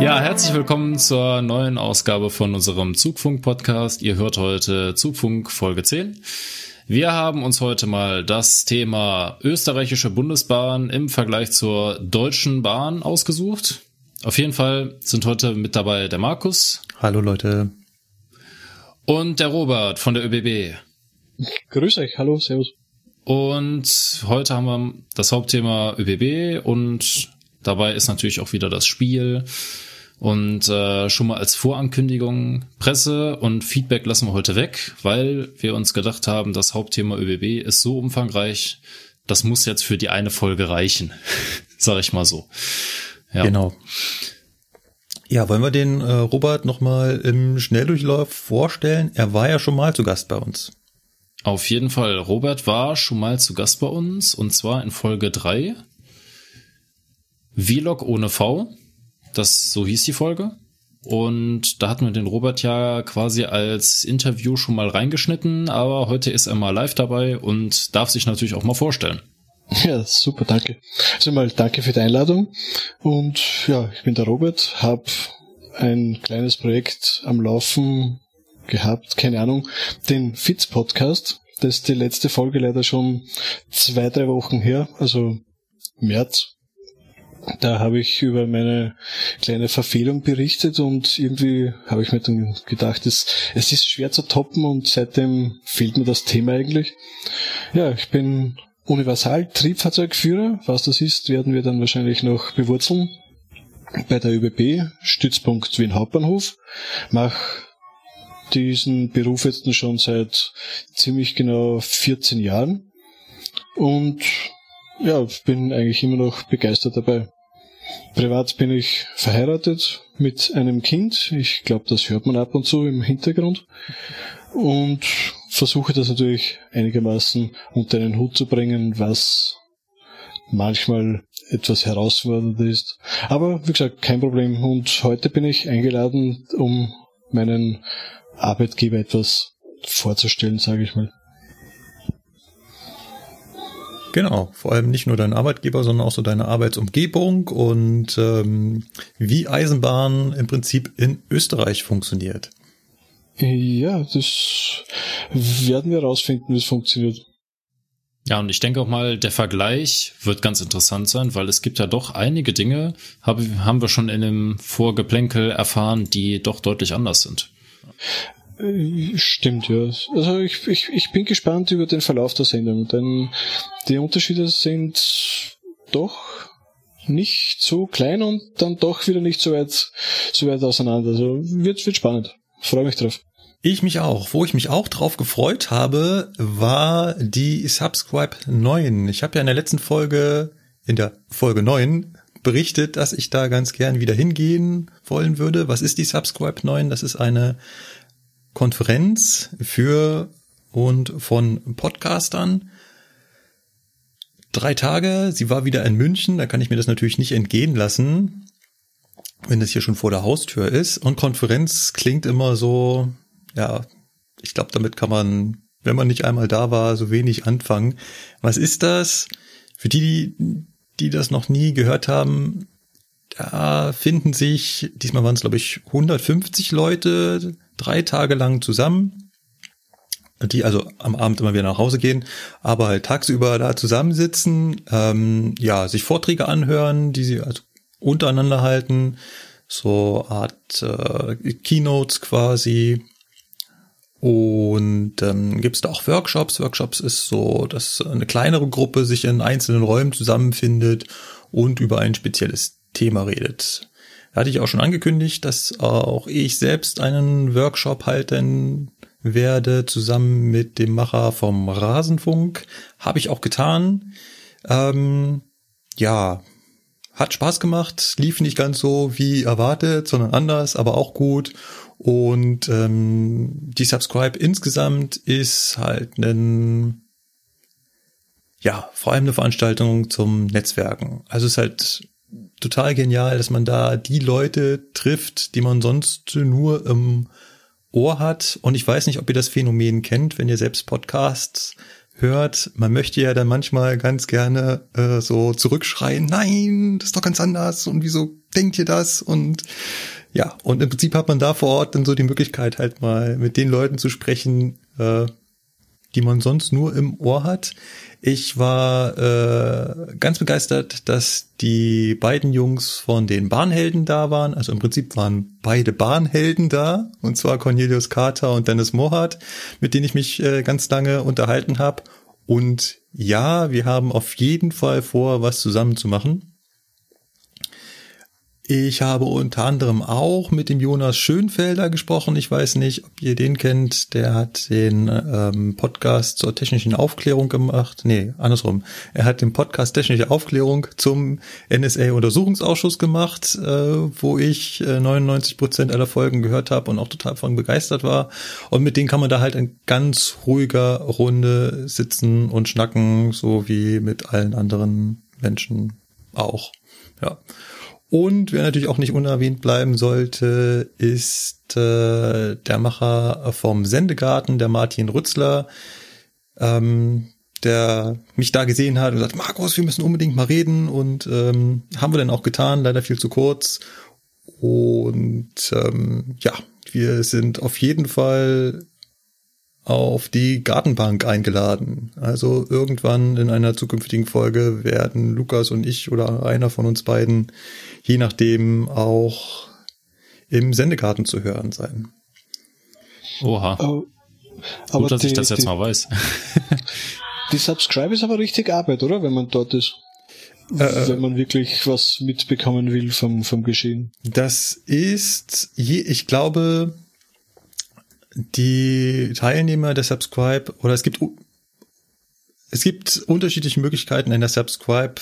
Ja, herzlich willkommen zur neuen Ausgabe von unserem Zugfunk-Podcast. Ihr hört heute Zugfunk Folge 10. Wir haben uns heute mal das Thema österreichische Bundesbahn im Vergleich zur deutschen Bahn ausgesucht. Auf jeden Fall sind heute mit dabei der Markus. Hallo Leute. Und der Robert von der ÖBB. Grüß euch, hallo, servus. Und heute haben wir das Hauptthema ÖBB und dabei ist natürlich auch wieder das Spiel. Und äh, schon mal als Vorankündigung Presse und Feedback lassen wir heute weg, weil wir uns gedacht haben, das Hauptthema ÖBB ist so umfangreich, das muss jetzt für die eine Folge reichen, sag ich mal so. Ja. Genau. Ja, wollen wir den äh, Robert nochmal im Schnelldurchlauf vorstellen? Er war ja schon mal zu Gast bei uns. Auf jeden Fall. Robert war schon mal zu Gast bei uns und zwar in Folge 3. Vlog ohne V. Das, so hieß die Folge. Und da hatten wir den Robert ja quasi als Interview schon mal reingeschnitten, aber heute ist er mal live dabei und darf sich natürlich auch mal vorstellen. Ja, super, danke. Also mal danke für die Einladung. Und ja, ich bin der Robert, habe ein kleines Projekt am Laufen gehabt, keine Ahnung, den Fitz Podcast. Das ist die letzte Folge leider schon zwei, drei Wochen her, also März. Da habe ich über meine kleine Verfehlung berichtet und irgendwie habe ich mir dann gedacht, es, es ist schwer zu toppen und seitdem fehlt mir das Thema eigentlich. Ja, ich bin Universal-Triebfahrzeugführer, was das ist, werden wir dann wahrscheinlich noch bewurzeln. Bei der ÖBB, Stützpunkt Wien Hauptbahnhof, mach diesen Beruf jetzt schon seit ziemlich genau 14 Jahren und ja, bin eigentlich immer noch begeistert dabei. Privat bin ich verheiratet mit einem Kind. Ich glaube, das hört man ab und zu im Hintergrund und versuche das natürlich einigermaßen unter einen Hut zu bringen, was manchmal etwas herausfordernd ist. Aber wie gesagt, kein Problem. Und heute bin ich eingeladen, um meinen Arbeitgeber etwas vorzustellen, sage ich mal. Genau, vor allem nicht nur dein Arbeitgeber, sondern auch so deine Arbeitsumgebung und ähm, wie Eisenbahn im Prinzip in Österreich funktioniert. Ja, das werden wir herausfinden, wie es funktioniert. Ja, und ich denke auch mal, der Vergleich wird ganz interessant sein, weil es gibt ja doch einige Dinge, haben wir schon in dem Vorgeplänkel erfahren, die doch deutlich anders sind. Stimmt, ja. Also ich, ich, ich bin gespannt über den Verlauf der Sendung, denn die Unterschiede sind doch nicht so klein und dann doch wieder nicht so weit, so weit auseinander. Also wird, wird spannend. Freue mich drauf. Ich mich auch. Wo ich mich auch drauf gefreut habe, war die Subscribe 9. Ich habe ja in der letzten Folge, in der Folge 9, berichtet, dass ich da ganz gern wieder hingehen wollen würde. Was ist die Subscribe 9? Das ist eine Konferenz für und von Podcastern. Drei Tage, sie war wieder in München, da kann ich mir das natürlich nicht entgehen lassen, wenn das hier schon vor der Haustür ist. Und Konferenz klingt immer so, ja, ich glaube, damit kann man, wenn man nicht einmal da war, so wenig anfangen. Was ist das? Für die, die das noch nie gehört haben, da finden sich, diesmal waren es glaube ich 150 Leute, drei Tage lang zusammen, die also am Abend immer wieder nach Hause gehen, aber halt tagsüber da zusammensitzen, ähm, ja, sich Vorträge anhören, die sie also untereinander halten, so Art äh, Keynotes quasi, und ähm, gibt es da auch Workshops. Workshops ist so, dass eine kleinere Gruppe sich in einzelnen Räumen zusammenfindet und über ein spezielles Thema redet. Hatte ich auch schon angekündigt, dass auch ich selbst einen Workshop halten werde, zusammen mit dem Macher vom Rasenfunk. Habe ich auch getan. Ähm, ja, hat Spaß gemacht, lief nicht ganz so wie erwartet, sondern anders, aber auch gut. Und ähm, die Subscribe insgesamt ist halt ein, ja, vor allem eine Veranstaltung zum Netzwerken. Also ist halt total genial, dass man da die Leute trifft, die man sonst nur im Ohr hat. Und ich weiß nicht, ob ihr das Phänomen kennt, wenn ihr selbst Podcasts hört, man möchte ja dann manchmal ganz gerne äh, so zurückschreien, nein, das ist doch ganz anders und wieso denkt ihr das? Und ja, und im Prinzip hat man da vor Ort dann so die Möglichkeit halt mal mit den Leuten zu sprechen, äh, die man sonst nur im Ohr hat. Ich war äh, ganz begeistert, dass die beiden Jungs von den Bahnhelden da waren. Also im Prinzip waren beide Bahnhelden da, und zwar Cornelius Carter und Dennis Mohat, mit denen ich mich äh, ganz lange unterhalten habe. Und ja, wir haben auf jeden Fall vor, was zusammen zu machen. Ich habe unter anderem auch mit dem Jonas Schönfelder gesprochen. Ich weiß nicht, ob ihr den kennt. Der hat den ähm, Podcast zur technischen Aufklärung gemacht. Nee, andersrum. Er hat den Podcast Technische Aufklärung zum NSA-Untersuchungsausschuss gemacht, äh, wo ich äh, 99 Prozent aller Folgen gehört habe und auch total von begeistert war. Und mit denen kann man da halt in ganz ruhiger Runde sitzen und schnacken, so wie mit allen anderen Menschen auch. Ja. Und wer natürlich auch nicht unerwähnt bleiben sollte, ist äh, der Macher vom Sendegarten, der Martin Rützler, ähm, der mich da gesehen hat und gesagt, Markus, wir müssen unbedingt mal reden und ähm, haben wir dann auch getan, leider viel zu kurz. Und ähm, ja, wir sind auf jeden Fall auf die Gartenbank eingeladen. Also irgendwann in einer zukünftigen Folge werden Lukas und ich oder einer von uns beiden, je nachdem, auch im Sendegarten zu hören sein. Oha. Oh, aber Gut, dass die, ich das jetzt die, mal weiß. die Subscribe ist aber richtig Arbeit, oder? Wenn man dort ist. Äh, wenn man wirklich was mitbekommen will vom, vom Geschehen. Das ist, je, ich glaube, die Teilnehmer der Subscribe oder es gibt es gibt unterschiedliche Möglichkeiten in der Subscribe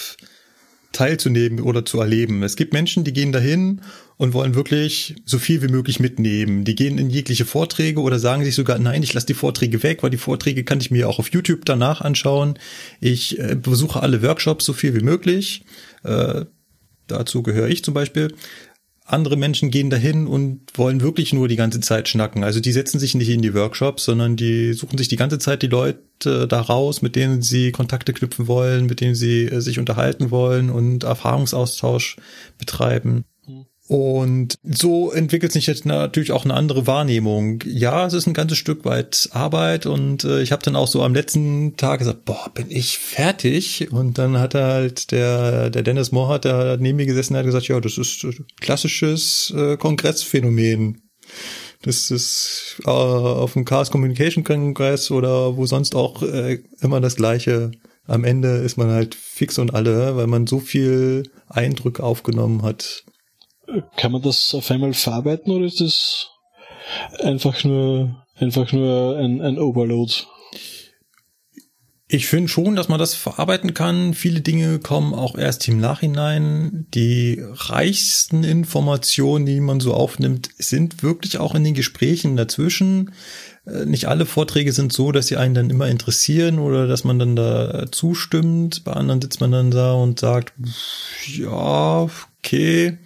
teilzunehmen oder zu erleben. Es gibt Menschen, die gehen dahin und wollen wirklich so viel wie möglich mitnehmen. Die gehen in jegliche Vorträge oder sagen sich sogar, nein, ich lasse die Vorträge weg, weil die Vorträge kann ich mir auch auf YouTube danach anschauen. Ich äh, besuche alle Workshops so viel wie möglich. Äh, dazu gehöre ich zum Beispiel andere Menschen gehen dahin und wollen wirklich nur die ganze Zeit schnacken. Also die setzen sich nicht in die Workshops, sondern die suchen sich die ganze Zeit die Leute da raus, mit denen sie Kontakte knüpfen wollen, mit denen sie äh, sich unterhalten wollen und Erfahrungsaustausch betreiben. Und so entwickelt sich jetzt natürlich auch eine andere Wahrnehmung. Ja, es ist ein ganzes Stück weit Arbeit und äh, ich habe dann auch so am letzten Tag gesagt, boah, bin ich fertig? Und dann hat halt der, der Dennis Mohr der neben mir gesessen, hat gesagt, ja, das ist klassisches äh, Kongressphänomen. Das ist äh, auf dem Chaos Communication Kongress oder wo sonst auch äh, immer das Gleiche. Am Ende ist man halt fix und alle, weil man so viel Eindrücke aufgenommen hat kann man das auf einmal verarbeiten oder ist das einfach nur, einfach nur ein, ein Overload? Ich finde schon, dass man das verarbeiten kann. Viele Dinge kommen auch erst im Nachhinein. Die reichsten Informationen, die man so aufnimmt, sind wirklich auch in den Gesprächen dazwischen. Äh, nicht alle Vorträge sind so, dass sie einen dann immer interessieren oder dass man dann da zustimmt. Bei anderen sitzt man dann da und sagt, ja, okay.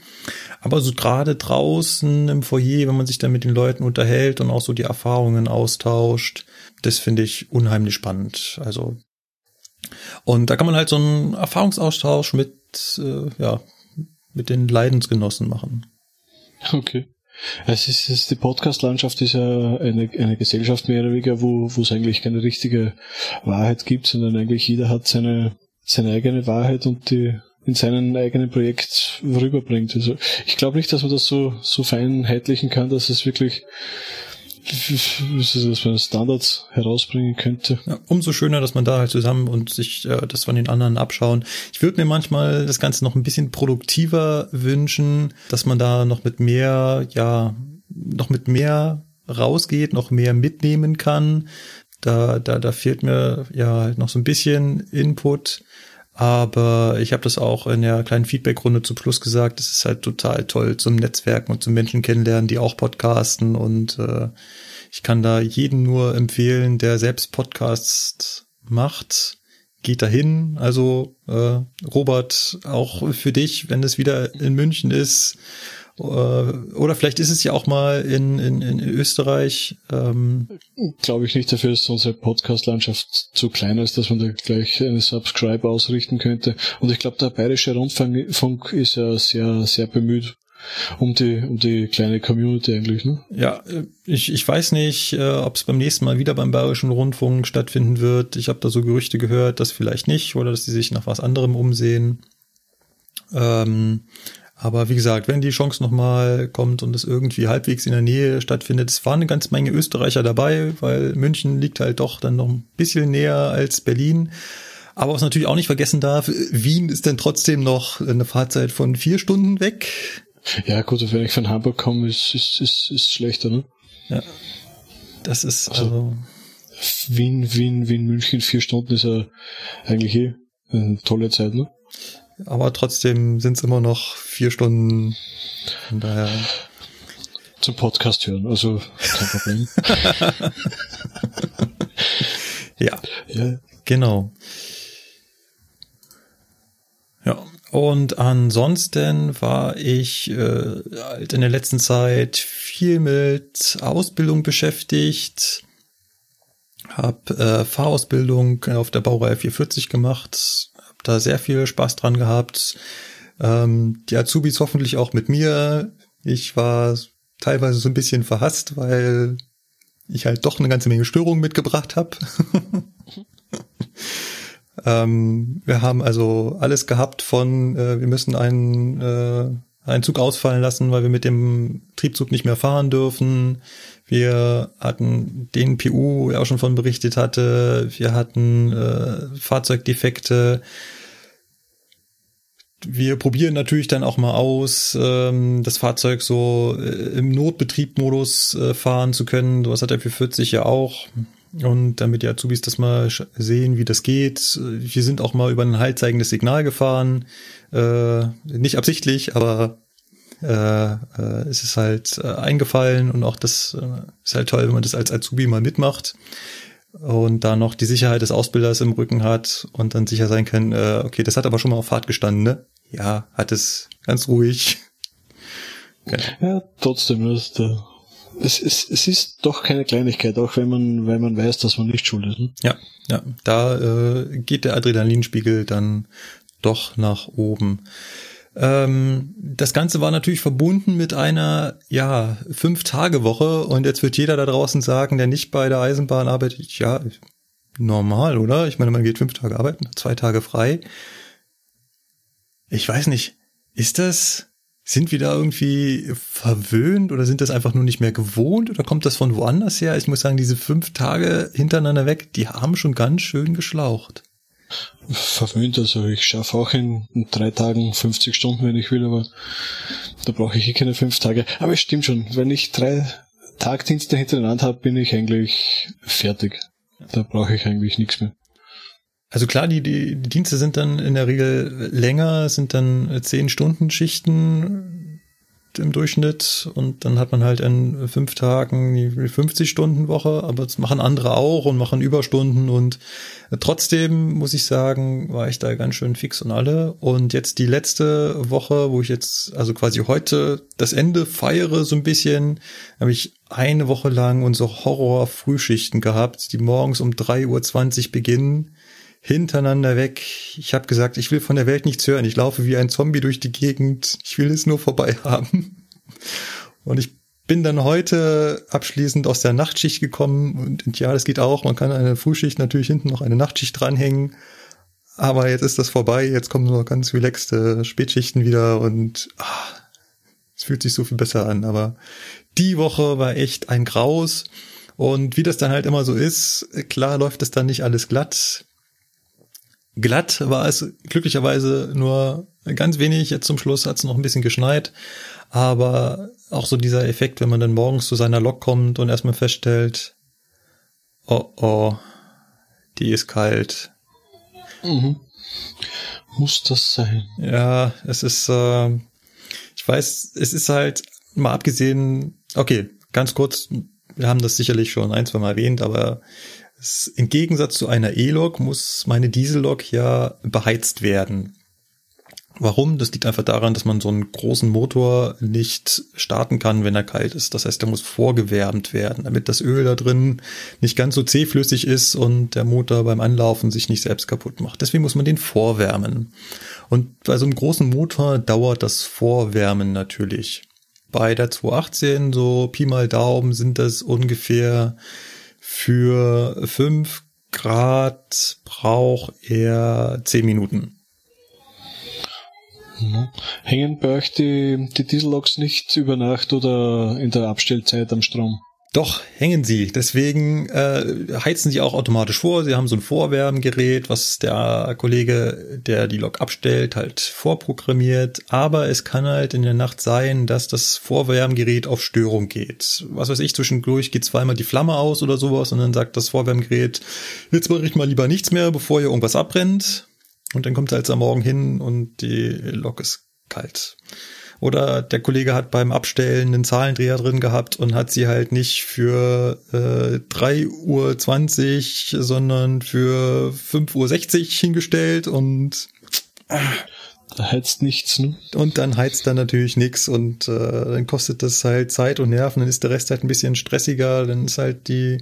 Aber so gerade draußen im Foyer, wenn man sich dann mit den Leuten unterhält und auch so die Erfahrungen austauscht, das finde ich unheimlich spannend. Also und da kann man halt so einen Erfahrungsaustausch mit äh, ja mit den Leidensgenossen machen. Okay. Es ist, es ist die Podcast-Landschaft ist ja eine, eine Gesellschaft mehr oder weniger, wo, wo es eigentlich keine richtige Wahrheit gibt, sondern eigentlich jeder hat seine, seine eigene Wahrheit und die in seinem eigenen Projekt rüberbringt. Also ich glaube nicht, dass man das so, so feinheitlichen kann, dass es wirklich dass man Standards herausbringen könnte. Ja, umso schöner, dass man da halt zusammen und sich äh, das von den anderen abschauen. Ich würde mir manchmal das Ganze noch ein bisschen produktiver wünschen, dass man da noch mit mehr, ja, noch mit mehr rausgeht, noch mehr mitnehmen kann. Da, da, da fehlt mir ja noch so ein bisschen Input Aber ich habe das auch in der kleinen Feedback-Runde zu Plus gesagt. Es ist halt total toll zum Netzwerken und zum Menschen kennenlernen, die auch podcasten. Und äh, ich kann da jeden nur empfehlen, der selbst Podcasts macht. Geht dahin. Also äh, Robert, auch für dich, wenn es wieder in München ist, oder vielleicht ist es ja auch mal in, in, in Österreich. Ähm. Glaube ich nicht, dafür ist unsere Podcast-Landschaft zu klein, als dass man da gleich eine Subscribe ausrichten könnte. Und ich glaube, der Bayerische Rundfunk ist ja sehr, sehr bemüht um die, um die kleine Community eigentlich, ne? Ja, ich, ich weiß nicht, äh, ob es beim nächsten Mal wieder beim Bayerischen Rundfunk stattfinden wird. Ich habe da so Gerüchte gehört, dass vielleicht nicht oder dass sie sich nach was anderem umsehen. Ähm, aber wie gesagt, wenn die Chance nochmal kommt und es irgendwie halbwegs in der Nähe stattfindet, es waren eine ganze Menge Österreicher dabei, weil München liegt halt doch dann noch ein bisschen näher als Berlin. Aber was natürlich auch nicht vergessen darf, Wien ist dann trotzdem noch eine Fahrzeit von vier Stunden weg. Ja, gut, wenn ich von Hamburg komme, ist, ist, ist, ist schlechter, ne? Ja. Das ist also, also Wien, Wien, Wien, München, vier Stunden ist ja eigentlich eh eine tolle Zeit, ne? Aber trotzdem sind es immer noch vier Stunden. Von daher. Zum Podcast hören, also kein Problem. ja, ja, genau. Ja, und ansonsten war ich äh, halt in der letzten Zeit viel mit Ausbildung beschäftigt. Hab äh, Fahrausbildung auf der Baureihe 440 gemacht, da sehr viel Spaß dran gehabt. Ähm, die Azubis hoffentlich auch mit mir. Ich war teilweise so ein bisschen verhasst, weil ich halt doch eine ganze Menge Störungen mitgebracht habe. ähm, wir haben also alles gehabt von, äh, wir müssen einen, äh, einen Zug ausfallen lassen, weil wir mit dem Triebzug nicht mehr fahren dürfen. Wir hatten den PU, der auch schon von berichtet hatte. Wir hatten äh, Fahrzeugdefekte. Wir probieren natürlich dann auch mal aus, ähm, das Fahrzeug so äh, im Notbetriebmodus äh, fahren zu können. Sowas hat der 440 ja auch. Und damit die Azubis das mal sehen, wie das geht. Wir sind auch mal über ein haltzeigendes Signal gefahren. Äh, nicht absichtlich, aber äh, äh, ist es halt äh, eingefallen und auch das äh, ist halt toll, wenn man das als Azubi mal mitmacht und da noch die Sicherheit des Ausbilders im Rücken hat und dann sicher sein kann, äh, okay, das hat aber schon mal auf Fahrt gestanden, ne? Ja, hat es ganz ruhig. Genau. Ja, trotzdem, das, da, es, es, es ist doch keine Kleinigkeit, auch wenn man, wenn man weiß, dass man nicht schuld ist. Ne? Ja, ja, da äh, geht der Adrenalinspiegel dann doch nach oben. Ähm, das Ganze war natürlich verbunden mit einer, ja, Fünf-Tage-Woche und jetzt wird jeder da draußen sagen, der nicht bei der Eisenbahn arbeitet, ja, normal, oder? Ich meine, man geht fünf Tage arbeiten, zwei Tage frei. Ich weiß nicht, ist das, sind wir da irgendwie verwöhnt oder sind das einfach nur nicht mehr gewohnt oder kommt das von woanders her? Ich muss sagen, diese fünf Tage hintereinander weg, die haben schon ganz schön geschlaucht verwöhnt. Also ich schaffe auch in, in, drei Tagen 50 Stunden, wenn ich will, aber da brauche ich eh keine fünf Tage. Aber es stimmt schon, wenn ich drei Tagdienste hintereinander habe, bin ich eigentlich fertig. Da brauche ich eigentlich nichts mehr. Also klar, die, die, die Dienste sind dann in der Regel länger, sind dann zehn Stunden Schichten im Durchschnitt und dann hat man halt in fünf Tagen die 50-Stunden-Woche, aber das machen andere auch und machen Überstunden und trotzdem muss ich sagen, war ich da ganz schön fix und alle und jetzt die letzte Woche, wo ich jetzt also quasi heute das Ende feiere so ein bisschen, habe ich eine Woche lang unsere Horror-Frühschichten gehabt, die morgens um 3.20 Uhr beginnen hintereinander weg. Ich habe gesagt, ich will von der Welt nichts hören. Ich laufe wie ein Zombie durch die Gegend. Ich will es nur vorbei haben. Und ich bin dann heute abschließend aus der Nachtschicht gekommen und, ja, das geht auch. Man kann eine Frühschicht natürlich hinten noch eine Nachtschicht dranhängen. Aber jetzt ist das vorbei. Jetzt kommen nur ganz relaxte Spätschichten wieder und ah, es fühlt sich so viel besser an. Aber die Woche war echt ein Graus. Und wie das dann halt immer so ist, klar läuft es dann nicht alles glatt glatt war es glücklicherweise nur ganz wenig. Jetzt zum Schluss hat es noch ein bisschen geschneit. Aber auch so dieser Effekt, wenn man dann morgens zu seiner Lok kommt und erstmal feststellt, oh oh, die ist kalt. Mhm. muss das sein? Ja, es ist, äh, ich weiß, es ist halt mal abgesehen, okay, ganz kurz, wir haben das sicherlich schon ein, zwei Mal erwähnt, aber im Gegensatz zu einer E-Lok muss meine Diesellok ja beheizt werden. Warum? Das liegt einfach daran, dass man so einen großen Motor nicht starten kann, wenn er kalt ist. Das heißt, der muss vorgewärmt werden, damit das Öl da drin nicht ganz so zähflüssig ist und der Motor beim Anlaufen sich nicht selbst kaputt macht. Deswegen muss man den vorwärmen. Und bei so einem großen Motor dauert das Vorwärmen natürlich. Bei der 218, so Pi mal Daumen, sind das ungefähr für fünf Grad braucht er zehn Minuten. Mhm. Hängen bei euch die, die Dieselloks nicht über Nacht oder in der Abstellzeit am Strom? Doch, hängen sie. Deswegen äh, heizen sie auch automatisch vor. Sie haben so ein Vorwärmgerät, was der Kollege, der die Lok abstellt, halt vorprogrammiert. Aber es kann halt in der Nacht sein, dass das Vorwärmgerät auf Störung geht. Was weiß ich, zwischendurch geht zweimal die Flamme aus oder sowas und dann sagt das Vorwärmgerät, jetzt mache ich mal lieber nichts mehr, bevor hier irgendwas abbrennt. Und dann kommt er halt am Morgen hin und die Lok ist kalt. Oder der Kollege hat beim Abstellen einen Zahlendreher drin gehabt und hat sie halt nicht für äh, 3.20 Uhr, sondern für 5.60 Uhr hingestellt und da heizt nichts, ne? Und dann heizt da natürlich nichts und äh, dann kostet das halt Zeit und Nerven, dann ist der Rest halt ein bisschen stressiger, dann ist halt die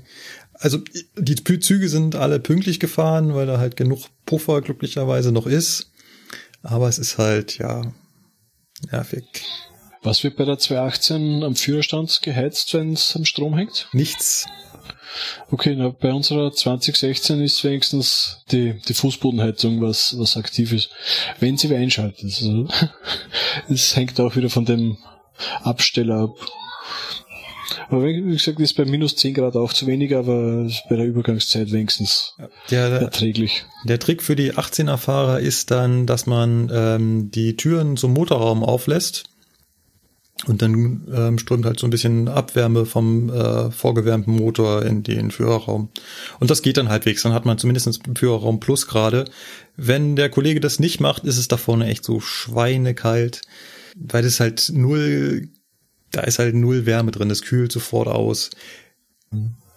also die Züge sind alle pünktlich gefahren, weil da halt genug Puffer glücklicherweise noch ist. Aber es ist halt, ja, nervig. Was wird bei der 218 am Führerstand geheizt, wenn es am Strom hängt? Nichts. Okay, na, bei unserer 2016 ist wenigstens die, die Fußbodenheizung was, was aktiv ist. Wenn sie einschaltet. Also, es hängt auch wieder von dem Absteller ab. Aber wie gesagt, ist bei minus 10 Grad auch zu wenig, aber bei der Übergangszeit wenigstens der, erträglich. Der Trick für die 18er-Fahrer ist dann, dass man ähm, die Türen zum Motorraum auflässt und dann ähm, strömt halt so ein bisschen Abwärme vom äh, vorgewärmten Motor in den Führerraum. Und das geht dann halbwegs. Dann hat man zumindest im Führerraum Plus gerade. Wenn der Kollege das nicht macht, ist es da vorne echt so schweinekalt, weil es halt null da ist halt null Wärme drin, das kühlt sofort aus.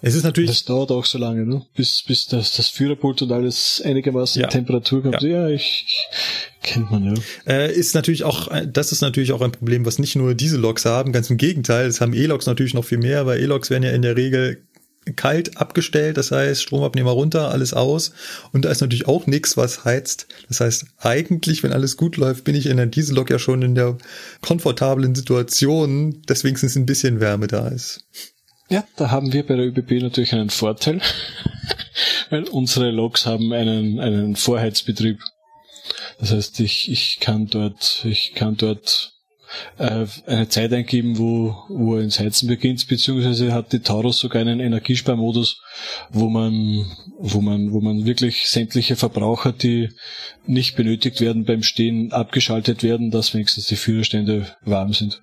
Es ist natürlich. Das dauert auch so lange, ne? Bis, bis das, das Führerpult und alles einigermaßen ja. Temperatur kommt. Ja, ja ich, ich, kennt man ja. Äh, ist natürlich auch, das ist natürlich auch ein Problem, was nicht nur diese Loks haben. Ganz im Gegenteil, es haben E-Loks natürlich noch viel mehr, weil E-Loks werden ja in der Regel kalt abgestellt, das heißt Stromabnehmer runter, alles aus und da ist natürlich auch nichts, was heizt. Das heißt, eigentlich, wenn alles gut läuft, bin ich in der Diesellok ja schon in der komfortablen Situation, dass wenigstens ein bisschen Wärme da ist. Ja, da haben wir bei der ÖBB natürlich einen Vorteil, weil unsere Loks haben einen, einen Vorheizbetrieb. Das heißt, ich, ich kann dort, ich kann dort äh, eine Zeit eingeben, wo, wo er ins Heizen beginnt, beziehungsweise hat die Taurus sogar einen Energiesparmodus, wo man, wo man, wo man wirklich sämtliche Verbraucher, die nicht benötigt werden beim Stehen, abgeschaltet werden, dass wenigstens die Führerstände warm sind.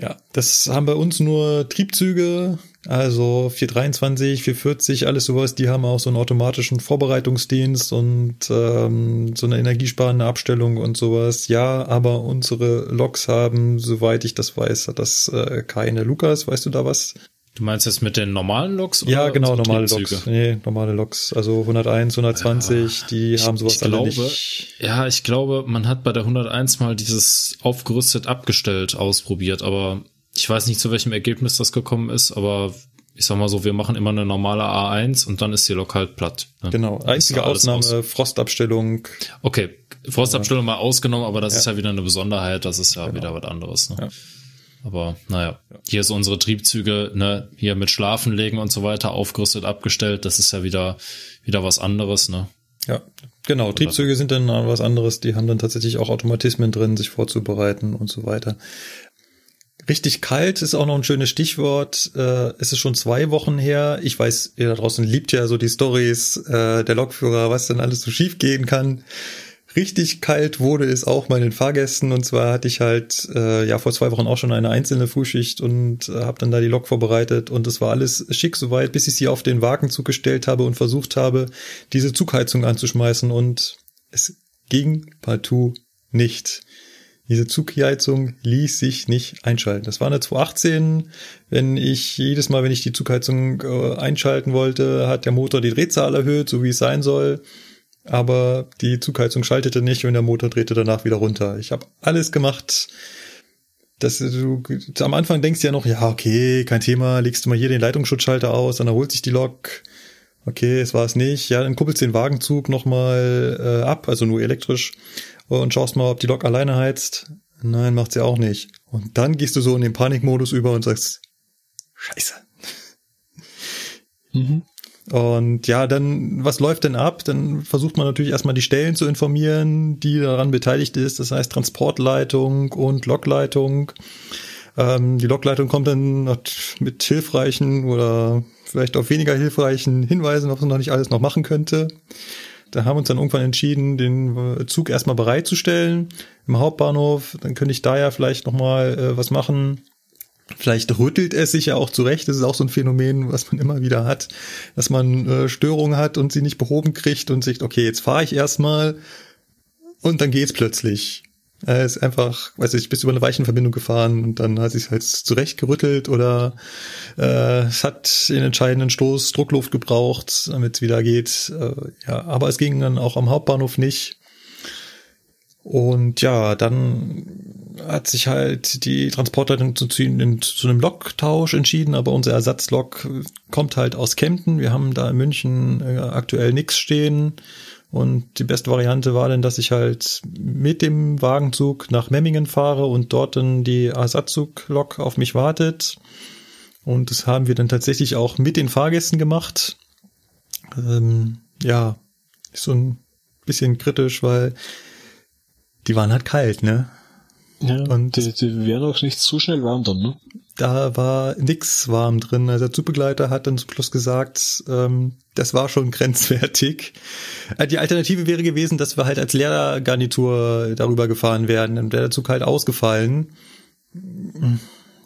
Ja, das haben bei uns nur Triebzüge, also 423, 440, alles sowas, die haben auch so einen automatischen Vorbereitungsdienst und ähm, so eine energiesparende Abstellung und sowas. Ja, aber unsere Loks haben, soweit ich das weiß, hat das äh, keine. Lukas, weißt du da was? Du meinst jetzt mit den normalen Loks? Oder ja, genau, normale Loks. Nee, normale Loks. Also 101, 120, ja, die haben sowas ich glaube, nicht. Ja, ich glaube, man hat bei der 101 mal dieses aufgerüstet abgestellt ausprobiert, aber ich weiß nicht, zu welchem Ergebnis das gekommen ist, aber ich sag mal so, wir machen immer eine normale A1 und dann ist die Lok halt platt. Ne? Genau, einzige Ausnahme, aus. Frostabstellung. Okay, Frostabstellung mal ausgenommen, aber das ja. ist ja wieder eine Besonderheit, das ist ja genau. wieder was anderes. Ne? Ja. Aber naja, hier ist unsere Triebzüge, ne, hier mit Schlafen legen und so weiter aufgerüstet, abgestellt. Das ist ja wieder, wieder was anderes, ne? Ja, genau. Triebzüge sind dann was anderes. Die haben dann tatsächlich auch Automatismen drin, sich vorzubereiten und so weiter. Richtig kalt ist auch noch ein schönes Stichwort. Äh, es ist schon zwei Wochen her. Ich weiß, ihr da draußen liebt ja so die Stories äh, der Lokführer, was dann alles so schief gehen kann. Richtig kalt wurde es auch meinen Fahrgästen und zwar hatte ich halt äh, ja vor zwei Wochen auch schon eine einzelne Frühschicht und äh, habe dann da die Lok vorbereitet und es war alles schick soweit, bis ich sie auf den Wagen zugestellt habe und versucht habe, diese Zugheizung anzuschmeißen und es ging partout nicht. Diese Zugheizung ließ sich nicht einschalten. Das war eine 218. Wenn ich jedes Mal, wenn ich die Zugheizung äh, einschalten wollte, hat der Motor die Drehzahl erhöht, so wie es sein soll. Aber die Zugheizung schaltete nicht und der Motor drehte danach wieder runter. Ich habe alles gemacht. Das, du, am Anfang denkst ja noch, ja, okay, kein Thema, legst du mal hier den Leitungsschutzschalter aus, dann erholt sich die Lok. Okay, es war es nicht. Ja, dann kuppelst du den Wagenzug nochmal äh, ab, also nur elektrisch und schaust mal, ob die Lok alleine heizt. Nein, macht sie auch nicht. Und dann gehst du so in den Panikmodus über und sagst, Scheiße. Mhm. Und ja, dann, was läuft denn ab? Dann versucht man natürlich erstmal die Stellen zu informieren, die daran beteiligt ist. Das heißt Transportleitung und Lokleitung. Ähm, die Lokleitung kommt dann mit hilfreichen oder vielleicht auch weniger hilfreichen Hinweisen, was man noch nicht alles noch machen könnte. Da haben wir uns dann irgendwann entschieden, den Zug erstmal bereitzustellen im Hauptbahnhof. Dann könnte ich da ja vielleicht nochmal äh, was machen. Vielleicht rüttelt es sich ja auch zurecht. Das ist auch so ein Phänomen, was man immer wieder hat, dass man äh, Störungen hat und sie nicht behoben kriegt und sich, okay, jetzt fahre ich erstmal und dann geht's plötzlich. Er ist einfach, weiß ich, bist über eine Weichenverbindung gefahren und dann hat sich halt zurechtgerüttelt oder äh, es hat den entscheidenden Stoß Druckluft gebraucht, damit es wieder geht. Äh, ja, aber es ging dann auch am Hauptbahnhof nicht. Und ja, dann hat sich halt die Transportleitung zu, zu einem Loktausch entschieden, aber unser Ersatzlok kommt halt aus Kempten. Wir haben da in München äh, aktuell nichts stehen und die beste Variante war dann, dass ich halt mit dem Wagenzug nach Memmingen fahre und dort dann die Ersatzuglok auf mich wartet. Und das haben wir dann tatsächlich auch mit den Fahrgästen gemacht. Ähm, ja, ist so ein bisschen kritisch, weil die waren halt kalt, ne? Ja, und die, die werden auch nicht zu schnell warm dann, ne? Da war nix warm drin. Also der Zugbegleiter hat dann zum Schluss gesagt, ähm, das war schon grenzwertig. Äh, die Alternative wäre gewesen, dass wir halt als Lehrergarnitur darüber gefahren wären. Dann wäre der Zug halt ausgefallen.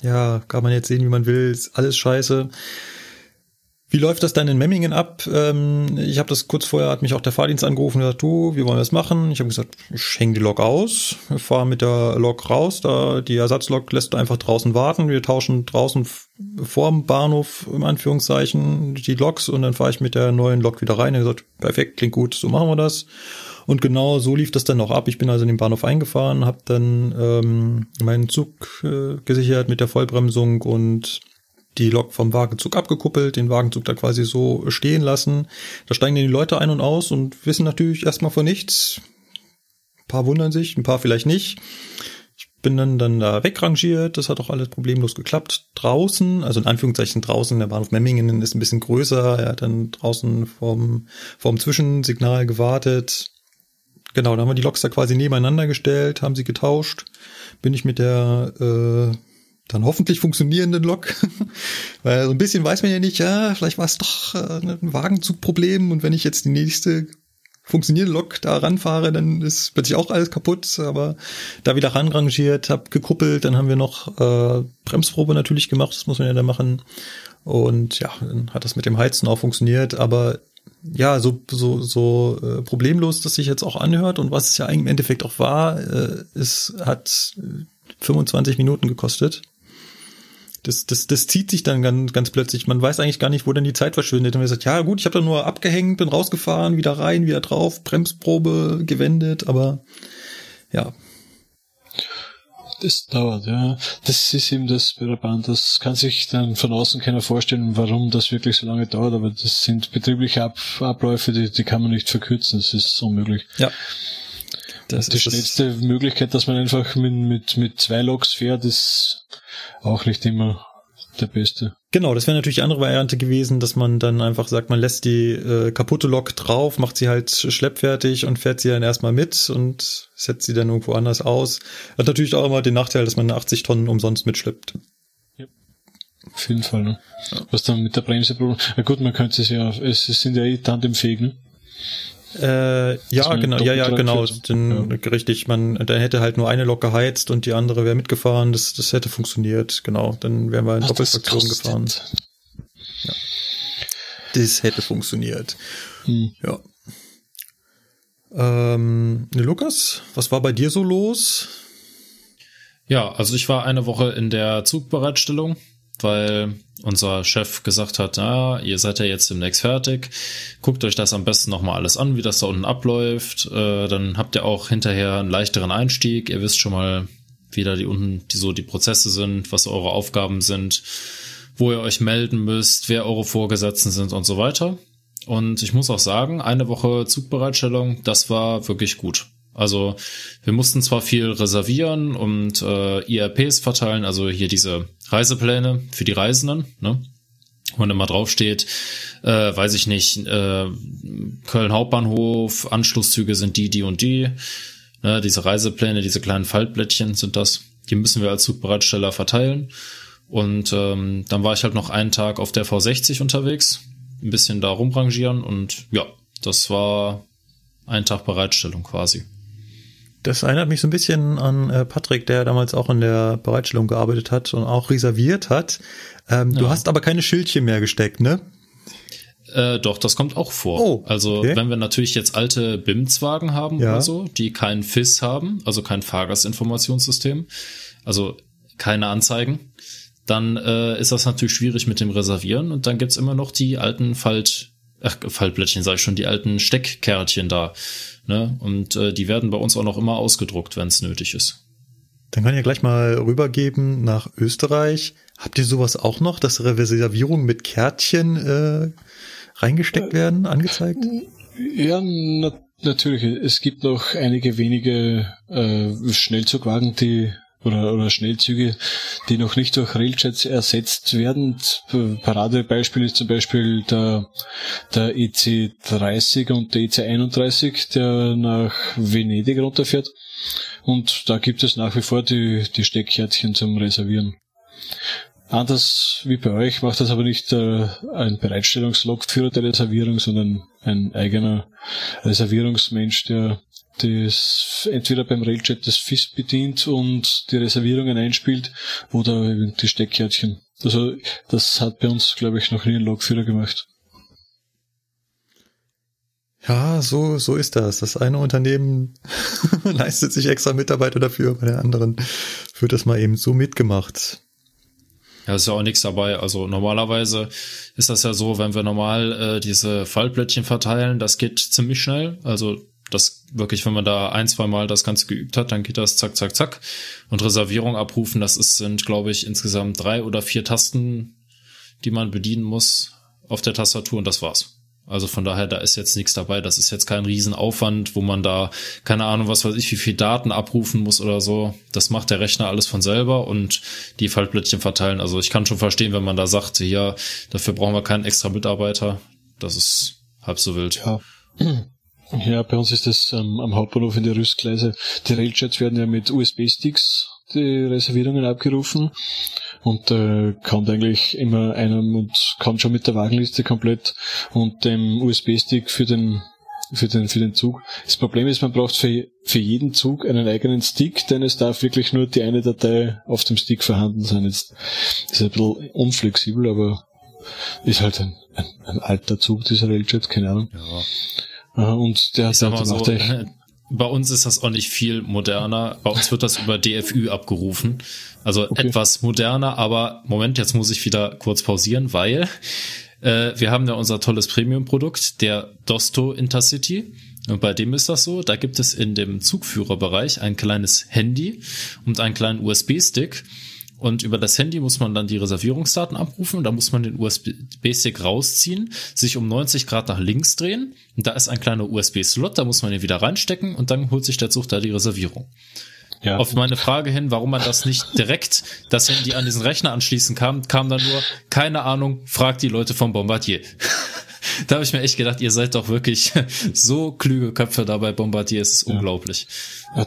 Ja, kann man jetzt sehen, wie man will. Ist alles scheiße. Wie läuft das dann in Memmingen ab? Ähm, ich habe das kurz vorher, hat mich auch der Fahrdienst angerufen und gesagt, du, wie wollen wir das machen? Ich habe gesagt, ich hänge die Lok aus, fahre mit der Lok raus, da die Ersatzlok lässt du einfach draußen warten. Wir tauschen draußen vor dem Bahnhof, im Anführungszeichen, die Loks und dann fahre ich mit der neuen Lok wieder rein. Er gesagt, perfekt, klingt gut, so machen wir das. Und genau so lief das dann noch ab. Ich bin also in den Bahnhof eingefahren, habe dann ähm, meinen Zug äh, gesichert mit der Vollbremsung und die Lok vom Wagenzug abgekuppelt, den Wagenzug da quasi so stehen lassen. Da steigen dann die Leute ein und aus und wissen natürlich erstmal von nichts. Ein paar wundern sich, ein paar vielleicht nicht. Ich bin dann, dann da wegrangiert, das hat auch alles problemlos geklappt. Draußen, also in Anführungszeichen draußen, der Bahnhof Memmingen ist ein bisschen größer, er hat dann draußen vorm, vorm Zwischensignal gewartet. Genau, da haben wir die Loks da quasi nebeneinander gestellt, haben sie getauscht. Bin ich mit der äh, dann hoffentlich funktionierenden Lok. Weil so ein bisschen weiß man ja nicht, ja, vielleicht war es doch äh, ein Wagenzugproblem und wenn ich jetzt die nächste funktionierende Lok da ranfahre, dann ist plötzlich auch alles kaputt, aber da wieder ranrangiert, hab gekuppelt, dann haben wir noch äh, Bremsprobe natürlich gemacht, das muss man ja da machen. Und ja, dann hat das mit dem Heizen auch funktioniert, aber ja, so, so, so äh, problemlos, dass sich jetzt auch anhört und was es ja eigentlich im Endeffekt auch war, äh, es hat 25 Minuten gekostet das, das, das zieht sich dann ganz, ganz plötzlich. Man weiß eigentlich gar nicht, wo denn die Zeit verschwindet. Und man sagt, ja gut, ich habe da nur abgehängt, bin rausgefahren, wieder rein, wieder drauf, Bremsprobe gewendet, aber ja. Das dauert, ja. Das ist eben das bei der Bahn. Das kann sich dann von außen keiner vorstellen, warum das wirklich so lange dauert, aber das sind betriebliche Ab Abläufe, die, die kann man nicht verkürzen. Das ist unmöglich. Ja. Das die schnellste das Möglichkeit, dass man einfach mit, mit, mit zwei Loks fährt, ist auch nicht immer der beste. Genau, das wäre natürlich die andere Variante gewesen, dass man dann einfach sagt, man lässt die äh, kaputte Lok drauf, macht sie halt schleppfertig und fährt sie dann erstmal mit und setzt sie dann irgendwo anders aus. Hat natürlich auch immer den Nachteil, dass man 80 Tonnen umsonst mitschleppt. Ja. Auf jeden Fall, ne? Ja. Was dann mit der Bremse, na gut, man könnte es ja, es sind ja eh tandemfähig, ne? Äh, ja, genau, ja, ja, genau. Den, ja. Richtig, man, dann hätte halt nur eine Lok geheizt und die andere wäre mitgefahren. Das, das hätte funktioniert, genau. Dann wären wir in Doppelfraktion gefahren. Ja. Das hätte funktioniert. Hm. Ja. Ähm, Lukas, was war bei dir so los? Ja, also ich war eine Woche in der Zugbereitstellung, weil unser Chef gesagt hat, na, ihr seid ja jetzt demnächst fertig, guckt euch das am besten nochmal alles an, wie das da unten abläuft, äh, dann habt ihr auch hinterher einen leichteren Einstieg, ihr wisst schon mal, wie da die unten die so die Prozesse sind, was eure Aufgaben sind, wo ihr euch melden müsst, wer eure Vorgesetzten sind und so weiter. Und ich muss auch sagen, eine Woche Zugbereitstellung, das war wirklich gut. Also wir mussten zwar viel reservieren und äh, IRPs verteilen, also hier diese Reisepläne für die Reisenden, ne? Wo immer draufsteht, äh, weiß ich nicht, äh, Köln Hauptbahnhof, Anschlusszüge sind die, die und die. Ne? Diese Reisepläne, diese kleinen Faltblättchen sind das. Die müssen wir als Zugbereitsteller verteilen. Und ähm, dann war ich halt noch einen Tag auf der V60 unterwegs, ein bisschen da rumrangieren und ja, das war ein Tag Bereitstellung quasi. Das erinnert mich so ein bisschen an äh, Patrick, der damals auch in der Bereitstellung gearbeitet hat und auch reserviert hat. Ähm, ja. Du hast aber keine Schildchen mehr gesteckt, ne? Äh, doch, das kommt auch vor. Oh, also okay. wenn wir natürlich jetzt alte BIMS-Wagen haben ja. oder so, die keinen FIS haben, also kein Fahrgastinformationssystem, also keine Anzeigen, dann äh, ist das natürlich schwierig mit dem Reservieren und dann gibt's immer noch die alten Falt, ach, Faltblättchen, sag ich schon, die alten Steckkärtchen da. Ne? Und äh, die werden bei uns auch noch immer ausgedruckt, wenn es nötig ist. Dann kann ich ja gleich mal rübergeben nach Österreich. Habt ihr sowas auch noch, dass Reservierungen mit Kärtchen äh, reingesteckt werden, angezeigt? Ja, na natürlich. Es gibt noch einige wenige äh, Schnellzugwagen, die oder, oder Schnellzüge, die noch nicht durch Railchats ersetzt werden. Paradebeispiel ist zum Beispiel der, der EC30 und der EC31, der nach Venedig runterfährt. Und da gibt es nach wie vor die, die Steckkärtchen zum Reservieren. Anders wie bei euch macht das aber nicht äh, ein Bereitstellungslogführer der Reservierung, sondern ein eigener Reservierungsmensch, der das entweder beim Railjet das FIS bedient und die Reservierungen einspielt oder die Steckkärtchen. Also das hat bei uns, glaube ich, noch nie ein Logführer gemacht. Ja, so, so ist das. Das eine Unternehmen leistet sich extra Mitarbeiter dafür, bei der anderen wird das mal eben so mitgemacht. Ja, ist ja auch nichts dabei. Also normalerweise ist das ja so, wenn wir normal äh, diese Faltblättchen verteilen, das geht ziemlich schnell. Also das wirklich, wenn man da ein, zwei Mal das Ganze geübt hat, dann geht das zack, zack, zack. Und Reservierung abrufen, das ist, sind, glaube ich, insgesamt drei oder vier Tasten, die man bedienen muss auf der Tastatur und das war's. Also von daher, da ist jetzt nichts dabei. Das ist jetzt kein Riesenaufwand, wo man da, keine Ahnung, was weiß ich, wie viel Daten abrufen muss oder so. Das macht der Rechner alles von selber und die Faltblättchen verteilen. Also ich kann schon verstehen, wenn man da sagt, ja, dafür brauchen wir keinen extra Mitarbeiter. Das ist halb so wild. Ja. Ja, bei uns ist das ähm, am Hauptbahnhof in der Rüstgleise. Die Railchats werden ja mit USB-Sticks die Reservierungen abgerufen und äh, kommt eigentlich immer einem und kommt schon mit der Wagenliste komplett und dem USB-Stick für den für den für den Zug. Das Problem ist, man braucht für, für jeden Zug einen eigenen Stick, denn es darf wirklich nur die eine Datei auf dem Stick vorhanden sein. Jetzt ist ein bisschen unflexibel, aber ist halt ein, ein, ein alter Zug, dieser Railjet, keine Ahnung. Ja. Und der hat halt so, äh, bei uns ist das auch nicht viel moderner. Bei uns wird das über DFÜ abgerufen. Also okay. etwas moderner, aber Moment, jetzt muss ich wieder kurz pausieren, weil äh, wir haben ja unser tolles Premium-Produkt, der Dosto Intercity. Und bei dem ist das so, da gibt es in dem Zugführerbereich ein kleines Handy und einen kleinen USB-Stick. Und über das Handy muss man dann die Reservierungsdaten abrufen. Da muss man den USB-Stick rausziehen, sich um 90 Grad nach links drehen. Und da ist ein kleiner USB-Slot, da muss man ihn wieder reinstecken und dann holt sich der Zug da die Reservierung. Ja. Auf meine Frage hin, warum man das nicht direkt das Handy an diesen Rechner anschließen kann, kam dann nur, keine Ahnung, fragt die Leute vom Bombardier. da habe ich mir echt gedacht, ihr seid doch wirklich so klüge Köpfe dabei, Bombardier, es ist ja. unglaublich.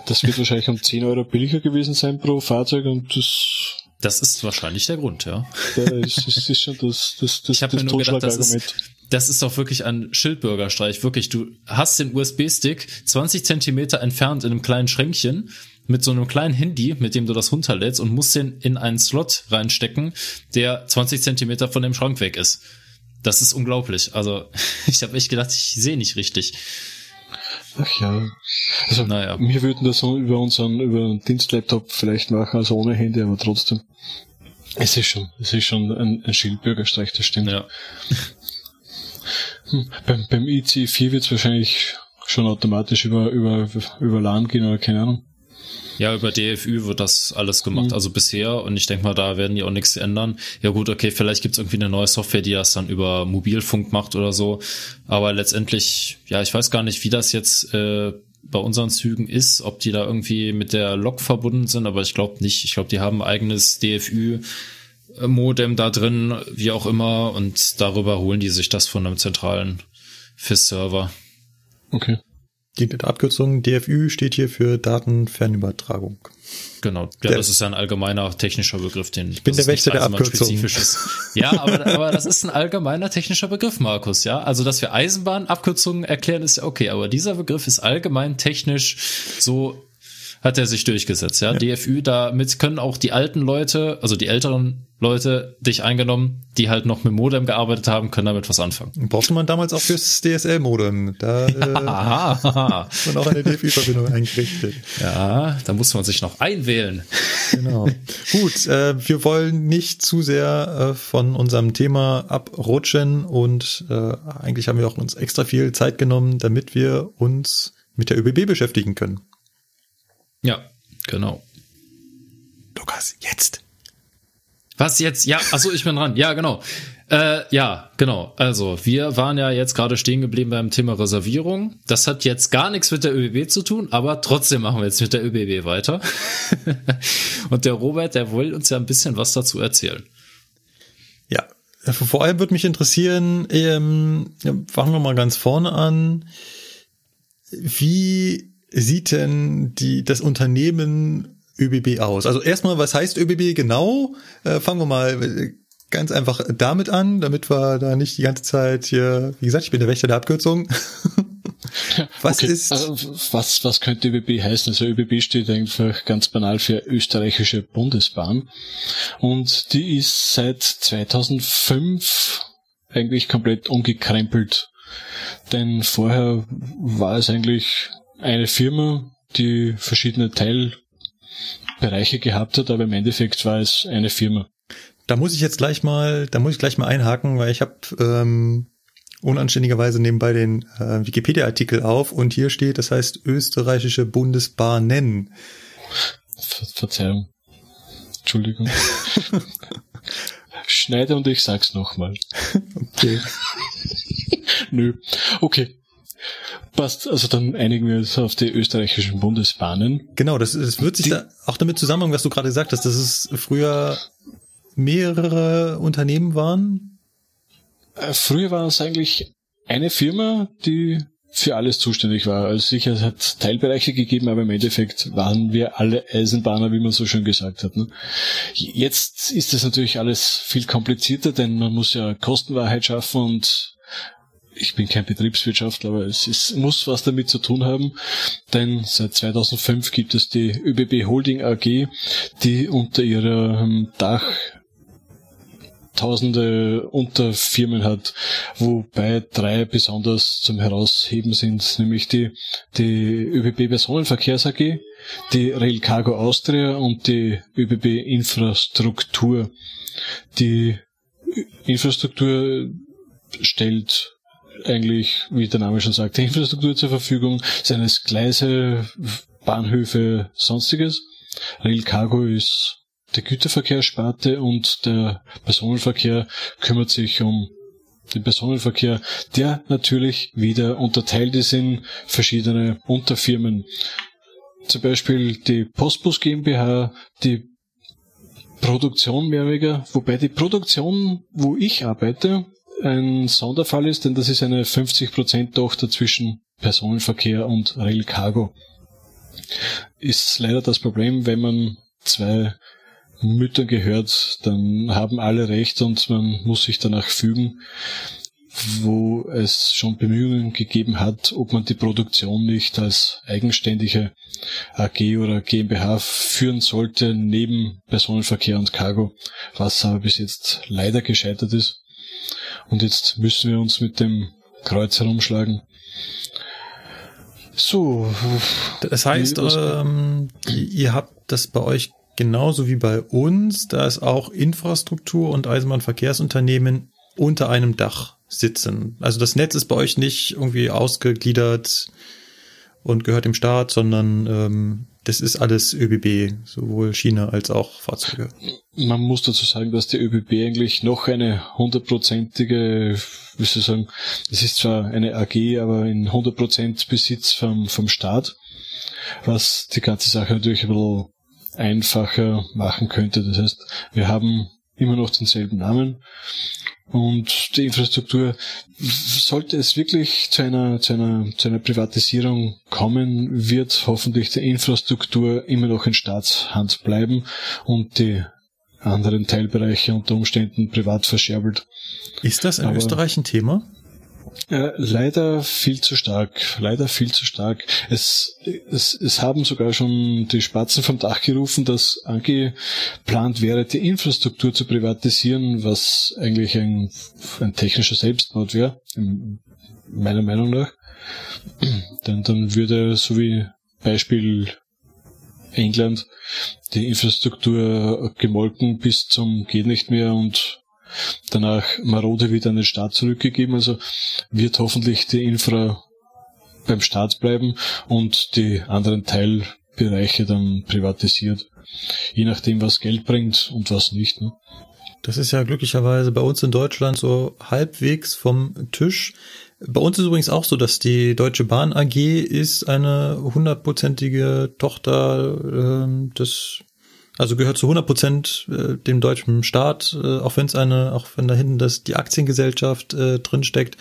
Das wird wahrscheinlich um 10 Euro billiger gewesen sein pro Fahrzeug und das das ist wahrscheinlich der Grund, ja. Ja, das ist, schon das, das, das, ich habe mir nur gedacht, das ist, das ist doch wirklich ein Schildbürgerstreich. Wirklich, du hast den USB-Stick 20 Zentimeter entfernt in einem kleinen Schränkchen mit so einem kleinen Handy, mit dem du das runterlädst und musst den in einen Slot reinstecken, der 20 Zentimeter von dem Schrank weg ist. Das ist unglaublich. Also ich habe echt gedacht, ich sehe nicht richtig. Ach ja. Also Naja. wir würden das über unseren, über einen Dienstlaptop vielleicht machen, also ohne Handy, aber trotzdem. Es ist schon, es ist schon ein, ein Schildbürgerstreich, das stimmt. Ja. Hm, beim, beim IC4 wird es wahrscheinlich schon automatisch über, über, über LAN gehen oder keine Ahnung. Ja, über DFÜ wird das alles gemacht, Mhm. also bisher. Und ich denke mal, da werden die auch nichts ändern. Ja gut, okay, vielleicht gibt's irgendwie eine neue Software, die das dann über Mobilfunk macht oder so. Aber letztendlich, ja, ich weiß gar nicht, wie das jetzt äh, bei unseren Zügen ist, ob die da irgendwie mit der Lok verbunden sind, aber ich glaube nicht. Ich glaube, die haben ein eigenes DFÜ-Modem da drin, wie auch immer. Und darüber holen die sich das von einem zentralen FIS-Server. Okay. Die Abkürzung DFÜ steht hier für Datenfernübertragung. Genau, ja, Der- das ist ja ein allgemeiner technischer Begriff, den ich bin der Wächter der Abkürzung. Ja, aber, aber das ist ein allgemeiner technischer Begriff, Markus, ja. Also, dass wir Eisenbahnabkürzungen erklären, ist ja okay, aber dieser Begriff ist allgemein technisch so hat er sich durchgesetzt, ja. DFÜ, damit können auch die alten Leute, also die älteren Leute, dich eingenommen, die halt noch mit Modem gearbeitet haben, können damit was anfangen. Brauchte man damals auch fürs DSL-Modem. Da äh, hat Aha. man auch eine DFÜ-Verbindung eingerichtet. ja, da muss man sich noch einwählen. Genau. Gut, äh, wir wollen nicht zu sehr äh, von unserem Thema abrutschen und äh, eigentlich haben wir auch uns extra viel Zeit genommen, damit wir uns mit der ÖBB beschäftigen können. Ja, genau. Lukas, jetzt. Was jetzt? Ja, achso, ich bin dran. Ja, genau. Äh, ja, genau. Also, wir waren ja jetzt gerade stehen geblieben beim Thema Reservierung. Das hat jetzt gar nichts mit der ÖBB zu tun, aber trotzdem machen wir jetzt mit der ÖBB weiter. Und der Robert, der will uns ja ein bisschen was dazu erzählen. Ja, vor allem würde mich interessieren, ähm, fangen wir mal ganz vorne an. Wie sieht denn die, das Unternehmen ÖBB aus? Also erstmal, was heißt ÖBB genau? Äh, fangen wir mal äh, ganz einfach damit an, damit wir da nicht die ganze Zeit hier, wie gesagt, ich bin der Wächter der Abkürzung. was okay. ist, Also, was, was könnte ÖBB heißen? Also ÖBB steht einfach ganz banal für Österreichische Bundesbahn. Und die ist seit 2005 eigentlich komplett umgekrempelt. Denn vorher war es eigentlich eine Firma, die verschiedene Teilbereiche gehabt hat, aber im Endeffekt war es eine Firma. da muss ich jetzt gleich mal, da muss ich gleich mal einhaken, weil ich habe ähm, unanständigerweise nebenbei den äh, Wikipedia-Artikel auf und hier steht, das heißt österreichische Bundesbahnen. Ver Verzeihung. Entschuldigung. Schneide und ich sag's nochmal. Okay. Nö. Okay. Passt. Also dann einigen wir uns auf die österreichischen Bundesbahnen. Genau, das, das wird sich Die- da auch damit zusammenhängen, was du gerade gesagt hast, dass es früher mehrere Unternehmen waren. Äh, Früher war es eigentlich eine Firma, die für alles zuständig war. Also sicher, es hat Teilbereiche gegeben, aber im Endeffekt waren wir alle Eisenbahner, wie man so schön gesagt hat. Ne? Jetzt ist das natürlich alles viel komplizierter, denn man muss ja Kostenwahrheit schaffen und ich bin kein Betriebswirtschaftler, aber es ist, muss was damit zu tun haben, denn seit 2005 gibt es die ÖBB Holding AG, die unter ihrem Dach tausende Unterfirmen hat, wobei drei besonders zum Herausheben sind, nämlich die, die ÖBB Personenverkehrs AG, die Rail Cargo Austria und die ÖBB Infrastruktur. Die Infrastruktur stellt eigentlich, wie der Name schon sagt, die Infrastruktur zur Verfügung, seines Gleise, Bahnhöfe, sonstiges. Rail Cargo ist der Güterverkehrssparte und der Personenverkehr kümmert sich um den Personenverkehr, der natürlich wieder unterteilt ist in verschiedene Unterfirmen. Zum Beispiel die Postbus GmbH, die Produktion mehr oder weniger, wobei die Produktion, wo ich arbeite, ein Sonderfall ist, denn das ist eine 50% Tochter zwischen Personenverkehr und Rail Cargo. Ist leider das Problem, wenn man zwei Müttern gehört, dann haben alle recht und man muss sich danach fügen, wo es schon Bemühungen gegeben hat, ob man die Produktion nicht als eigenständige AG oder GmbH führen sollte, neben Personenverkehr und Cargo, was aber bis jetzt leider gescheitert ist. Und jetzt müssen wir uns mit dem Kreuz herumschlagen. So. Das heißt, ähm, ihr habt das bei euch genauso wie bei uns, da ist auch Infrastruktur und Eisenbahnverkehrsunternehmen unter einem Dach sitzen. Also das Netz ist bei euch nicht irgendwie ausgegliedert und gehört dem Staat, sondern ähm, das ist alles ÖBB, sowohl China als auch Fahrzeuge. Man muss dazu sagen, dass die ÖBB eigentlich noch eine hundertprozentige, wie soll ich sagen, das ist zwar eine AG, aber in 100% Besitz vom, vom Staat, was die ganze Sache natürlich ein bisschen einfacher machen könnte. Das heißt, wir haben immer noch denselben Namen und die Infrastruktur, sollte es wirklich zu einer, zu einer, zu einer Privatisierung kommen, wird hoffentlich die Infrastruktur immer noch in Staatshand bleiben und die anderen Teilbereiche unter Umständen privat verscherbelt. Ist das in Aber Österreich ein Thema? Äh, leider viel zu stark. Leider viel zu stark. Es, es, es haben sogar schon die Spatzen vom Dach gerufen, dass angeplant wäre, die Infrastruktur zu privatisieren, was eigentlich ein, ein technischer Selbstmord wäre, meiner Meinung nach. Denn dann würde, so wie Beispiel England, die Infrastruktur gemolken bis zum geht nicht mehr und danach marode wieder an den Staat zurückgegeben. Also wird hoffentlich die Infra beim Staat bleiben und die anderen Teilbereiche dann privatisiert. Je nachdem, was Geld bringt und was nicht. Ne? Das ist ja glücklicherweise bei uns in Deutschland so halbwegs vom Tisch. Bei uns ist übrigens auch so, dass die Deutsche Bahn AG ist eine hundertprozentige Tochter äh, des also gehört zu 100 Prozent äh, dem deutschen Staat, äh, auch wenn es eine, auch wenn da hinten das die Aktiengesellschaft äh, drin steckt,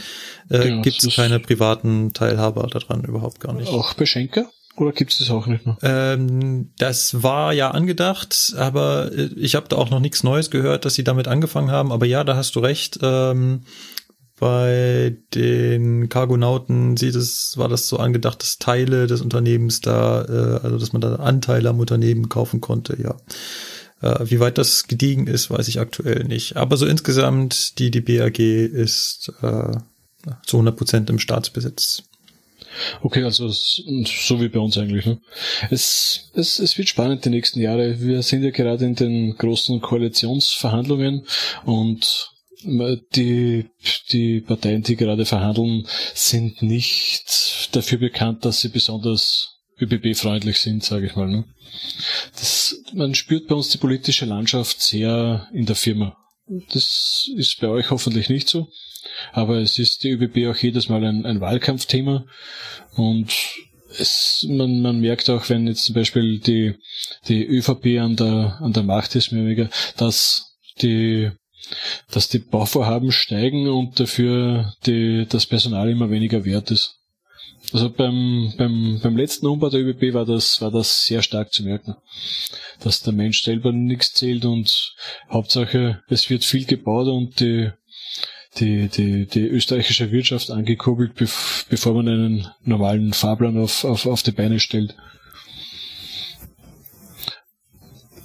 äh, ja, gibt es keine privaten Teilhaber daran überhaupt gar nicht. Auch Beschenker? Oder gibt es das auch nicht mehr? Ähm, das war ja angedacht, aber äh, ich habe da auch noch nichts Neues gehört, dass sie damit angefangen haben. Aber ja, da hast du recht. Ähm, bei den Cargonauten sieht es, war das so angedacht, dass Teile des Unternehmens da, äh, also dass man da Anteile am Unternehmen kaufen konnte, ja. Äh, wie weit das gediegen ist, weiß ich aktuell nicht. Aber so insgesamt, die, die BAG ist äh, zu 100 Prozent im Staatsbesitz. Okay, also so wie bei uns eigentlich. Ne? Es, es, es wird spannend die nächsten Jahre. Wir sind ja gerade in den großen Koalitionsverhandlungen und die, die Parteien, die gerade verhandeln, sind nicht dafür bekannt, dass sie besonders ÖBB-freundlich sind, sage ich mal. Ne? Das, man spürt bei uns die politische Landschaft sehr in der Firma. Das ist bei euch hoffentlich nicht so, aber es ist die ÖBB auch jedes Mal ein, ein Wahlkampfthema und es, man, man merkt auch, wenn jetzt zum Beispiel die, die ÖVP an der, an der Macht ist, dass die dass die Bauvorhaben steigen und dafür die, das Personal immer weniger wert ist. Also beim, beim, beim letzten Umbau der ÖBB war das, war das sehr stark zu merken. Dass der Mensch selber nichts zählt und Hauptsache, es wird viel gebaut und die, die, die, die österreichische Wirtschaft angekurbelt, bevor man einen normalen Fahrplan auf, auf, auf die Beine stellt.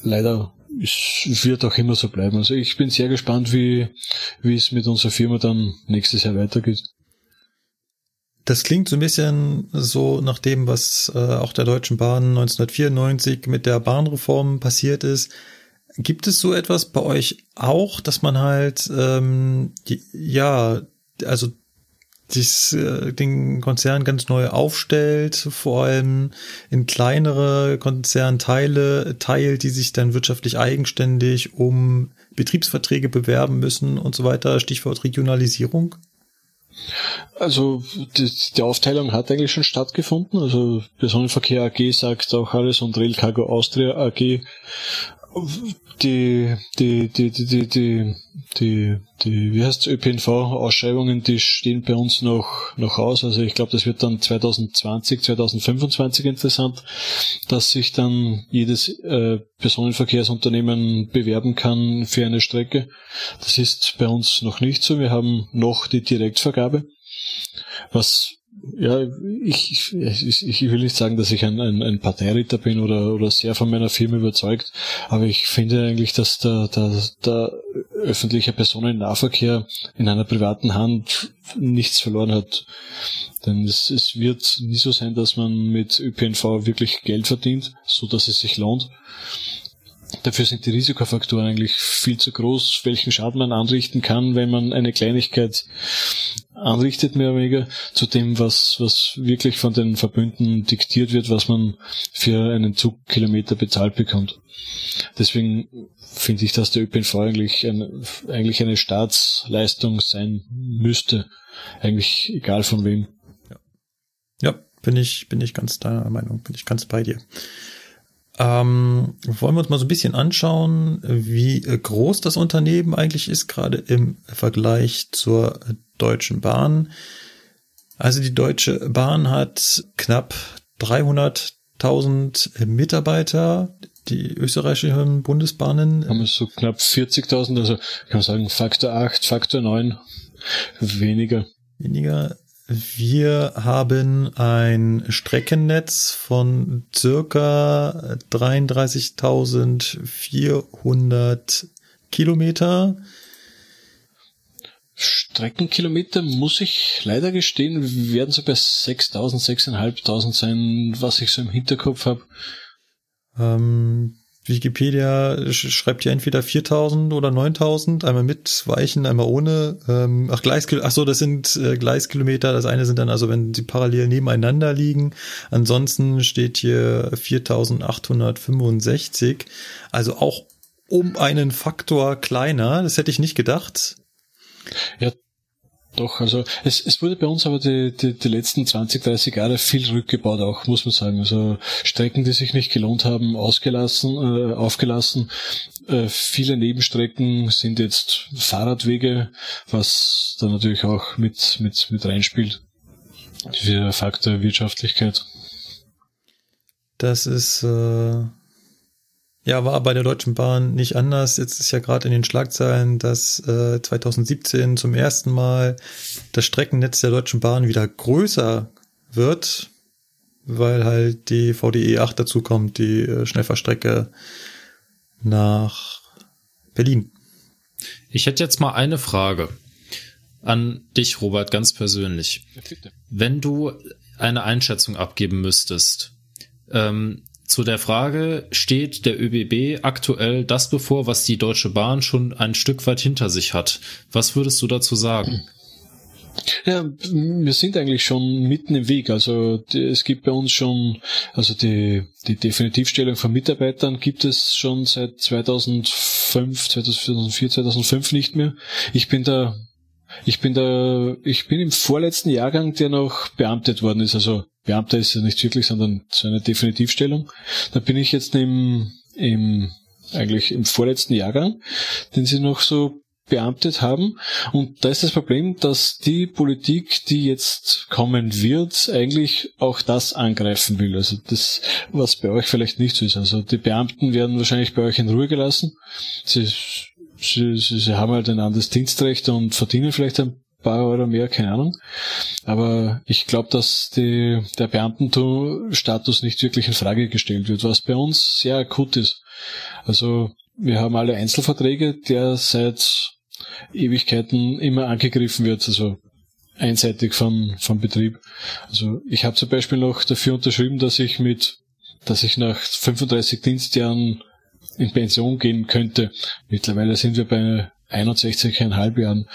Leider es wird auch immer so bleiben. Also ich bin sehr gespannt, wie, wie es mit unserer Firma dann nächstes Jahr weitergeht. Das klingt so ein bisschen so nach dem, was äh, auch der Deutschen Bahn 1994 mit der Bahnreform passiert ist. Gibt es so etwas bei euch auch, dass man halt ähm, die, ja, also sich äh, den Konzern ganz neu aufstellt, vor allem in kleinere Konzernteile teilt, die sich dann wirtschaftlich eigenständig um Betriebsverträge bewerben müssen und so weiter. Stichwort Regionalisierung. Also die, die Aufteilung hat eigentlich schon stattgefunden. Also Personenverkehr AG sagt auch alles und Rail Cargo Austria AG die, die, die, die, die, die, die, die wie heißt ÖPNV-Ausschreibungen, die stehen bei uns noch, noch aus. Also ich glaube, das wird dann 2020, 2025 interessant, dass sich dann jedes äh, Personenverkehrsunternehmen bewerben kann für eine Strecke. Das ist bei uns noch nicht so. Wir haben noch die Direktvergabe, was ja, ich, ich, ich will nicht sagen, dass ich ein, ein, ein Parteiritter bin oder, oder sehr von meiner Firma überzeugt, aber ich finde eigentlich, dass der, der, der öffentliche Personennahverkehr in einer privaten Hand nichts verloren hat. Denn es, es wird nie so sein, dass man mit ÖPNV wirklich Geld verdient, so dass es sich lohnt. Dafür sind die Risikofaktoren eigentlich viel zu groß, welchen Schaden man anrichten kann, wenn man eine Kleinigkeit anrichtet, mehr oder weniger, zu dem, was, was wirklich von den Verbünden diktiert wird, was man für einen Zugkilometer bezahlt bekommt. Deswegen finde ich, dass der ÖPNV eigentlich, ein, eigentlich eine Staatsleistung sein müsste. Eigentlich egal von wem. Ja, ja bin ich, bin ich ganz deiner Meinung, bin ich ganz bei dir. Ähm, wollen wir uns mal so ein bisschen anschauen, wie groß das Unternehmen eigentlich ist, gerade im Vergleich zur Deutschen Bahn. Also die Deutsche Bahn hat knapp 300.000 Mitarbeiter. Die österreichischen Bundesbahnen haben so knapp 40.000, also kann man sagen Faktor 8, Faktor 9 weniger. Weniger. Wir haben ein Streckennetz von circa 33.400 Kilometer. Streckenkilometer, muss ich leider gestehen, werden so bei 6.000, 6.500 sein, was ich so im Hinterkopf habe. Ähm, Wikipedia schreibt ja entweder 4000 oder 9000, einmal mit Weichen, einmal ohne. Ähm, ach, Gleiskilometer, ach so, das sind äh, Gleiskilometer. Das eine sind dann also, wenn sie parallel nebeneinander liegen. Ansonsten steht hier 4865. Also auch um einen Faktor kleiner. Das hätte ich nicht gedacht. Ja, doch, also es, es wurde bei uns aber die, die, die letzten 20, 30 Jahre viel rückgebaut auch, muss man sagen. Also Strecken, die sich nicht gelohnt haben, ausgelassen, äh, aufgelassen. Äh, viele Nebenstrecken sind jetzt Fahrradwege, was da natürlich auch mit, mit, mit reinspielt. Für Faktor Wirtschaftlichkeit. Das ist äh, ja, war bei der Deutschen Bahn nicht anders. Jetzt ist ja gerade in den Schlagzeilen, dass äh, 2017 zum ersten Mal das Streckennetz der Deutschen Bahn wieder größer wird, weil halt die VDE 8 dazukommt, die äh, Schnellfahrstrecke nach Berlin. Ich hätte jetzt mal eine Frage an dich, Robert, ganz persönlich. Wenn du eine Einschätzung abgeben müsstest, ähm, zu der Frage, steht der ÖBB aktuell das bevor, was die Deutsche Bahn schon ein Stück weit hinter sich hat? Was würdest du dazu sagen? Ja, wir sind eigentlich schon mitten im Weg. Also es gibt bei uns schon, also die, die Definitivstellung von Mitarbeitern gibt es schon seit 2005, 2004, 2005 nicht mehr. Ich bin da, ich bin da, ich bin im vorletzten Jahrgang, der noch beamtet worden ist. Also Beamter ist ja nicht wirklich, sondern so eine Definitivstellung. Da bin ich jetzt im, im eigentlich im vorletzten Jahrgang, den sie noch so beamtet haben. Und da ist das Problem, dass die Politik, die jetzt kommen wird, eigentlich auch das angreifen will. Also das, was bei euch vielleicht nicht so ist. Also die Beamten werden wahrscheinlich bei euch in Ruhe gelassen. Sie, sie, sie, haben halt ein anderes Dienstrecht und verdienen vielleicht ein paar Euro mehr, keine Ahnung. Aber ich glaube, dass die, der Beamtenstatus nicht wirklich in Frage gestellt wird, was bei uns sehr akut ist. Also wir haben alle Einzelverträge, der seit Ewigkeiten immer angegriffen wird, also einseitig vom, vom Betrieb. Also ich habe zum Beispiel noch dafür unterschrieben, dass ich mit, dass ich nach 35 Dienstjahren in Pension gehen könnte. Mittlerweile sind wir bei 61,5 Jahren,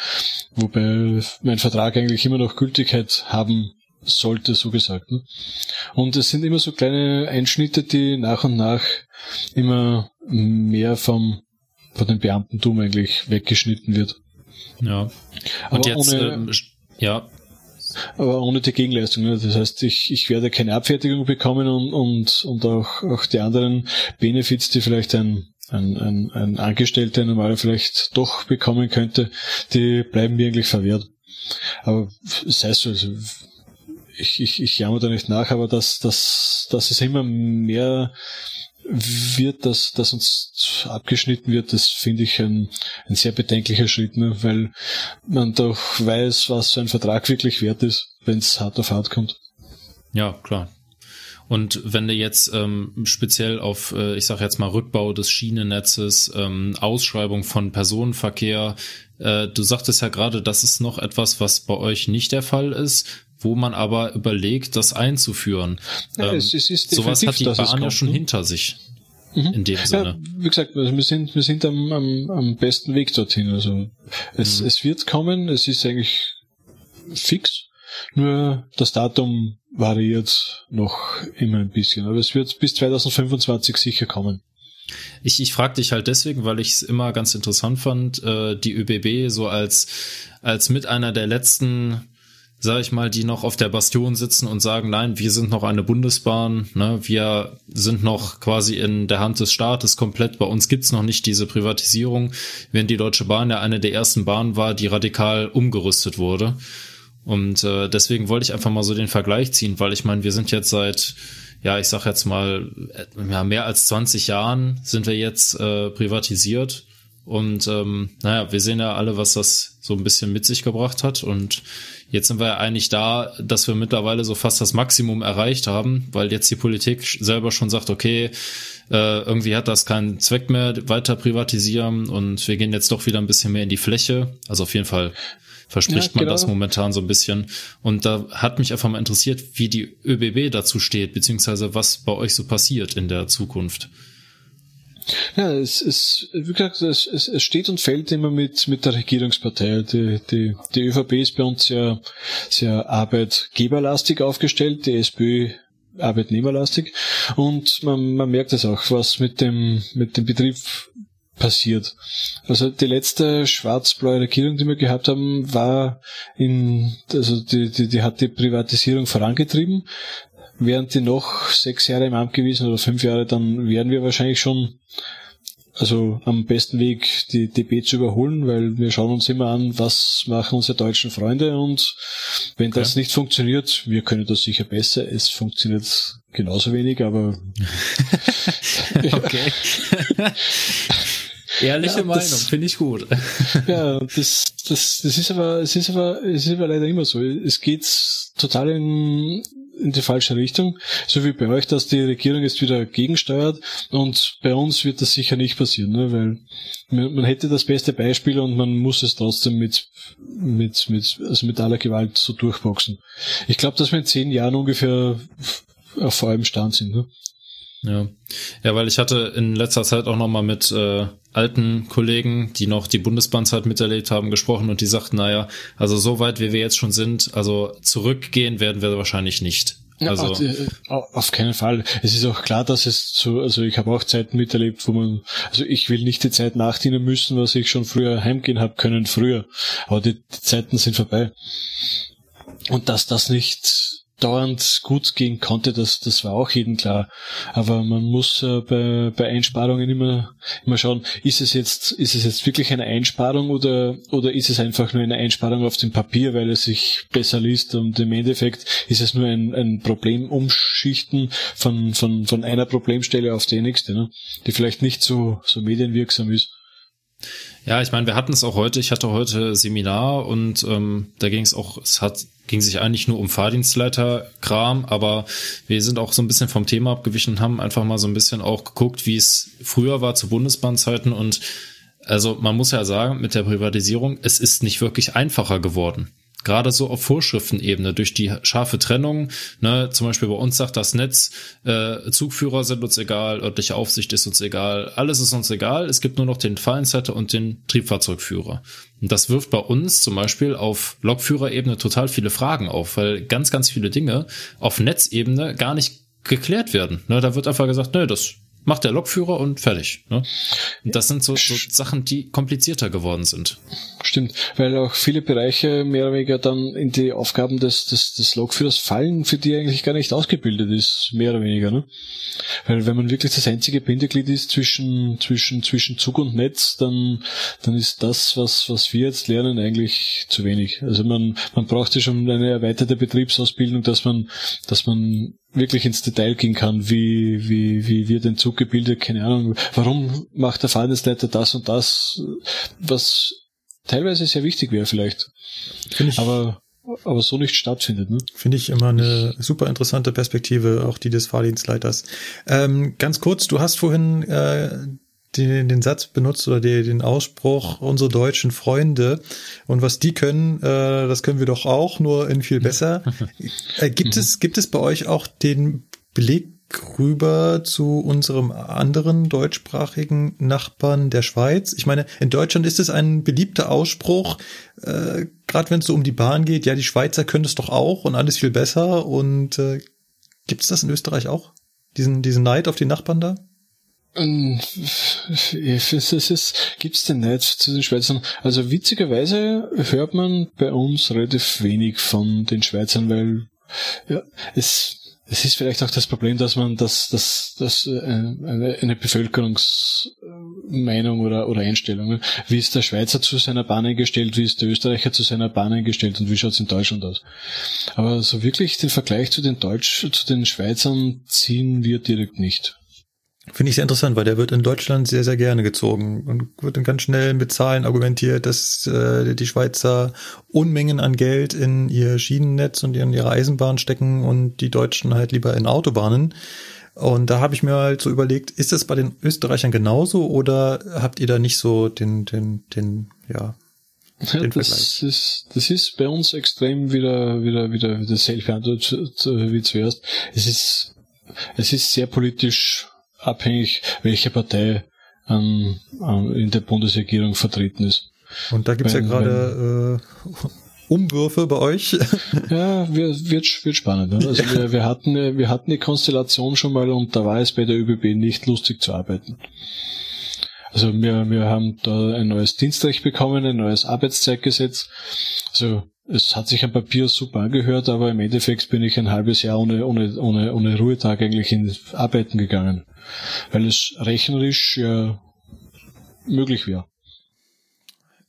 wobei mein Vertrag eigentlich immer noch Gültigkeit haben sollte, so gesagt. Ne? Und es sind immer so kleine Einschnitte, die nach und nach immer mehr vom, von dem Beamtentum eigentlich weggeschnitten wird. Ja. Und Aber jetzt, ohne, ähm, ja. Aber ohne die Gegenleistung. Ne? Das heißt, ich, ich werde keine Abfertigung bekommen und, und, und auch, auch die anderen Benefits, die vielleicht ein ein, ein, ein Angestellter normal vielleicht doch bekommen könnte, die bleiben mir eigentlich verwehrt. Aber sei es so, also ich, ich, ich jammer da nicht nach, aber dass, dass, dass es immer mehr wird, dass, dass uns abgeschnitten wird, das finde ich ein, ein sehr bedenklicher Schritt, ne? weil man doch weiß, was so ein Vertrag wirklich wert ist, wenn es hart auf hart kommt. Ja, klar. Und wenn du jetzt ähm, speziell auf, äh, ich sage jetzt mal, Rückbau des Schienennetzes, ähm, Ausschreibung von Personenverkehr, äh, du sagtest ja gerade, das ist noch etwas, was bei euch nicht der Fall ist, wo man aber überlegt, das einzuführen. Ja, ähm, es, es sowas hat die Bahn ja schon ne? hinter sich. Mhm. In dem Sinne. Ja, wie gesagt, also wir sind, wir sind am, am, am besten Weg dorthin. Also es, mhm. es wird kommen, es ist eigentlich fix. Nur das Datum variiert noch immer ein bisschen. Aber es wird bis 2025 sicher kommen. Ich, ich frage dich halt deswegen, weil ich es immer ganz interessant fand, äh, die ÖBB so als, als mit einer der letzten, sag ich mal, die noch auf der Bastion sitzen und sagen, nein, wir sind noch eine Bundesbahn, ne, wir sind noch quasi in der Hand des Staates komplett, bei uns gibt's noch nicht diese Privatisierung, während die Deutsche Bahn ja eine der ersten Bahnen war, die radikal umgerüstet wurde. Und äh, deswegen wollte ich einfach mal so den Vergleich ziehen, weil ich meine, wir sind jetzt seit, ja, ich sag jetzt mal, äh, ja, mehr als 20 Jahren sind wir jetzt äh, privatisiert. Und ähm, naja, wir sehen ja alle, was das so ein bisschen mit sich gebracht hat. Und jetzt sind wir ja eigentlich da, dass wir mittlerweile so fast das Maximum erreicht haben, weil jetzt die Politik selber schon sagt, okay, äh, irgendwie hat das keinen Zweck mehr, weiter privatisieren und wir gehen jetzt doch wieder ein bisschen mehr in die Fläche. Also auf jeden Fall verspricht ja, man das genau. momentan so ein bisschen. Und da hat mich einfach mal interessiert, wie die ÖBB dazu steht, beziehungsweise was bei euch so passiert in der Zukunft. Ja, es ist, wie gesagt, es, es, es steht und fällt immer mit, mit der Regierungspartei. Die, die, die ÖVP ist bei uns sehr, sehr arbeitgeberlastig aufgestellt, die SPÖ arbeitnehmerlastig. Und man, man merkt es auch, was mit dem, mit dem Betrieb passiert. Also die letzte schwarz-blaue Regierung, die wir gehabt haben, war in, also die, die, die hat die Privatisierung vorangetrieben. Wären die noch sechs Jahre im Amt gewesen oder fünf Jahre, dann wären wir wahrscheinlich schon also am besten Weg, die DB zu überholen, weil wir schauen uns immer an, was machen unsere deutschen Freunde und wenn das ja. nicht funktioniert, wir können das sicher besser. Es funktioniert genauso wenig, aber okay. Ehrliche ja, Meinung, finde ich gut. Ja, das, das, das ist aber, es ist aber, es ist aber leider immer so. Es geht total in, in die falsche Richtung. So wie bei euch, dass die Regierung jetzt wieder gegensteuert und bei uns wird das sicher nicht passieren, ne? weil man, hätte das beste Beispiel und man muss es trotzdem mit, mit, mit, also mit aller Gewalt so durchboxen. Ich glaube, dass wir in zehn Jahren ungefähr auf vollem Stand sind. Ne? Ja. ja, weil ich hatte in letzter Zeit auch noch mal mit äh, alten Kollegen, die noch die Bundesbahnzeit miterlebt haben, gesprochen und die sagten, naja, also so weit wie wir jetzt schon sind, also zurückgehen werden wir wahrscheinlich nicht. Also ja, äh, auf keinen Fall. Es ist auch klar, dass es so, also ich habe auch Zeiten miterlebt, wo man, also ich will nicht die Zeit nachdienen müssen, was ich schon früher heimgehen habe können früher, aber die, die Zeiten sind vorbei. Und dass das nicht dauernd gut gehen konnte, das, das war auch jedem klar. Aber man muss äh, bei, bei Einsparungen immer, immer schauen, ist es jetzt, ist es jetzt wirklich eine Einsparung oder, oder ist es einfach nur eine Einsparung auf dem Papier, weil es sich besser liest und im Endeffekt ist es nur ein, ein Problem umschichten von, von, von einer Problemstelle auf die nächste, ne? die vielleicht nicht so, so medienwirksam ist. Ja, ich meine, wir hatten es auch heute. Ich hatte heute Seminar und ähm, da ging es auch, es hat ging sich eigentlich nur um Fahrdienstleiter-Kram, aber wir sind auch so ein bisschen vom Thema abgewichen und haben einfach mal so ein bisschen auch geguckt, wie es früher war zu Bundesbahnzeiten und also man muss ja sagen, mit der Privatisierung, es ist nicht wirklich einfacher geworden gerade so auf Vorschriftenebene durch die scharfe Trennung, ne, zum Beispiel bei uns sagt das Netz, äh, Zugführer sind uns egal, örtliche Aufsicht ist uns egal, alles ist uns egal, es gibt nur noch den Fahrinseiter und den Triebfahrzeugführer. Und das wirft bei uns zum Beispiel auf Lokführerebene total viele Fragen auf, weil ganz, ganz viele Dinge auf Netzebene gar nicht geklärt werden. Ne, da wird einfach gesagt, ne, das macht der Lokführer und fertig. Ne? Und das sind so, so Sachen, die komplizierter geworden sind. Stimmt, weil auch viele Bereiche mehr oder weniger dann in die Aufgaben des, des, des Lokführers fallen, für die er eigentlich gar nicht ausgebildet ist, mehr oder weniger. Ne? Weil wenn man wirklich das einzige Bindeglied ist zwischen, zwischen, zwischen Zug und Netz, dann, dann ist das, was, was wir jetzt lernen, eigentlich zu wenig. Also man, man braucht ja schon eine erweiterte Betriebsausbildung, dass man, dass man wirklich ins Detail gehen kann, wie, wie, wie wird ein Zug gebildet, keine Ahnung, warum macht der Fahrdienstleiter das und das, was teilweise sehr wichtig wäre vielleicht. Finde ich, Aber, aber so nicht stattfindet. Ne? finde ich immer eine super interessante Perspektive, auch die des Fahrdienstleiters. Ähm, ganz kurz, du hast vorhin äh, den, den Satz benutzt oder den, den Ausspruch, unsere deutschen Freunde und was die können, äh, das können wir doch auch, nur in viel besser. Äh, gibt es, gibt es bei euch auch den Beleg rüber zu unserem anderen deutschsprachigen Nachbarn der Schweiz. Ich meine, in Deutschland ist es ein beliebter Ausspruch, äh, gerade wenn es so um die Bahn geht, ja, die Schweizer können es doch auch und alles viel besser. Und äh, gibt es das in Österreich auch? Diesen, diesen Neid auf die Nachbarn da? Ähm, Es es denn nicht zu den Schweizern? Also witzigerweise hört man bei uns relativ wenig von den Schweizern, weil ja, es, es ist vielleicht auch das Problem, dass man das, das, das äh, eine, eine Bevölkerungsmeinung oder, oder Einstellung, wie ist der Schweizer zu seiner Bahn eingestellt, wie ist der Österreicher zu seiner Bahn eingestellt und wie schaut's in Deutschland aus? Aber so wirklich den Vergleich zu den Deutsch, zu den Schweizern ziehen wir direkt nicht. Finde ich sehr interessant, weil der wird in Deutschland sehr, sehr gerne gezogen und wird dann ganz schnell mit Zahlen argumentiert, dass äh, die Schweizer Unmengen an Geld in ihr Schienennetz und in ihre Eisenbahn stecken und die Deutschen halt lieber in Autobahnen. Und da habe ich mir halt so überlegt, ist das bei den Österreichern genauso oder habt ihr da nicht so den, den, den, ja, Ja, das ist, das ist bei uns extrem wieder, wieder, wieder dasselbe Antwort zu- wie zuerst. Es ist, es ist sehr politisch abhängig, welche Partei ähm, ähm, in der Bundesregierung vertreten ist. Und da gibt's ja Wenn- gerade äh, Umwürfe bei euch. Ja, wird, wird, wird spannend. Ne? Also wir, wir hatten, äh, wir hatten die Konstellation schon mal und da war es bei der ÖBB nicht lustig zu arbeiten. Also wir, wir haben da ein neues Dienstrecht bekommen, ein neues Arbeitszeitgesetz. Also es hat sich am Papier super angehört, aber im Endeffekt bin ich ein halbes Jahr ohne, ohne, ohne, ohne Ruhetag eigentlich in Arbeiten gegangen. Weil es rechnerisch ja möglich wäre.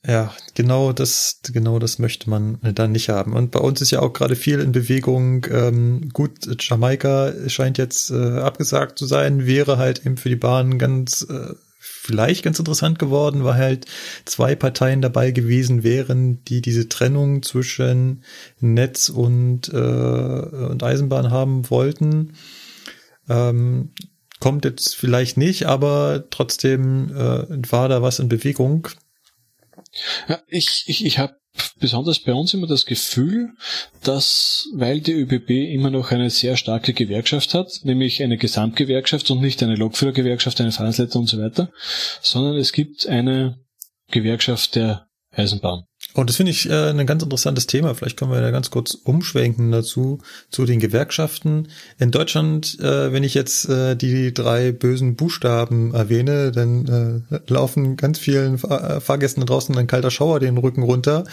Ja, genau das, genau das möchte man dann nicht haben. Und bei uns ist ja auch gerade viel in Bewegung. Ähm, gut, Jamaika scheint jetzt äh, abgesagt zu sein, wäre halt eben für die Bahn ganz äh, vielleicht ganz interessant geworden, weil halt zwei Parteien dabei gewesen wären, die diese Trennung zwischen Netz und, äh, und Eisenbahn haben wollten. Ähm, kommt jetzt vielleicht nicht, aber trotzdem äh, war da was in Bewegung. Ja, ich ich, ich habe besonders bei uns immer das Gefühl, dass, weil die ÖBB immer noch eine sehr starke Gewerkschaft hat, nämlich eine Gesamtgewerkschaft und nicht eine Lokführergewerkschaft, eine Fahrensleiter und so weiter, sondern es gibt eine Gewerkschaft der Eisenbahn. Und das finde ich äh, ein ganz interessantes Thema. Vielleicht können wir da ganz kurz umschwenken dazu, zu den Gewerkschaften. In Deutschland, äh, wenn ich jetzt äh, die drei bösen Buchstaben erwähne, dann äh, laufen ganz vielen Fahr Fahrgästen da draußen ein kalter Schauer den Rücken runter.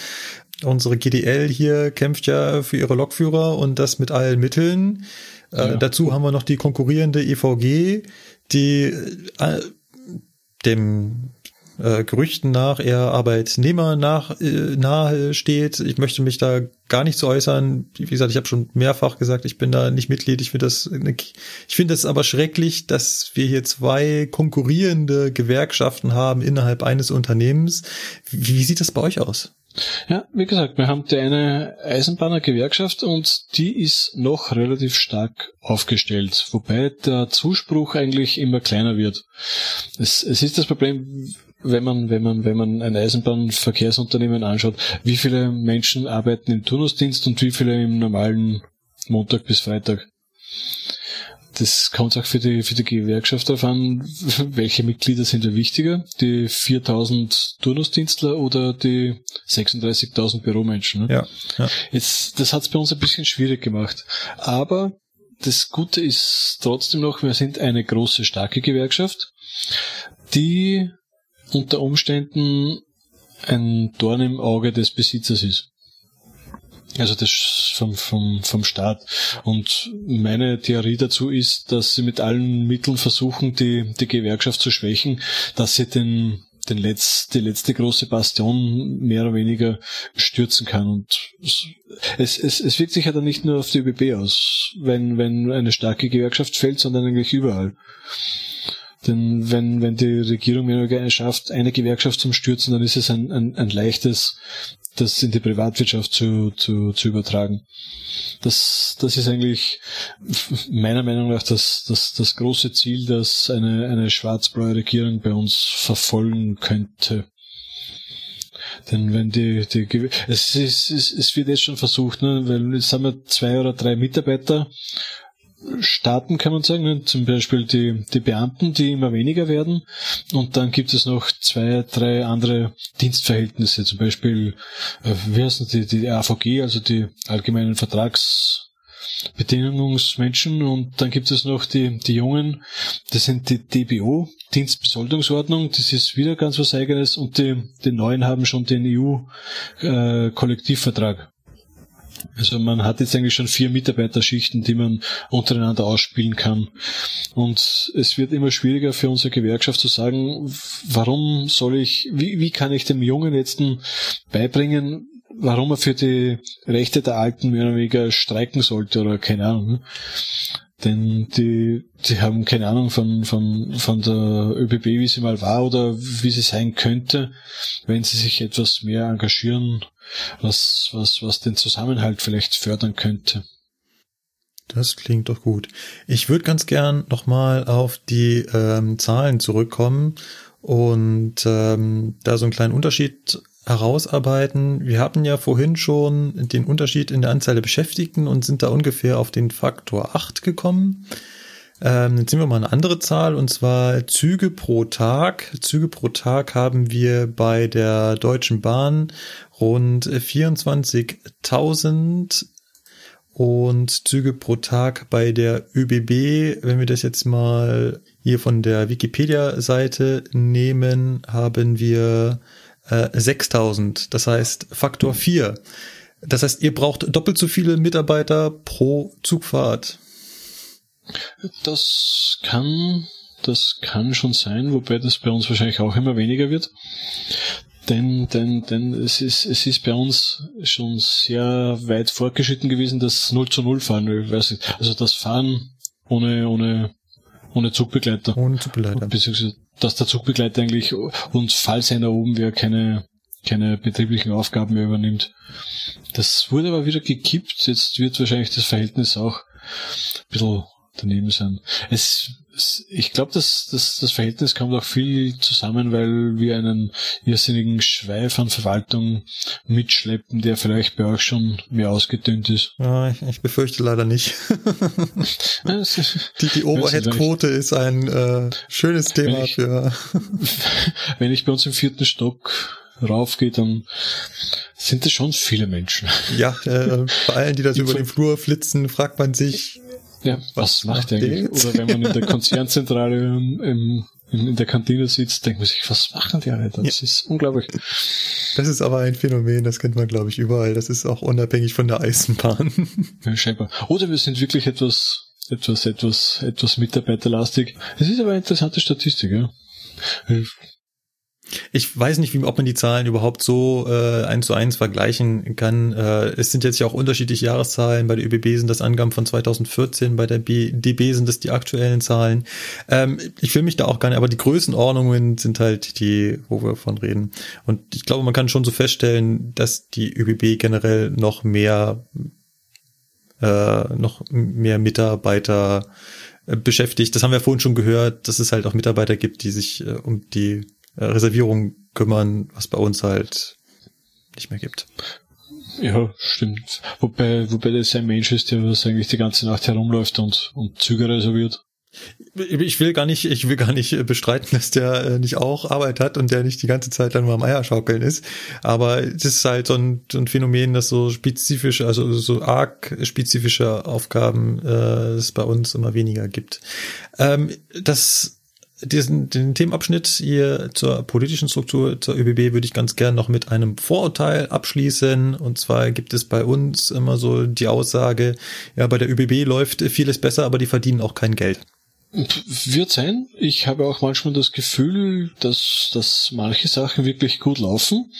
Unsere GDL hier kämpft ja für ihre Lokführer und das mit allen Mitteln. Äh, Ja. Dazu haben wir noch die konkurrierende EVG, die äh, dem äh, Gerüchten nach eher Arbeitnehmer nach äh, nahe steht. Ich möchte mich da gar nicht zu äußern. Wie gesagt, ich habe schon mehrfach gesagt, ich bin da nicht Mitglied. Ich finde das, ich es aber schrecklich, dass wir hier zwei konkurrierende Gewerkschaften haben innerhalb eines Unternehmens. Wie, wie sieht das bei euch aus? Ja, wie gesagt, wir haben die eine Eisenbahnergewerkschaft und die ist noch relativ stark aufgestellt, wobei der Zuspruch eigentlich immer kleiner wird. Es, es ist das Problem, wenn man, wenn man, wenn man ein Eisenbahnverkehrsunternehmen anschaut, wie viele Menschen arbeiten im Turnusdienst und wie viele im normalen Montag bis Freitag. Das kommt auch für die, für die Gewerkschaft darauf an, welche Mitglieder sind da wichtiger, die 4000 Turnusdienstler oder die 36.000 Büromenschen. Ne? Ja, ja. Jetzt, das hat's bei uns ein bisschen schwierig gemacht. Aber das Gute ist trotzdem noch, wir sind eine große, starke Gewerkschaft, die unter Umständen ein Dorn im Auge des Besitzers ist. Also das vom, vom, vom Staat. Und meine Theorie dazu ist, dass sie mit allen Mitteln versuchen, die, die Gewerkschaft zu schwächen, dass sie den, den Letz, die letzte große Bastion mehr oder weniger stürzen kann. Und es, es, es wirkt sich ja dann nicht nur auf die ÖBB aus, wenn, wenn eine starke Gewerkschaft fällt, sondern eigentlich überall. Denn wenn, wenn die Regierung mehr oder schafft, eine Gewerkschaft zum Stürzen, dann ist es ein, ein, ein leichtes, das in die Privatwirtschaft zu, zu, zu übertragen. Das, das ist eigentlich meiner Meinung nach das, das, das große Ziel, das eine, eine schwarz-blaue Regierung bei uns verfolgen könnte. Denn wenn die, die es, ist, es, es wird jetzt schon versucht, ne, weil jetzt haben wir zwei oder drei Mitarbeiter Staaten kann man sagen, zum Beispiel die, die Beamten, die immer weniger werden. Und dann gibt es noch zwei, drei andere Dienstverhältnisse, zum Beispiel, äh, wie heißt das, die, die AVG, also die allgemeinen Vertragsbedingungsmenschen. Und dann gibt es noch die, die Jungen, das sind die DBO, Dienstbesoldungsordnung, das ist wieder ganz was eigenes. Und die, die Neuen haben schon den EU-Kollektivvertrag. Also man hat jetzt eigentlich schon vier Mitarbeiterschichten, die man untereinander ausspielen kann. Und es wird immer schwieriger für unsere Gewerkschaft zu sagen, warum soll ich, wie, wie kann ich dem Jungen jetzt beibringen, warum er für die Rechte der Alten mehr oder weniger streiken sollte oder keine Ahnung. Denn die, die haben keine Ahnung von, von, von der ÖBB, wie sie mal war oder wie sie sein könnte, wenn sie sich etwas mehr engagieren was, was, was den Zusammenhalt vielleicht fördern könnte. Das klingt doch gut. Ich würde ganz gern nochmal auf die ähm, Zahlen zurückkommen und ähm, da so einen kleinen Unterschied herausarbeiten. Wir hatten ja vorhin schon den Unterschied in der Anzahl der Beschäftigten und sind da ungefähr auf den Faktor 8 gekommen. Ähm, jetzt sehen wir mal eine andere Zahl und zwar Züge pro Tag. Züge pro Tag haben wir bei der Deutschen Bahn rund 24.000 und Züge pro Tag bei der ÖBB. Wenn wir das jetzt mal hier von der Wikipedia-Seite nehmen, haben wir äh, 6.000. Das heißt Faktor 4. Das heißt, ihr braucht doppelt so viele Mitarbeiter pro Zugfahrt. Das kann, das kann schon sein, wobei das bei uns wahrscheinlich auch immer weniger wird. Denn, denn, denn es ist, es ist bei uns schon sehr weit fortgeschritten gewesen, das 0 zu 0 Fahren. Also das Fahren ohne, ohne, ohne Zugbegleiter. Ohne Zugbegleiter. Beziehungsweise, dass der Zugbegleiter eigentlich und falls einer oben wäre, keine, keine betrieblichen Aufgaben mehr übernimmt. Das wurde aber wieder gekippt. Jetzt wird wahrscheinlich das Verhältnis auch ein bisschen daneben sein. Es, es ich glaube, dass, dass das Verhältnis kommt auch viel zusammen, weil wir einen irrsinnigen Schweif an Verwaltung mitschleppen, der vielleicht bei euch schon mehr ausgedünnt ist. Ja, ich, ich befürchte leider nicht. die die Overhead-Quote ist ein äh, schönes Thema wenn ich, für. wenn ich bei uns im vierten Stock raufgehe, dann sind es schon viele Menschen. Ja, äh, bei allen, die das über den Flur flitzen, fragt man sich, ja, was, was macht der eigentlich? Jetzt? Oder wenn man in der Konzernzentrale im, im, in der Kantine sitzt, denkt man sich, was machen die alle? Das ja. ist unglaublich. Das ist aber ein Phänomen, das kennt man, glaube ich, überall. Das ist auch unabhängig von der Eisenbahn. Ja, scheinbar. Oder wir sind wirklich etwas, etwas, etwas, etwas mitarbeiterlastig. Es ist aber eine interessante Statistik, ja. Ich weiß nicht, wie, ob man die Zahlen überhaupt so äh, eins zu eins vergleichen kann. Äh, es sind jetzt ja auch unterschiedliche Jahreszahlen. Bei der ÖBB sind das Angaben von 2014, bei der B DB sind das die aktuellen Zahlen. Ähm, ich will mich da auch gar nicht, aber die Größenordnungen sind halt die, wo wir von reden. Und ich glaube, man kann schon so feststellen, dass die ÖBB generell noch mehr, äh, noch mehr Mitarbeiter äh, beschäftigt. Das haben wir vorhin schon gehört, dass es halt auch Mitarbeiter gibt, die sich äh, um die Reservierung kümmern, was bei uns halt nicht mehr gibt. Ja, stimmt. Wobei, wobei das ein Mensch ist, der was eigentlich die ganze Nacht herumläuft und, und Züge reserviert. Ich will gar nicht, ich will gar nicht bestreiten, dass der äh, nicht auch Arbeit hat und der nicht die ganze Zeit dann nur am Eierschaukeln ist. Aber es ist halt so ein, so ein Phänomen, dass so spezifische, also so arg spezifische Aufgaben äh, es bei uns immer weniger gibt. Ähm, das diesen den Themenabschnitt hier zur politischen Struktur zur ÖBB würde ich ganz gern noch mit einem Vorurteil abschließen. Und zwar gibt es bei uns immer so die Aussage, ja, bei der ÖBB läuft vieles besser, aber die verdienen auch kein Geld. Wird sein. Ich habe auch manchmal das Gefühl, dass, dass manche Sachen wirklich gut laufen,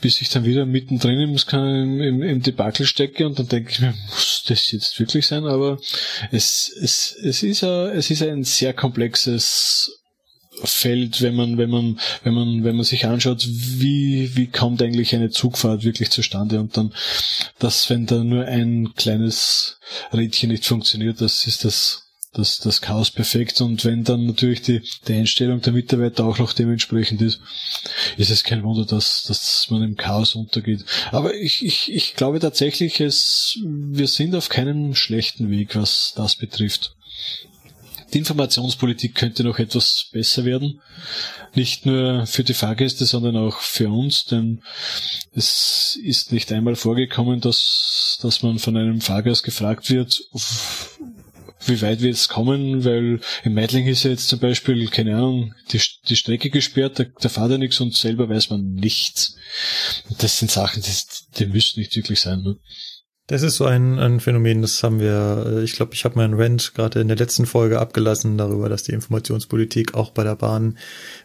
bis ich dann wieder mittendrin im, im, im Debakel stecke und dann denke ich mir, muss das jetzt wirklich sein? Aber es, es, es, ist, a, es ist ein sehr komplexes Feld, wenn man, wenn man, wenn man, wenn man sich anschaut, wie, wie kommt eigentlich eine Zugfahrt wirklich zustande und dann, dass wenn da nur ein kleines Rädchen nicht funktioniert, das ist das das, das Chaos perfekt. Und wenn dann natürlich die, die Einstellung der Mitarbeiter auch noch dementsprechend ist, ist es kein Wunder, dass, dass man im Chaos untergeht. Aber ich, ich, ich glaube tatsächlich, es, wir sind auf keinem schlechten Weg, was das betrifft. Die Informationspolitik könnte noch etwas besser werden. Nicht nur für die Fahrgäste, sondern auch für uns, denn es ist nicht einmal vorgekommen, dass, dass man von einem Fahrgast gefragt wird, wie weit wir jetzt kommen, weil im Meidling ist ja jetzt zum Beispiel, keine Ahnung, die, die Strecke gesperrt, da, da fahrt er nichts und selber weiß man nichts. Das sind Sachen, die, die müssen nicht wirklich sein. Ne? Das ist so ein, ein Phänomen, das haben wir, äh, ich glaube, ich habe meinen Rant gerade in der letzten Folge abgelassen darüber, dass die Informationspolitik auch bei der Bahn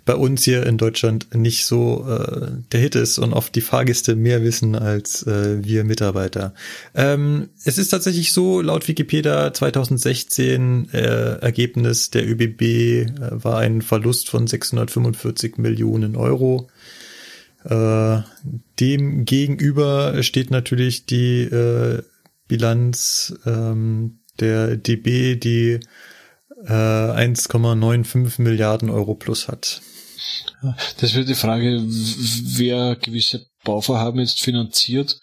bei uns hier in Deutschland nicht so äh, der Hit ist und oft die Fahrgäste mehr wissen als äh, wir Mitarbeiter. Ähm, es ist tatsächlich so, laut Wikipedia 2016 äh, Ergebnis der ÖBB äh, war ein Verlust von 645 Millionen Euro. Äh, dem gegenüber steht natürlich die äh, Bilanz ähm, der DB, die äh, 1,95 Milliarden Euro plus hat. Das wird die Frage, wer gewisse Bauvorhaben jetzt finanziert,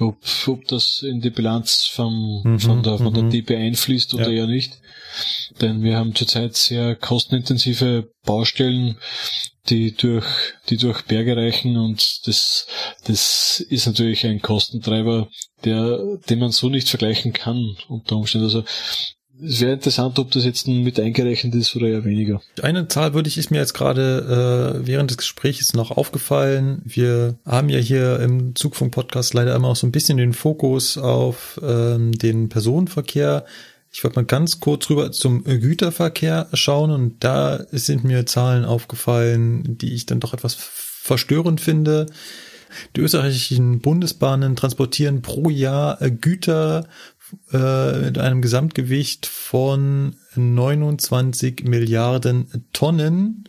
ob, ob das in die Bilanz vom, mhm, von der, von der mhm. DB einfließt oder ja. eher nicht. Denn wir haben zurzeit sehr kostenintensive Baustellen, die durch, die durch Berge reichen und das, das ist natürlich ein Kostentreiber, der, den man so nicht vergleichen kann unter Umständen. Also, es wäre interessant, ob das jetzt mit eingerechnet ist oder eher weniger. Eine Zahl würde ich, ist mir jetzt gerade äh, während des Gesprächs noch aufgefallen. Wir haben ja hier im Zugfunk-Podcast leider immer auch so ein bisschen den Fokus auf ähm, den Personenverkehr. Ich wollte mal ganz kurz rüber zum Güterverkehr schauen und da sind mir Zahlen aufgefallen, die ich dann doch etwas verstörend finde. Die österreichischen Bundesbahnen transportieren pro Jahr Güter äh, mit einem Gesamtgewicht von 29 Milliarden Tonnen.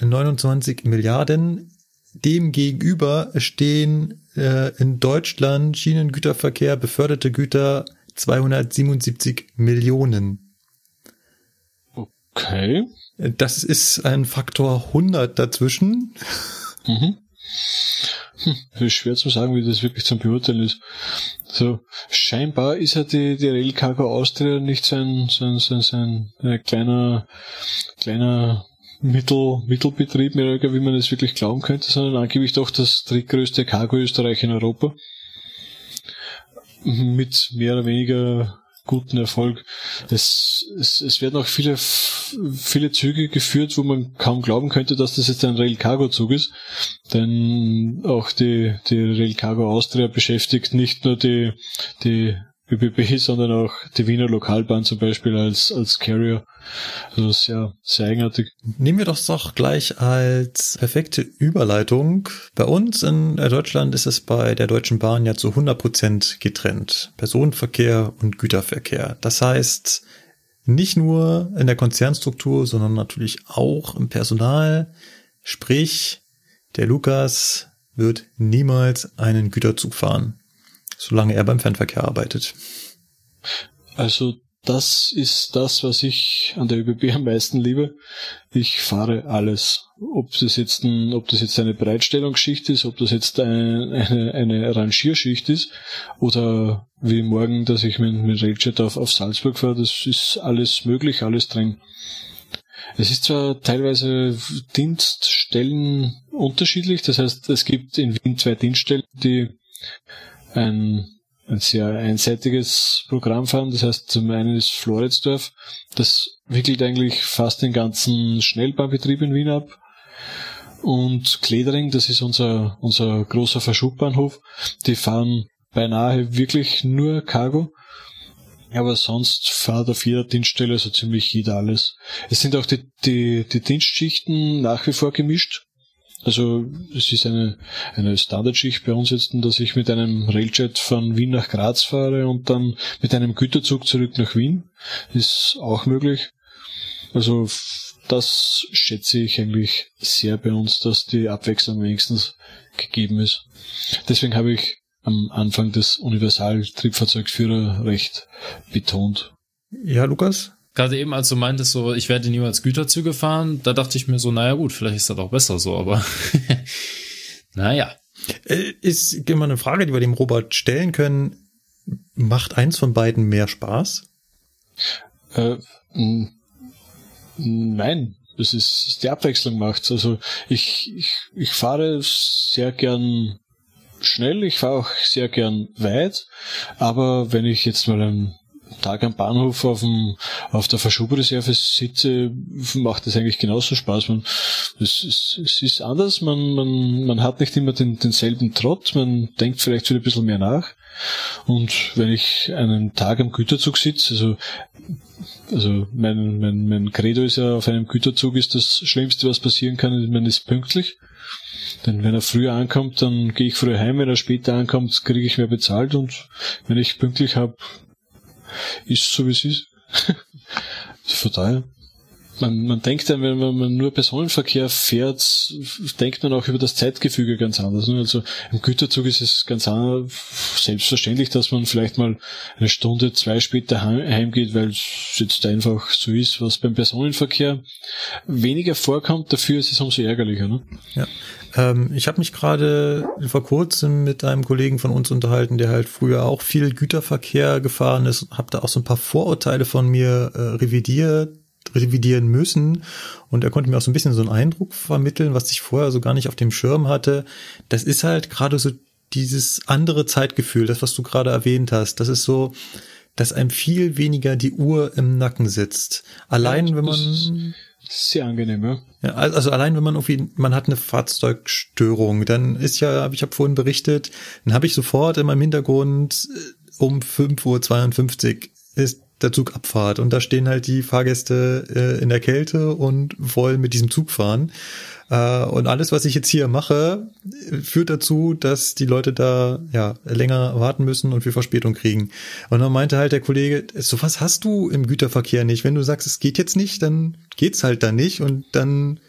29 Milliarden. Dem gegenüber stehen äh, in Deutschland Schienengüterverkehr, beförderte Güter 277 Millionen. Okay. Das ist ein Faktor 100 dazwischen. Mhm. Hm, ist schwer zu sagen, wie das wirklich zum Beurteilen ist. So, scheinbar ist ja die, die Rail Cargo Austria nicht so ein, so ein, so ein, so ein, ein kleiner, kleiner Mittel, Mittelbetrieb, mehr wie man es wirklich glauben könnte, sondern angeblich doch das drittgrößte Cargo-Österreich in Europa mit mehr oder weniger guten Erfolg. Es, es, es werden auch viele, viele Züge geführt, wo man kaum glauben könnte, dass das jetzt ein Rail Cargo Zug ist. Denn auch die, die Rail Cargo Austria beschäftigt nicht nur die, die ÖBB, sondern auch die Wiener Lokalbahn zum Beispiel als, als Carrier. Also sehr, sehr eigenartig. Nehmen wir das doch gleich als perfekte Überleitung. Bei uns in Deutschland ist es bei der Deutschen Bahn ja zu 100 Prozent getrennt. Personenverkehr und Güterverkehr. Das heißt, nicht nur in der Konzernstruktur, sondern natürlich auch im Personal. Sprich, der Lukas wird niemals einen Güterzug fahren solange er beim Fernverkehr arbeitet. Also das ist das, was ich an der ÖBB am meisten liebe. Ich fahre alles. Ob das jetzt, ein, ob das jetzt eine Bereitstellungsschicht ist, ob das jetzt eine, eine, eine Rangierschicht ist oder wie morgen, dass ich mit, mit Railjet auf, auf Salzburg fahre, das ist alles möglich, alles drin. Es ist zwar teilweise Dienststellen unterschiedlich, das heißt, es gibt in Wien zwei Dienststellen, die ein, ein sehr einseitiges Programm fahren. Das heißt, zum einen ist Floridsdorf, das wickelt eigentlich fast den ganzen Schnellbahnbetrieb in Wien ab. Und Kledering, das ist unser, unser großer Verschubbahnhof, die fahren beinahe wirklich nur Cargo. Aber sonst fährt auf jeder Dienststelle so ziemlich jeder alles. Es sind auch die, die, die Dienstschichten nach wie vor gemischt. Also es ist eine, eine Standardschicht bei uns jetzt, dass ich mit einem Railjet von Wien nach Graz fahre und dann mit einem Güterzug zurück nach Wien. Ist auch möglich. Also das schätze ich eigentlich sehr bei uns, dass die Abwechslung wenigstens gegeben ist. Deswegen habe ich am Anfang des Universal-Triebfahrzeugführer recht betont. Ja, Lukas? Gerade eben, als du meintest, so, ich werde niemals Güterzüge fahren, da dachte ich mir so, naja gut, vielleicht ist das auch besser so, aber naja. Äh, ist immer eine Frage, die wir dem Robert stellen können. Macht eins von beiden mehr Spaß? Äh, nein, das ist die Abwechslung macht's. Also ich, ich, ich fahre sehr gern schnell, ich fahre auch sehr gern weit, aber wenn ich jetzt mal einen Tag am Bahnhof auf, dem, auf der Verschubreserve sitze, macht das eigentlich genauso Spaß. Man, es, es, es ist anders, man, man, man hat nicht immer den, denselben Trott, man denkt vielleicht wieder ein bisschen mehr nach. Und wenn ich einen Tag am Güterzug sitze, also also mein, mein, mein Credo ist ja, auf einem Güterzug ist das Schlimmste, was passieren kann, man ist pünktlich. Denn wenn er früher ankommt, dann gehe ich früher heim, wenn er später ankommt, kriege ich mehr bezahlt und wenn ich pünktlich habe, ist so wie es ist. Von daher man, man denkt dann, wenn man nur Personenverkehr fährt, denkt man auch über das Zeitgefüge ganz anders. Ne? Also im Güterzug ist es ganz selbstverständlich, dass man vielleicht mal eine Stunde, zwei später heimgeht, weil es jetzt einfach so ist, was beim Personenverkehr weniger vorkommt, dafür ist es umso ärgerlicher. Ne? Ja. Ähm, ich habe mich gerade vor kurzem mit einem Kollegen von uns unterhalten, der halt früher auch viel Güterverkehr gefahren ist, habe da auch so ein paar Vorurteile von mir äh, revidiert revidieren müssen. Und er konnte mir auch so ein bisschen so einen Eindruck vermitteln, was ich vorher so gar nicht auf dem Schirm hatte. Das ist halt gerade so dieses andere Zeitgefühl, das, was du gerade erwähnt hast. Das ist so, dass einem viel weniger die Uhr im Nacken sitzt. Allein ja, wenn man sehr angenehm, ja. ja. Also allein wenn man irgendwie, man hat eine Fahrzeugstörung, dann ist ja, ich habe vorhin berichtet, dann habe ich sofort in meinem Hintergrund äh, um 5.52 Uhr ist der Zugabfahrt und da stehen halt die Fahrgäste äh, in der Kälte und wollen mit diesem Zug fahren. Äh, und alles, was ich jetzt hier mache, führt dazu, dass die Leute da ja länger warten müssen und wir Verspätung kriegen. Und dann meinte halt der Kollege, so was hast du im Güterverkehr nicht. Wenn du sagst, es geht jetzt nicht, dann geht's halt da nicht und dann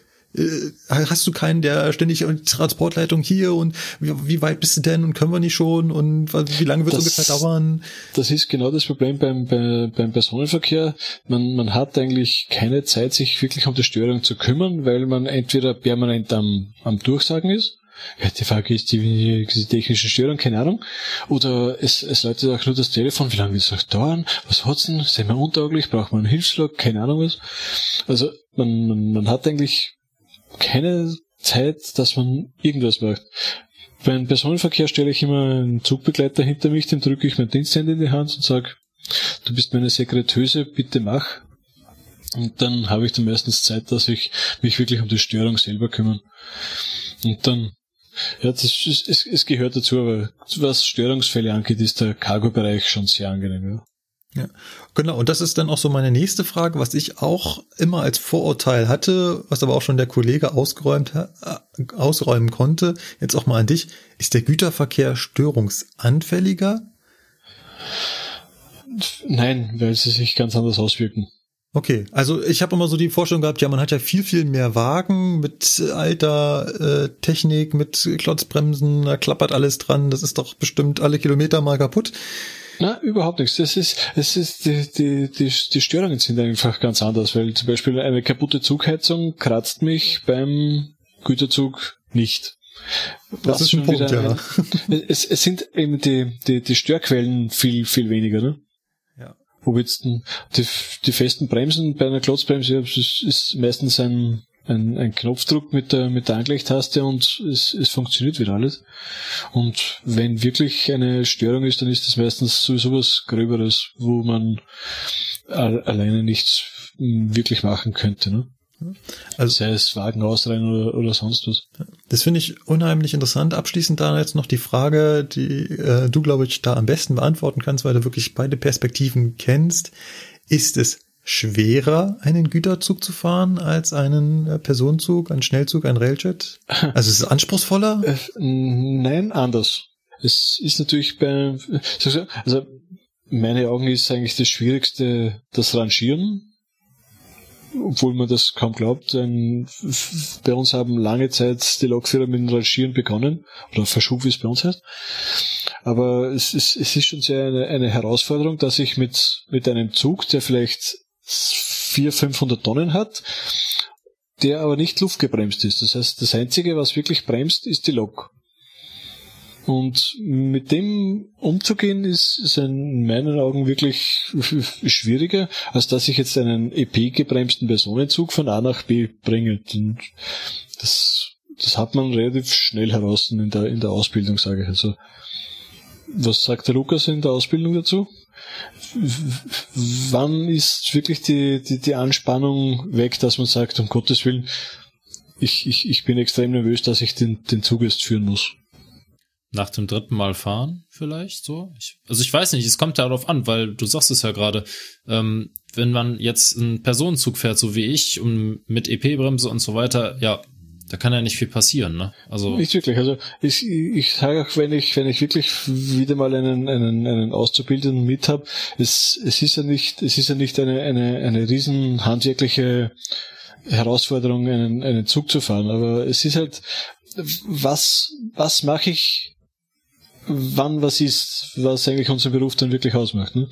hast du keinen, der ständig Transportleitung hier und wie, wie, weit bist du denn und können wir nicht schon und wie lange wird es ungefähr dauern? Das ist genau das Problem beim, bei, beim Personenverkehr. Man, man hat eigentlich keine Zeit, sich wirklich um die Störung zu kümmern, weil man entweder permanent am, am Durchsagen ist ja, die Frage ist die, die technische Störung, keine Ahnung. Oder es, es läutet auch nur das Telefon, wie lange wird es noch dauern? Was hat's denn? Sind wir untauglich? Braucht man einen Hilfslog? Keine Ahnung was. Also man, man, man hat eigentlich keine Zeit, dass man irgendwas macht. Beim Personenverkehr stelle ich immer einen Zugbegleiter hinter mich, dem drücke ich mein Diensthandy in die Hand und sage, du bist meine Sekretöse, bitte mach. Und dann habe ich dann meistens Zeit, dass ich mich wirklich um die Störung selber kümmere. Und dann, ja, das ist, es, es gehört dazu, aber was Störungsfälle angeht, ist der Cargo-Bereich schon sehr angenehm, ja. Ja, genau. Und das ist dann auch so meine nächste Frage, was ich auch immer als Vorurteil hatte, was aber auch schon der Kollege ausgeräumt, äh, ausräumen konnte. Jetzt auch mal an dich. Ist der Güterverkehr störungsanfälliger? Nein, weil sie sich ganz anders auswirken. Okay, also ich habe immer so die Vorstellung gehabt, ja, man hat ja viel, viel mehr Wagen mit alter äh, Technik, mit Klotzbremsen, da klappert alles dran, das ist doch bestimmt alle Kilometer mal kaputt. Na, überhaupt nichts. Das ist, es ist, die, die, die, die Störungen sind einfach ganz anders, weil zum Beispiel eine kaputte Zugheizung kratzt mich beim Güterzug nicht. Das ist ein Punkt, ja. Ein, es, es sind eben die, die, die Störquellen viel, viel weniger, ne? Ja. Wo jetzt die, die festen Bremsen bei einer Klotzbremse ist, ist meistens ein ein, ein Knopfdruck mit der, mit der Angleichtaste und es, es funktioniert wieder alles. Und wenn wirklich eine Störung ist, dann ist das meistens sowieso was Gröberes, wo man alleine nichts wirklich machen könnte. Ne? Also sei es Wagen ausreihen oder, oder sonst was. Das finde ich unheimlich interessant. Abschließend da jetzt noch die Frage, die äh, du, glaube ich, da am besten beantworten kannst, weil du wirklich beide Perspektiven kennst. Ist es schwerer, einen Güterzug zu fahren als einen äh, Personenzug, einen Schnellzug, ein Railjet? Also ist es anspruchsvoller? Äh, nein, anders. Es ist natürlich bei, also meine Augen ist eigentlich das Schwierigste das Rangieren obwohl man das kaum glaubt, ein, bei uns haben lange Zeit die Lokführer mit dem Rangieren begonnen, oder verschub, wie es bei uns heißt. Aber es ist, es ist schon sehr eine, eine Herausforderung, dass ich mit, mit einem Zug, der vielleicht 400, 500 Tonnen hat, der aber nicht luftgebremst ist. Das heißt, das Einzige, was wirklich bremst, ist die Lok. Und mit dem umzugehen ist, ist in meinen Augen wirklich schwieriger, als dass ich jetzt einen EP-gebremsten Personenzug von A nach B bringe. Und das, das hat man relativ schnell heraus in der, in der Ausbildung, sage ich. Also, was sagt der Lukas in der Ausbildung dazu? Wann ist wirklich die, die, die Anspannung weg, dass man sagt, um Gottes Willen, ich, ich, ich bin extrem nervös, dass ich den, den Zug erst führen muss? nach dem dritten Mal fahren vielleicht so. Ich, also ich weiß nicht, es kommt darauf an, weil du sagst es ja gerade, ähm, wenn man jetzt einen Personenzug fährt, so wie ich, und mit EP-Bremse und so weiter, ja, da kann ja nicht viel passieren, ne? Also nicht wirklich. Also ich, ich sage auch, wenn ich wenn ich wirklich wieder mal einen einen, einen Auszubildenden mit habe, es es ist ja nicht es ist ja nicht eine eine eine riesen handwerkliche Herausforderung, einen einen Zug zu fahren, aber es ist halt was was mache ich wann was ist, was eigentlich unseren Beruf dann wirklich ausmacht. Ne?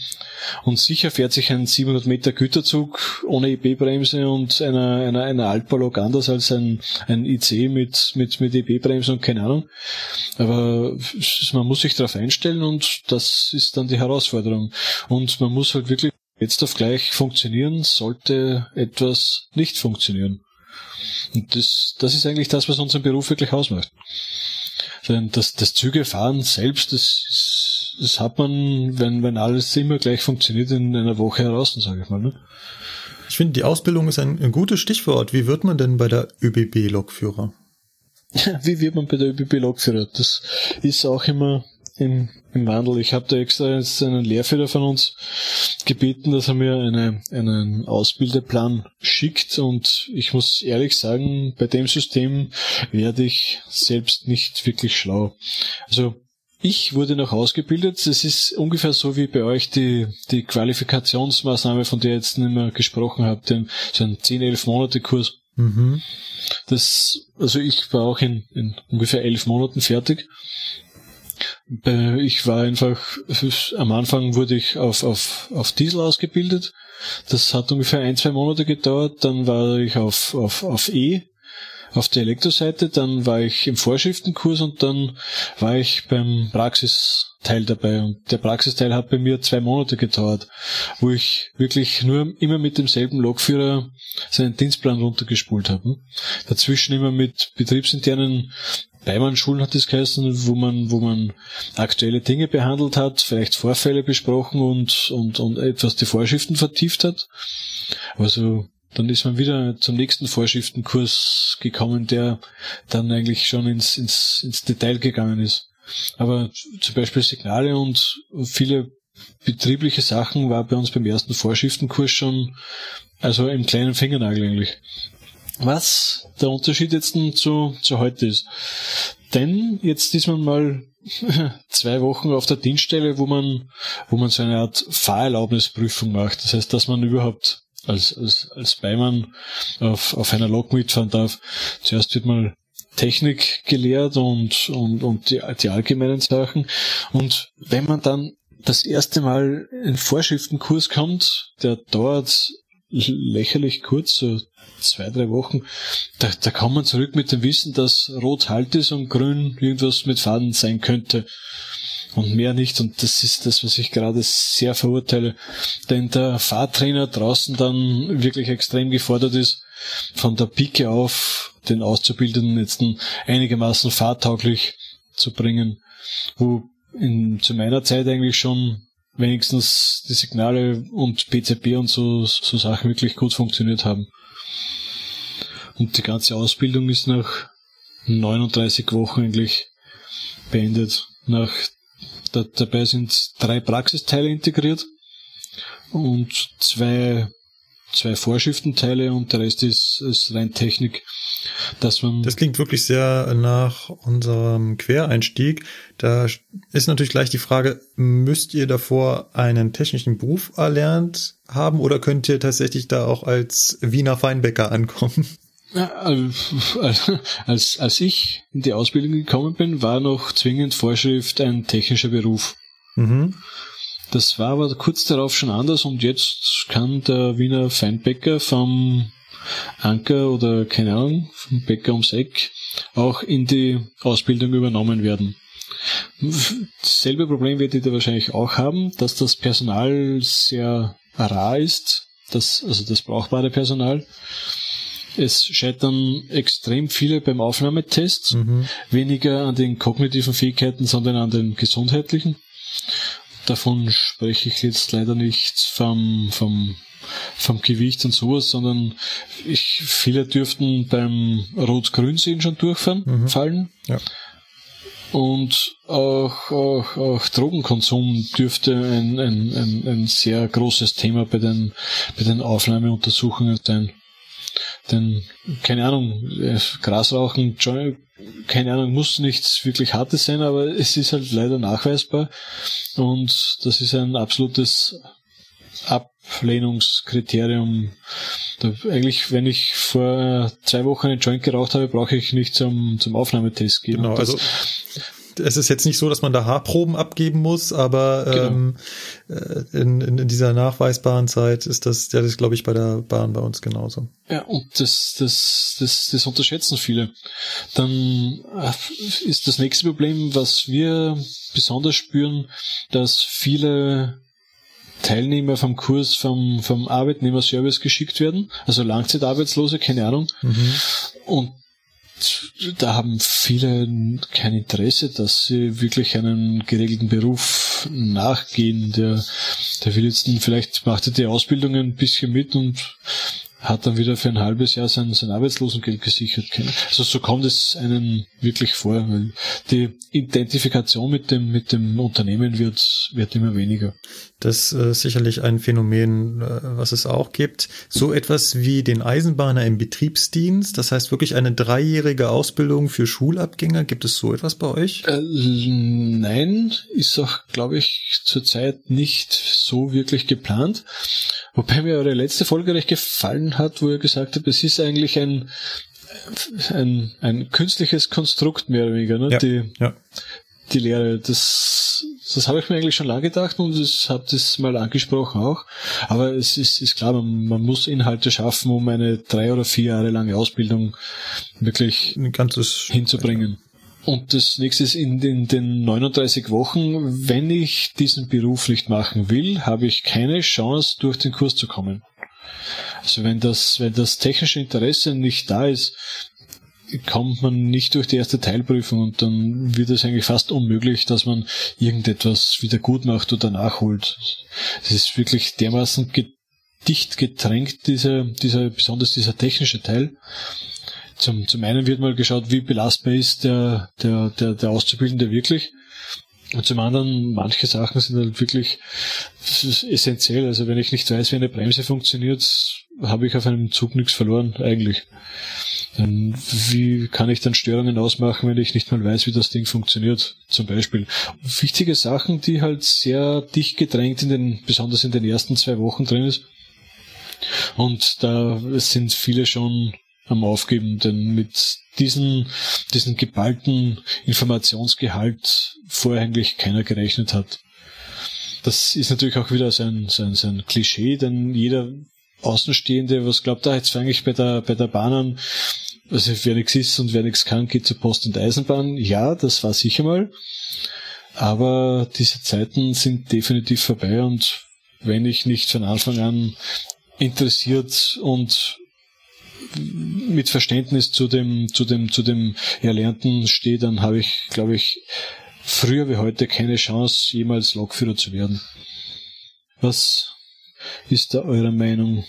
Und sicher fährt sich ein 700 Meter Güterzug ohne EP-Bremse und einer, einer, einer Altbalog anders als ein, ein IC mit, mit, mit EP-Bremse und keine Ahnung. Aber man muss sich darauf einstellen und das ist dann die Herausforderung. Und man muss halt wirklich jetzt auf gleich funktionieren, sollte etwas nicht funktionieren. Und das, das ist eigentlich das, was unseren Beruf wirklich ausmacht das, das Zügefahren selbst, das, das hat man, wenn, wenn alles immer gleich funktioniert, in einer Woche heraus, sage ich mal. Ne? Ich finde, die Ausbildung ist ein, ein gutes Stichwort. Wie wird man denn bei der ÖBB-Lokführer? Wie wird man bei der ÖBB-Lokführer? Das ist auch immer im, im Wandel. Ich habe da extra jetzt einen Lehrführer von uns gebeten, dass er mir eine, einen Ausbildeplan schickt und ich muss ehrlich sagen, bei dem System werde ich selbst nicht wirklich schlau. Also ich wurde noch ausgebildet. Es ist ungefähr so wie bei euch die, die Qualifikationsmaßnahme, von der ihr jetzt nicht mehr gesprochen habt, den, so ein 10, 11 Monate Kurs. Mhm. Das, also ich war auch in, in ungefähr elf Monaten fertig ich war einfach, am Anfang wurde ich auf, auf, auf Diesel ausgebildet. Das hat ungefähr ein, zwei Monate gedauert. Dann war ich auf, auf, auf E, auf der Elektroseite. Dann war ich im Vorschriftenkurs und dann war ich beim Praxisteil dabei. Und der Praxisteil hat bei mir zwei Monate gedauert, wo ich wirklich nur immer mit demselben Lokführer seinen Dienstplan runtergespult habe. Dazwischen immer mit betriebsinternen Beimann-Schulen hat es geheißen, wo man, wo man aktuelle Dinge behandelt hat, vielleicht Vorfälle besprochen und, und, und etwas die Vorschriften vertieft hat. Also, dann ist man wieder zum nächsten Vorschriftenkurs gekommen, der dann eigentlich schon ins, ins, ins Detail gegangen ist. Aber zum Beispiel Signale und viele betriebliche Sachen war bei uns beim ersten Vorschriftenkurs schon, also im kleinen Fingernagel eigentlich was der Unterschied jetzt zu, zu heute ist. Denn jetzt ist man mal zwei Wochen auf der Dienststelle, wo man, wo man so eine Art Fahrerlaubnisprüfung macht. Das heißt, dass man überhaupt als, als, als Beimann auf, auf einer Lok mitfahren darf. Zuerst wird mal Technik gelehrt und, und, und die, die allgemeinen Sachen. Und wenn man dann das erste Mal in Vorschriftenkurs kommt, der dauert lächerlich kurz, so zwei, drei Wochen, da, da kann man zurück mit dem Wissen, dass Rot Halt ist und Grün irgendwas mit Faden sein könnte. Und mehr nicht. Und das ist das, was ich gerade sehr verurteile. Denn der Fahrtrainer draußen dann wirklich extrem gefordert ist, von der Pike auf den Auszubildenden jetzt einigermaßen fahrtauglich zu bringen. Wo in, zu meiner Zeit eigentlich schon wenigstens die Signale und PCB und so, so Sachen wirklich gut funktioniert haben. Und die ganze Ausbildung ist nach 39 Wochen eigentlich beendet. Nach, da, dabei sind drei Praxisteile integriert und zwei, zwei Vorschriftenteile und der Rest ist, ist rein Technik. Dass man das klingt wirklich sehr nach unserem Quereinstieg. Da ist natürlich gleich die Frage, müsst ihr davor einen technischen Beruf erlernt haben oder könnt ihr tatsächlich da auch als Wiener Feinbäcker ankommen? Ja, als, als ich in die Ausbildung gekommen bin, war noch zwingend Vorschrift ein technischer Beruf. Mhm. Das war aber kurz darauf schon anders und jetzt kann der Wiener Feinbäcker vom Anker oder keine Ahnung, vom Bäcker ums Eck auch in die Ausbildung übernommen werden. Dasselbe Problem werdet ihr wahrscheinlich auch haben, dass das Personal sehr rar ist, das, also das brauchbare Personal. Es scheitern extrem viele beim Aufnahmetest, mhm. weniger an den kognitiven Fähigkeiten, sondern an den gesundheitlichen. Davon spreche ich jetzt leider nicht vom, vom, vom Gewicht und sowas, sondern ich, viele dürften beim Rot-Grün-Sehen schon durchfallen. Mhm. Fallen. Ja. Und auch, auch, auch Drogenkonsum dürfte ein, ein, ein, ein sehr großes Thema bei den, bei den Aufnahmeuntersuchungen sein. Denn, keine Ahnung, äh, Grasrauchen, keine Ahnung, muss nichts wirklich Hartes sein, aber es ist halt leider nachweisbar. Und das ist ein absolutes Ablehnungskriterium. Da, eigentlich, wenn ich vor zwei Wochen einen Joint geraucht habe, brauche ich nicht zum, zum Aufnahmetest gehen. Genau, also es ist jetzt nicht so, dass man da Haarproben abgeben muss, aber genau. ähm, äh, in, in, in dieser nachweisbaren Zeit ist das, ja, das glaube ich bei der Bahn bei uns genauso. Ja, und das, das, das, das unterschätzen viele. Dann äh, ist das nächste Problem, was wir besonders spüren, dass viele Teilnehmer vom Kurs vom, vom Arbeitnehmerservice geschickt werden, also Langzeitarbeitslose, keine Ahnung. Mhm. Und da haben viele kein Interesse, dass sie wirklich einen geregelten Beruf nachgehen. Der, der will jetzt vielleicht macht er die Ausbildung ein bisschen mit und hat dann wieder für ein halbes Jahr sein, sein Arbeitslosengeld gesichert. Also so kommt es einen wirklich vor, weil die Identifikation mit dem, mit dem Unternehmen wird, wird immer weniger. Das ist sicherlich ein Phänomen, äh, was es auch gibt. So etwas wie den Eisenbahner im Betriebsdienst, das heißt wirklich eine dreijährige Ausbildung für Schulabgänger. Gibt es so etwas bei euch? Äh, nein, ist auch, glaube ich, zurzeit nicht so wirklich geplant. Wobei mir eure letzte Folge recht gefallen hat, wo ihr gesagt habt, es ist eigentlich ein, ein, ein künstliches Konstrukt mehr oder weniger, ne? Ja, die, ja. Die Lehre. Das, das habe ich mir eigentlich schon lange gedacht und ich habe das mal angesprochen auch. Aber es ist, ist klar, man, man muss Inhalte schaffen, um eine drei oder vier Jahre lange Ausbildung wirklich hinzubringen. Und das nächste ist in den, den 39 Wochen, wenn ich diesen Beruf nicht machen will, habe ich keine Chance, durch den Kurs zu kommen. Also wenn das, wenn das technische Interesse nicht da ist, kommt man nicht durch die erste Teilprüfung und dann wird es eigentlich fast unmöglich, dass man irgendetwas wieder gut macht oder nachholt. Es ist wirklich dermaßen dicht getränkt, dieser, dieser, besonders dieser technische Teil. Zum, zum einen wird mal geschaut, wie belastbar ist der, der, der, der Auszubildende wirklich. Und zum anderen, manche Sachen sind halt wirklich essentiell. Also wenn ich nicht weiß, wie eine Bremse funktioniert, habe ich auf einem Zug nichts verloren, eigentlich. Dann, wie kann ich dann Störungen ausmachen, wenn ich nicht mal weiß, wie das Ding funktioniert, zum Beispiel. Wichtige Sachen, die halt sehr dicht gedrängt in den, besonders in den ersten zwei Wochen drin ist. Und da sind viele schon am Aufgeben, denn mit diesen, diesen geballten Informationsgehalt vorher eigentlich keiner gerechnet hat. Das ist natürlich auch wieder sein, sein, sein Klischee, denn jeder Außenstehende, was glaubt er, jetzt fange ich bei der, bei der Bahn an, also wer nichts ist und wer nichts kann, geht zur Post und Eisenbahn. Ja, das war sicher mal. Aber diese Zeiten sind definitiv vorbei und wenn ich nicht von Anfang an interessiert und mit Verständnis zu dem, zu dem, zu dem Erlernten stehe, dann habe ich, glaube ich, früher wie heute keine Chance, jemals Lokführer zu werden. Was ist da eure Meinung?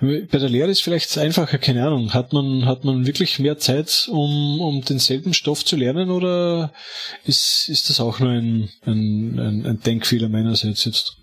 Bei der Lehre ist vielleicht einfacher, keine Ahnung. Hat man, hat man wirklich mehr Zeit, um, um denselben Stoff zu lernen oder ist, ist das auch nur ein, ein, ein, ein Denkfehler meinerseits jetzt?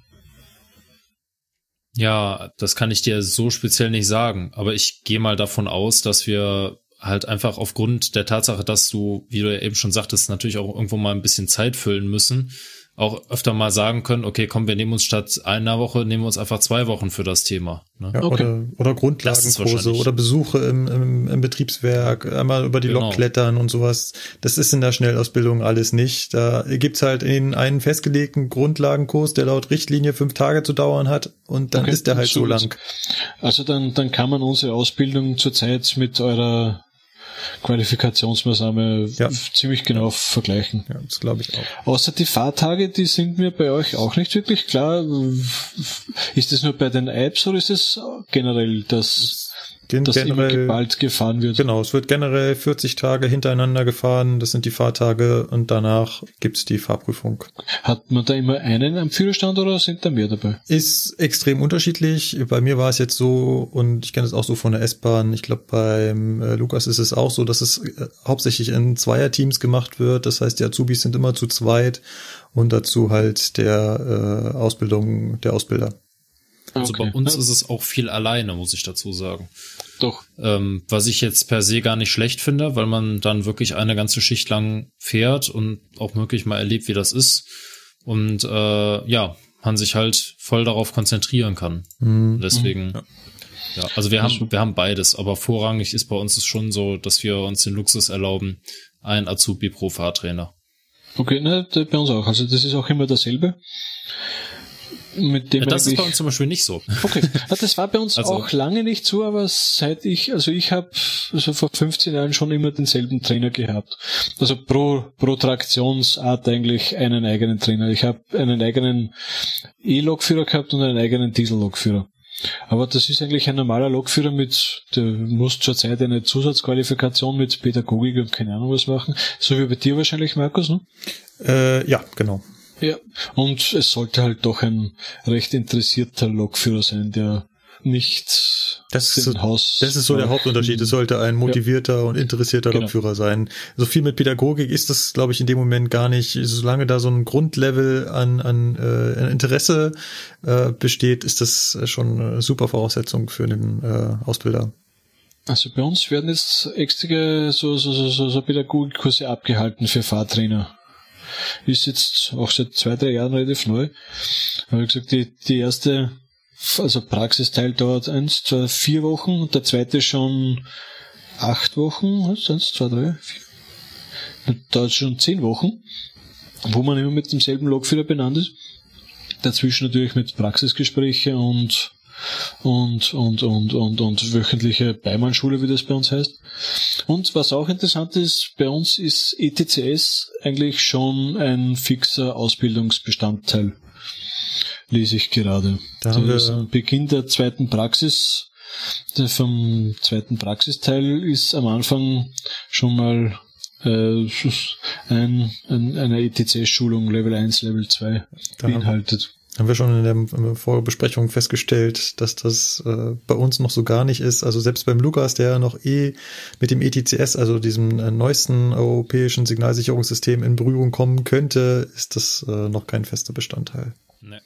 Ja, das kann ich dir so speziell nicht sagen, aber ich gehe mal davon aus, dass wir halt einfach aufgrund der Tatsache, dass du, wie du ja eben schon sagtest, natürlich auch irgendwo mal ein bisschen Zeit füllen müssen, auch öfter mal sagen können, okay, komm, wir nehmen uns statt einer Woche, nehmen wir uns einfach zwei Wochen für das Thema. Ne? Ja, okay. Oder, oder Grundlagenkurse oder Besuche im, im, im Betriebswerk, einmal über die genau. Lok klettern und sowas. Das ist in der Schnellausbildung alles nicht. Da gibt's halt in einen festgelegten Grundlagenkurs, der laut Richtlinie fünf Tage zu dauern hat und dann okay, ist der halt so lang. Also dann, dann kann man unsere Ausbildung zurzeit mit eurer Qualifikationsmaßnahme ja. ziemlich genau vergleichen. Ja, das glaube ich auch. Außer die Fahrtage, die sind mir bei euch auch nicht wirklich klar. Ist das nur bei den Apps oder ist es generell das Gen dass generell, immer geballt gefahren wird. Genau, es wird generell 40 Tage hintereinander gefahren, das sind die Fahrtage und danach gibt's die Fahrprüfung. Hat man da immer einen am Führerstand oder sind da mehr dabei? Ist extrem unterschiedlich. Bei mir war es jetzt so und ich kenne es auch so von der S-Bahn. Ich glaube, beim äh, Lukas ist es auch so, dass es äh, hauptsächlich in Zweierteams gemacht wird. Das heißt, die Azubis sind immer zu zweit und dazu halt der äh, Ausbildung, der Ausbilder. Also okay. bei uns ist es auch viel alleine, muss ich dazu sagen. Doch. Ähm, was ich jetzt per se gar nicht schlecht finde, weil man dann wirklich eine ganze Schicht lang fährt und auch wirklich mal erlebt, wie das ist. Und äh, ja, man sich halt voll darauf konzentrieren kann. Mhm. Deswegen, ja. ja. also wir haben, wir haben beides, aber vorrangig ist bei uns es schon so, dass wir uns den Luxus erlauben, ein Azubi pro Fahrtrainer. Okay, ne, bei uns auch. Also das ist auch immer dasselbe mit dem ja, das ist bei uns zum Beispiel nicht so. Okay, das war bei uns also, auch lange nicht so, aber seit ich, also ich habe also vor 15 Jahren schon immer denselben Trainer gehabt. Also pro pro Traktionsart eigentlich einen eigenen Trainer. Ich habe einen eigenen E-Lokführer gehabt und einen eigenen Diesel-Lokführer. Aber das ist eigentlich ein normaler Lokführer mit, der muss zurzeit eine Zusatzqualifikation mit Pädagogik und keine Ahnung was machen. So wie bei dir wahrscheinlich, Markus, ne? Äh, ja, genau. Ja, und es sollte halt doch ein recht interessierter Lokführer sein, der nicht das ist, so, Haus das ist so der Hauptunterschied. Es sollte ein motivierter ja. und interessierter genau. Lokführer sein. So viel mit Pädagogik ist das, glaube ich, in dem Moment gar nicht. Solange da so ein Grundlevel an, an äh, Interesse äh, besteht, ist das schon eine super Voraussetzung für den äh, Ausbilder. Also bei uns werden jetzt extra so, so, so, so Pädagogikkurse abgehalten für Fahrtrainer ist jetzt auch seit zwei, drei Jahren relativ neu. Habe ich gesagt, die, die erste, also Praxisteil dauert eins, zwei, vier Wochen und der zweite schon acht Wochen, was, eins, zwei, drei, vier. Dauert schon zehn Wochen, wo man immer mit demselben Lokführer benannt ist. Dazwischen natürlich mit Praxisgespräche und und, und, und, und, und wöchentliche Beimannschule, wie das bei uns heißt. Und was auch interessant ist, bei uns ist ETCS eigentlich schon ein fixer Ausbildungsbestandteil. Lese ich gerade. Da haben wir am Beginn der zweiten Praxis, der vom zweiten Praxisteil ist am Anfang schon mal äh, ein, ein, eine ETCS-Schulung Level 1, Level 2 beinhaltet haben wir schon in der Vorbesprechung festgestellt, dass das äh, bei uns noch so gar nicht ist. Also selbst beim Lukas, der noch eh mit dem ETCS, also diesem äh, neuesten europäischen Signalsicherungssystem in Berührung kommen könnte, ist das äh, noch kein fester Bestandteil. Nee.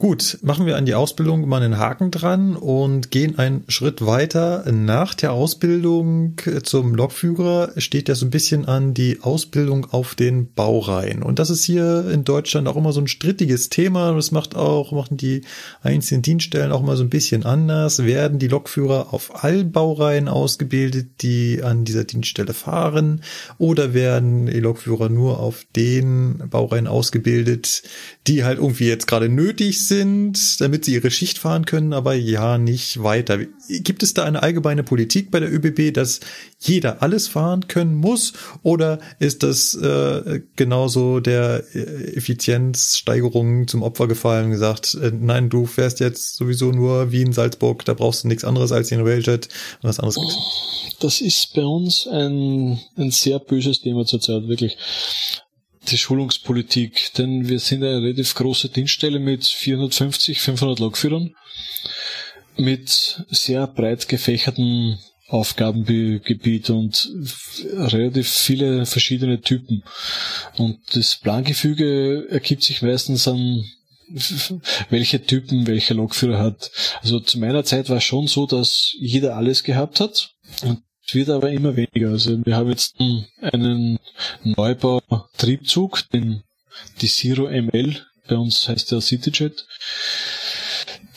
Gut, machen wir an die Ausbildung mal einen Haken dran und gehen einen Schritt weiter. Nach der Ausbildung zum Lokführer steht ja so ein bisschen an die Ausbildung auf den Baureihen. Und das ist hier in Deutschland auch immer so ein strittiges Thema. Das macht auch, machen die einzelnen Dienststellen auch mal so ein bisschen anders. Werden die Lokführer auf allen Baureihen ausgebildet, die an dieser Dienststelle fahren? Oder werden die Lokführer nur auf den Baureihen ausgebildet, die halt irgendwie jetzt gerade nötig sind, damit sie ihre Schicht fahren können, aber ja nicht weiter. Gibt es da eine allgemeine Politik bei der ÖBB, dass jeder alles fahren können muss? Oder ist das äh, genauso der äh, Effizienzsteigerung zum Opfer gefallen gesagt, äh, nein, du fährst jetzt sowieso nur Wien, Salzburg, da brauchst du nichts anderes als den Railjet und was anderes gibt's Das ist bei uns ein, ein sehr böses Thema zurzeit, wirklich die Schulungspolitik, denn wir sind eine relativ große Dienststelle mit 450, 500 Lokführern mit sehr breit gefächerten Aufgabengebiet und relativ viele verschiedene Typen. Und das Plangefüge ergibt sich meistens an welche Typen welcher Lokführer hat. Also zu meiner Zeit war es schon so, dass jeder alles gehabt hat und wird aber immer weniger. Also wir haben jetzt einen Neubau-Triebzug, den die Zero ML, bei uns heißt der CityJet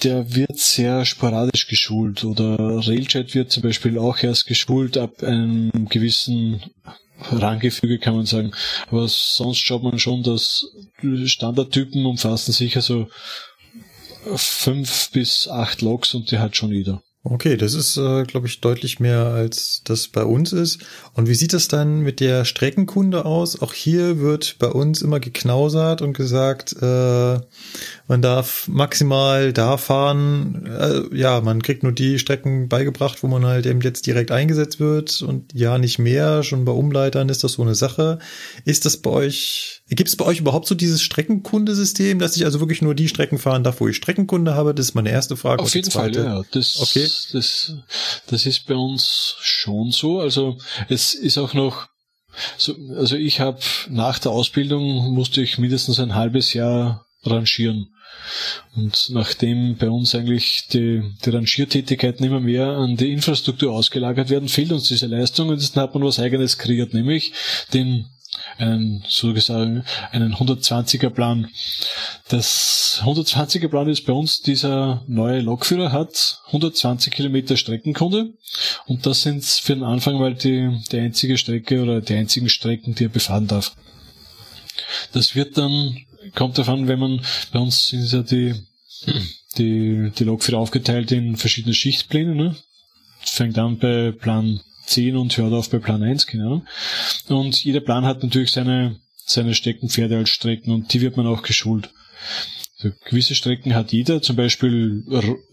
der wird sehr sporadisch geschult oder Railjet wird zum Beispiel auch erst geschult ab einem gewissen Ranggefüge kann man sagen. Aber sonst schaut man schon, dass Standardtypen umfassen sicher so fünf bis acht Logs und die hat schon jeder. Okay, das ist, äh, glaube ich, deutlich mehr als das bei uns ist. Und wie sieht das dann mit der Streckenkunde aus? Auch hier wird bei uns immer geknausert und gesagt, äh, man darf maximal da fahren. Äh, ja, man kriegt nur die Strecken beigebracht, wo man halt eben jetzt direkt eingesetzt wird und ja nicht mehr. Schon bei Umleitern ist das so eine Sache. Ist das bei euch Gibt es bei euch überhaupt so dieses Streckenkundesystem, dass ich also wirklich nur die Strecken fahren darf, wo ich Streckenkunde habe? Das ist meine erste Frage. Auf jeden Fall, ja. Das, okay. das, das ist bei uns schon so. Also es ist auch noch so, also ich habe nach der Ausbildung musste ich mindestens ein halbes Jahr rangieren. Und nachdem bei uns eigentlich die, die Rangiertätigkeiten immer mehr an die Infrastruktur ausgelagert werden, fehlt uns diese Leistung und jetzt hat man was eigenes kreiert, nämlich den einen, sozusagen einen 120er Plan. Das 120er Plan ist bei uns dieser neue Lokführer hat 120 Kilometer Streckenkunde und das sind für den Anfang mal die, die einzige Strecke oder die einzigen Strecken, die er befahren darf. Das wird dann, kommt davon, wenn man, bei uns sind ja die, die, die Lokführer aufgeteilt in verschiedene Schichtpläne, ne? Fängt an bei Plan 10 und hört auf bei Plan 1, genau. Und jeder Plan hat natürlich seine, seine Steckenpferde als Strecken und die wird man auch geschult. Also gewisse Strecken hat jeder, zum Beispiel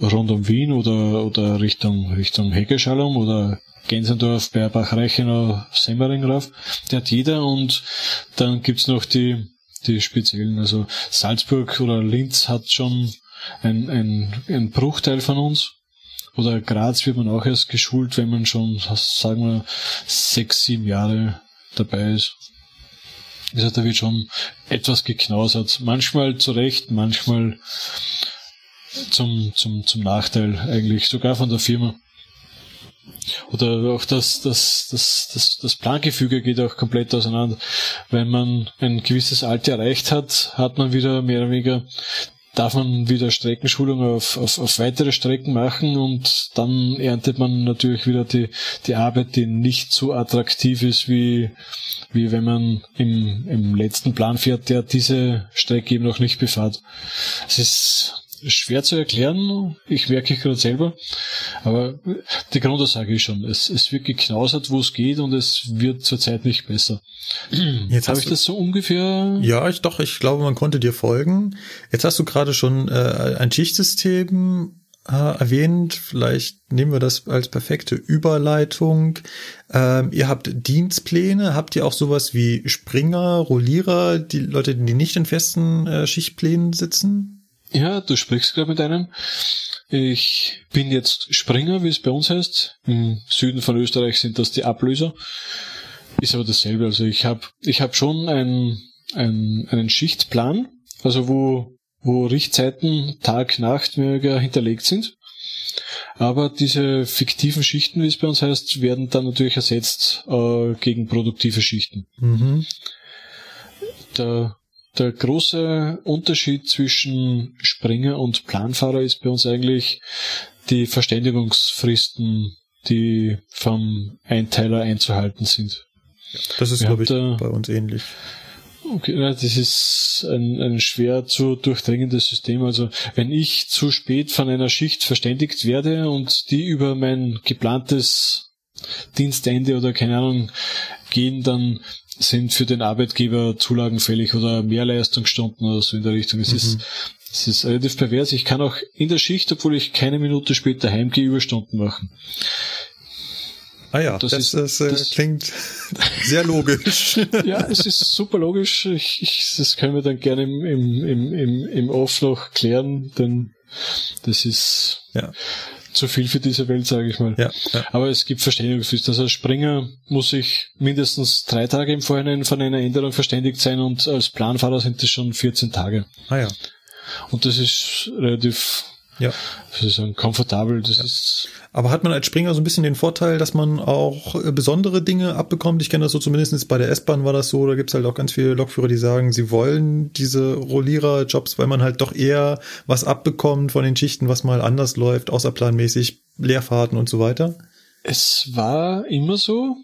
rund um Wien oder, oder Richtung, Richtung Heckeschallum oder Gensendorf, Beerbach, Reichenau, Semmering rauf. Der hat jeder und dann gibt's noch die, die speziellen, also Salzburg oder Linz hat schon ein, ein, ein Bruchteil von uns oder Graz wird man auch erst geschult, wenn man schon, sagen wir, sechs, sieben Jahre dabei ist. Also da wird schon etwas geknausert. Manchmal zu Recht, manchmal zum, zum, zum Nachteil eigentlich, sogar von der Firma. Oder auch das, das, das, das, das Plangefüge geht auch komplett auseinander. Wenn man ein gewisses Alter erreicht hat, hat man wieder mehr oder weniger darf man wieder Streckenschulung auf, auf, auf weitere Strecken machen und dann erntet man natürlich wieder die, die Arbeit, die nicht so attraktiv ist, wie, wie wenn man im, im letzten Plan fährt, der diese Strecke eben noch nicht befahrt. Es ist schwer zu erklären, ich merke ich gerade selber, aber die Grundaussage ist schon, es, es wird geknausert, wo es geht und es wird zurzeit nicht besser. Jetzt habe ich das so ungefähr. Ja, ich doch, ich glaube, man konnte dir folgen. Jetzt hast du gerade schon äh, ein Schichtsystem äh, erwähnt. Vielleicht nehmen wir das als perfekte Überleitung. Ähm, ihr habt Dienstpläne. Habt ihr auch sowas wie Springer, Rollierer, die Leute, die nicht in festen äh, Schichtplänen sitzen? Ja, du sprichst gerade mit einem. Ich bin jetzt Springer, wie es bei uns heißt. Im Süden von Österreich sind das die Ablöser. Ist aber dasselbe. Also ich habe ich hab schon ein, ein, einen Schichtplan, also wo, wo Richtzeiten Tag, Nacht mehr hinterlegt sind. Aber diese fiktiven Schichten, wie es bei uns heißt, werden dann natürlich ersetzt äh, gegen produktive Schichten. Mhm. Der der große Unterschied zwischen Springer und Planfahrer ist bei uns eigentlich die Verständigungsfristen, die vom Einteiler einzuhalten sind. Das ist, glaube ich, da, bei uns ähnlich. Okay, das ist ein, ein schwer zu durchdringendes System. Also wenn ich zu spät von einer Schicht verständigt werde und die über mein geplantes Dienstende oder keine Ahnung gehen, dann sind für den Arbeitgeber Zulagen fällig oder Mehrleistungsstunden oder so in der Richtung. Es mhm. ist es ist relativ pervers. Ich kann auch in der Schicht, obwohl ich keine Minute später heimgehe, Überstunden machen. Ah ja, das, das, ist, das, das klingt sehr logisch. ja, es ist super logisch. Ich, ich, das können wir dann gerne im, im, im, im, im Off noch klären, denn das ist ja. Zu viel für diese Welt, sage ich mal. Ja, ja. Aber es gibt Verständigungsfrist. Also als Springer muss ich mindestens drei Tage im Vorhinein von einer Änderung verständigt sein und als Planfahrer sind das schon 14 Tage. Ah ja. Und das ist relativ, Ja. wie soll ich sagen, komfortabel. Das ist Aber hat man als Springer so ein bisschen den Vorteil, dass man auch äh, besondere Dinge abbekommt? Ich kenne das so zumindest bei der S-Bahn war das so, da gibt's halt auch ganz viele Lokführer, die sagen, sie wollen diese Rollierer-Jobs, weil man halt doch eher was abbekommt von den Schichten, was mal anders läuft, außerplanmäßig, Leerfahrten und so weiter. Es war immer so,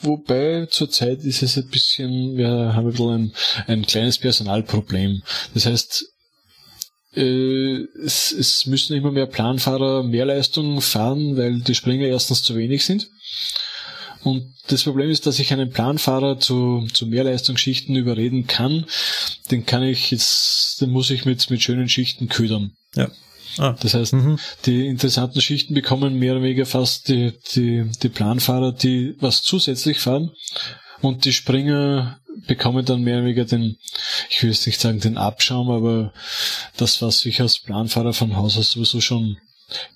wobei zurzeit ist es ein bisschen, wir haben ein bisschen ein, ein kleines Personalproblem. Das heißt, äh, es, es müssen immer mehr Planfahrer Mehrleistung fahren, weil die Springer erstens zu wenig sind. Und das Problem ist, dass ich einen Planfahrer zu, zu Mehrleistungsschichten überreden kann. Den kann ich jetzt, den muss ich mit, mit schönen Schichten ködern. Ja. Ah. Das heißt, Mhm. die interessanten Schichten bekommen mehr oder weniger fast die, die, die Planfahrer, die was zusätzlich fahren. Und die Springer bekommen dann mehr oder weniger den, ich will jetzt nicht sagen den Abschaum, aber das, was ich als Planfahrer von Haus aus sowieso schon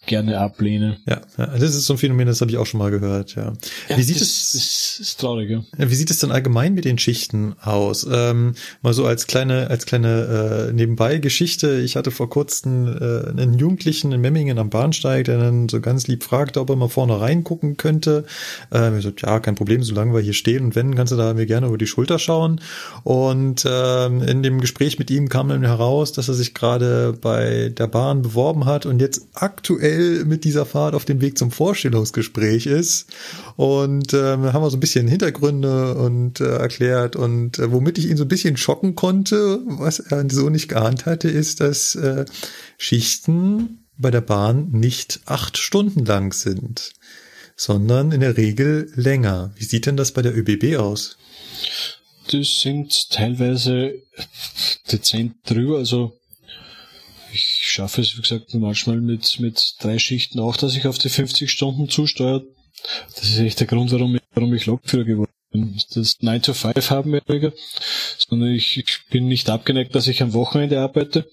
gerne ablehne. Ja, ja, das ist so ein Phänomen, das habe ich auch schon mal gehört, ja. wie sieht das, es Das ist traurig, ja. Wie sieht es denn allgemein mit den Schichten aus? Ähm, mal so als kleine, als kleine äh, Nebenbei-Geschichte. Ich hatte vor kurzem äh, einen Jugendlichen in Memmingen am Bahnsteig, der dann so ganz lieb fragte, ob er mal vorne reingucken könnte. Ähm, ich so, ja, kein Problem, solange wir hier stehen und wenn, kannst du da mir gerne über die Schulter schauen. Und ähm, in dem Gespräch mit ihm kam dann heraus, dass er sich gerade bei der Bahn beworben hat und jetzt aktuell mit dieser Fahrt auf dem Weg zum Vorstellungsgespräch ist. Und ähm, haben wir so ein bisschen Hintergründe und äh, erklärt. Und äh, womit ich ihn so ein bisschen schocken konnte, was er so nicht geahnt hatte, ist, dass äh, Schichten bei der Bahn nicht acht Stunden lang sind, sondern in der Regel länger. Wie sieht denn das bei der ÖBB aus? Das sind teilweise dezent drüber, also ich schaffe es, wie gesagt, manchmal mit, mit drei Schichten auch, dass ich auf die 50 Stunden zusteuere. Das ist echt der Grund, warum ich, warum ich Lokführer geworden bin. Das 9 to 5 haben wir weniger, sondern ich, ich bin nicht abgeneigt, dass ich am Wochenende arbeite.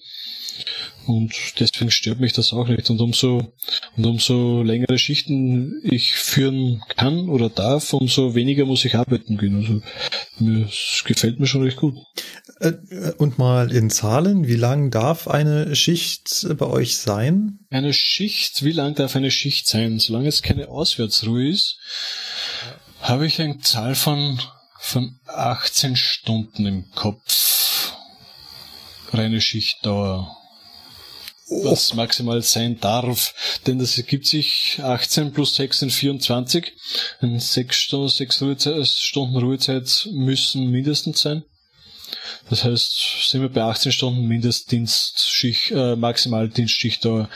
Und deswegen stört mich das auch nicht. Und umso, und umso längere Schichten ich führen kann oder darf, umso weniger muss ich arbeiten gehen. Also, mir, es gefällt mir schon recht gut. Äh, Und mal in Zahlen, wie lang darf eine Schicht bei euch sein? Eine Schicht, wie lang darf eine Schicht sein? Solange es keine Auswärtsruhe ist, habe ich eine Zahl von, von 18 Stunden im Kopf. Reine Schichtdauer. Was maximal sein darf. Denn das ergibt sich 18 plus 6 sind 24. Und 6 Stunden, 6 Ruhezeit, Stunden Ruhezeit müssen mindestens sein. Das heißt, sind wir bei 18 Stunden Mindestdienstschicht, äh, Maximaldienstschichtdauer.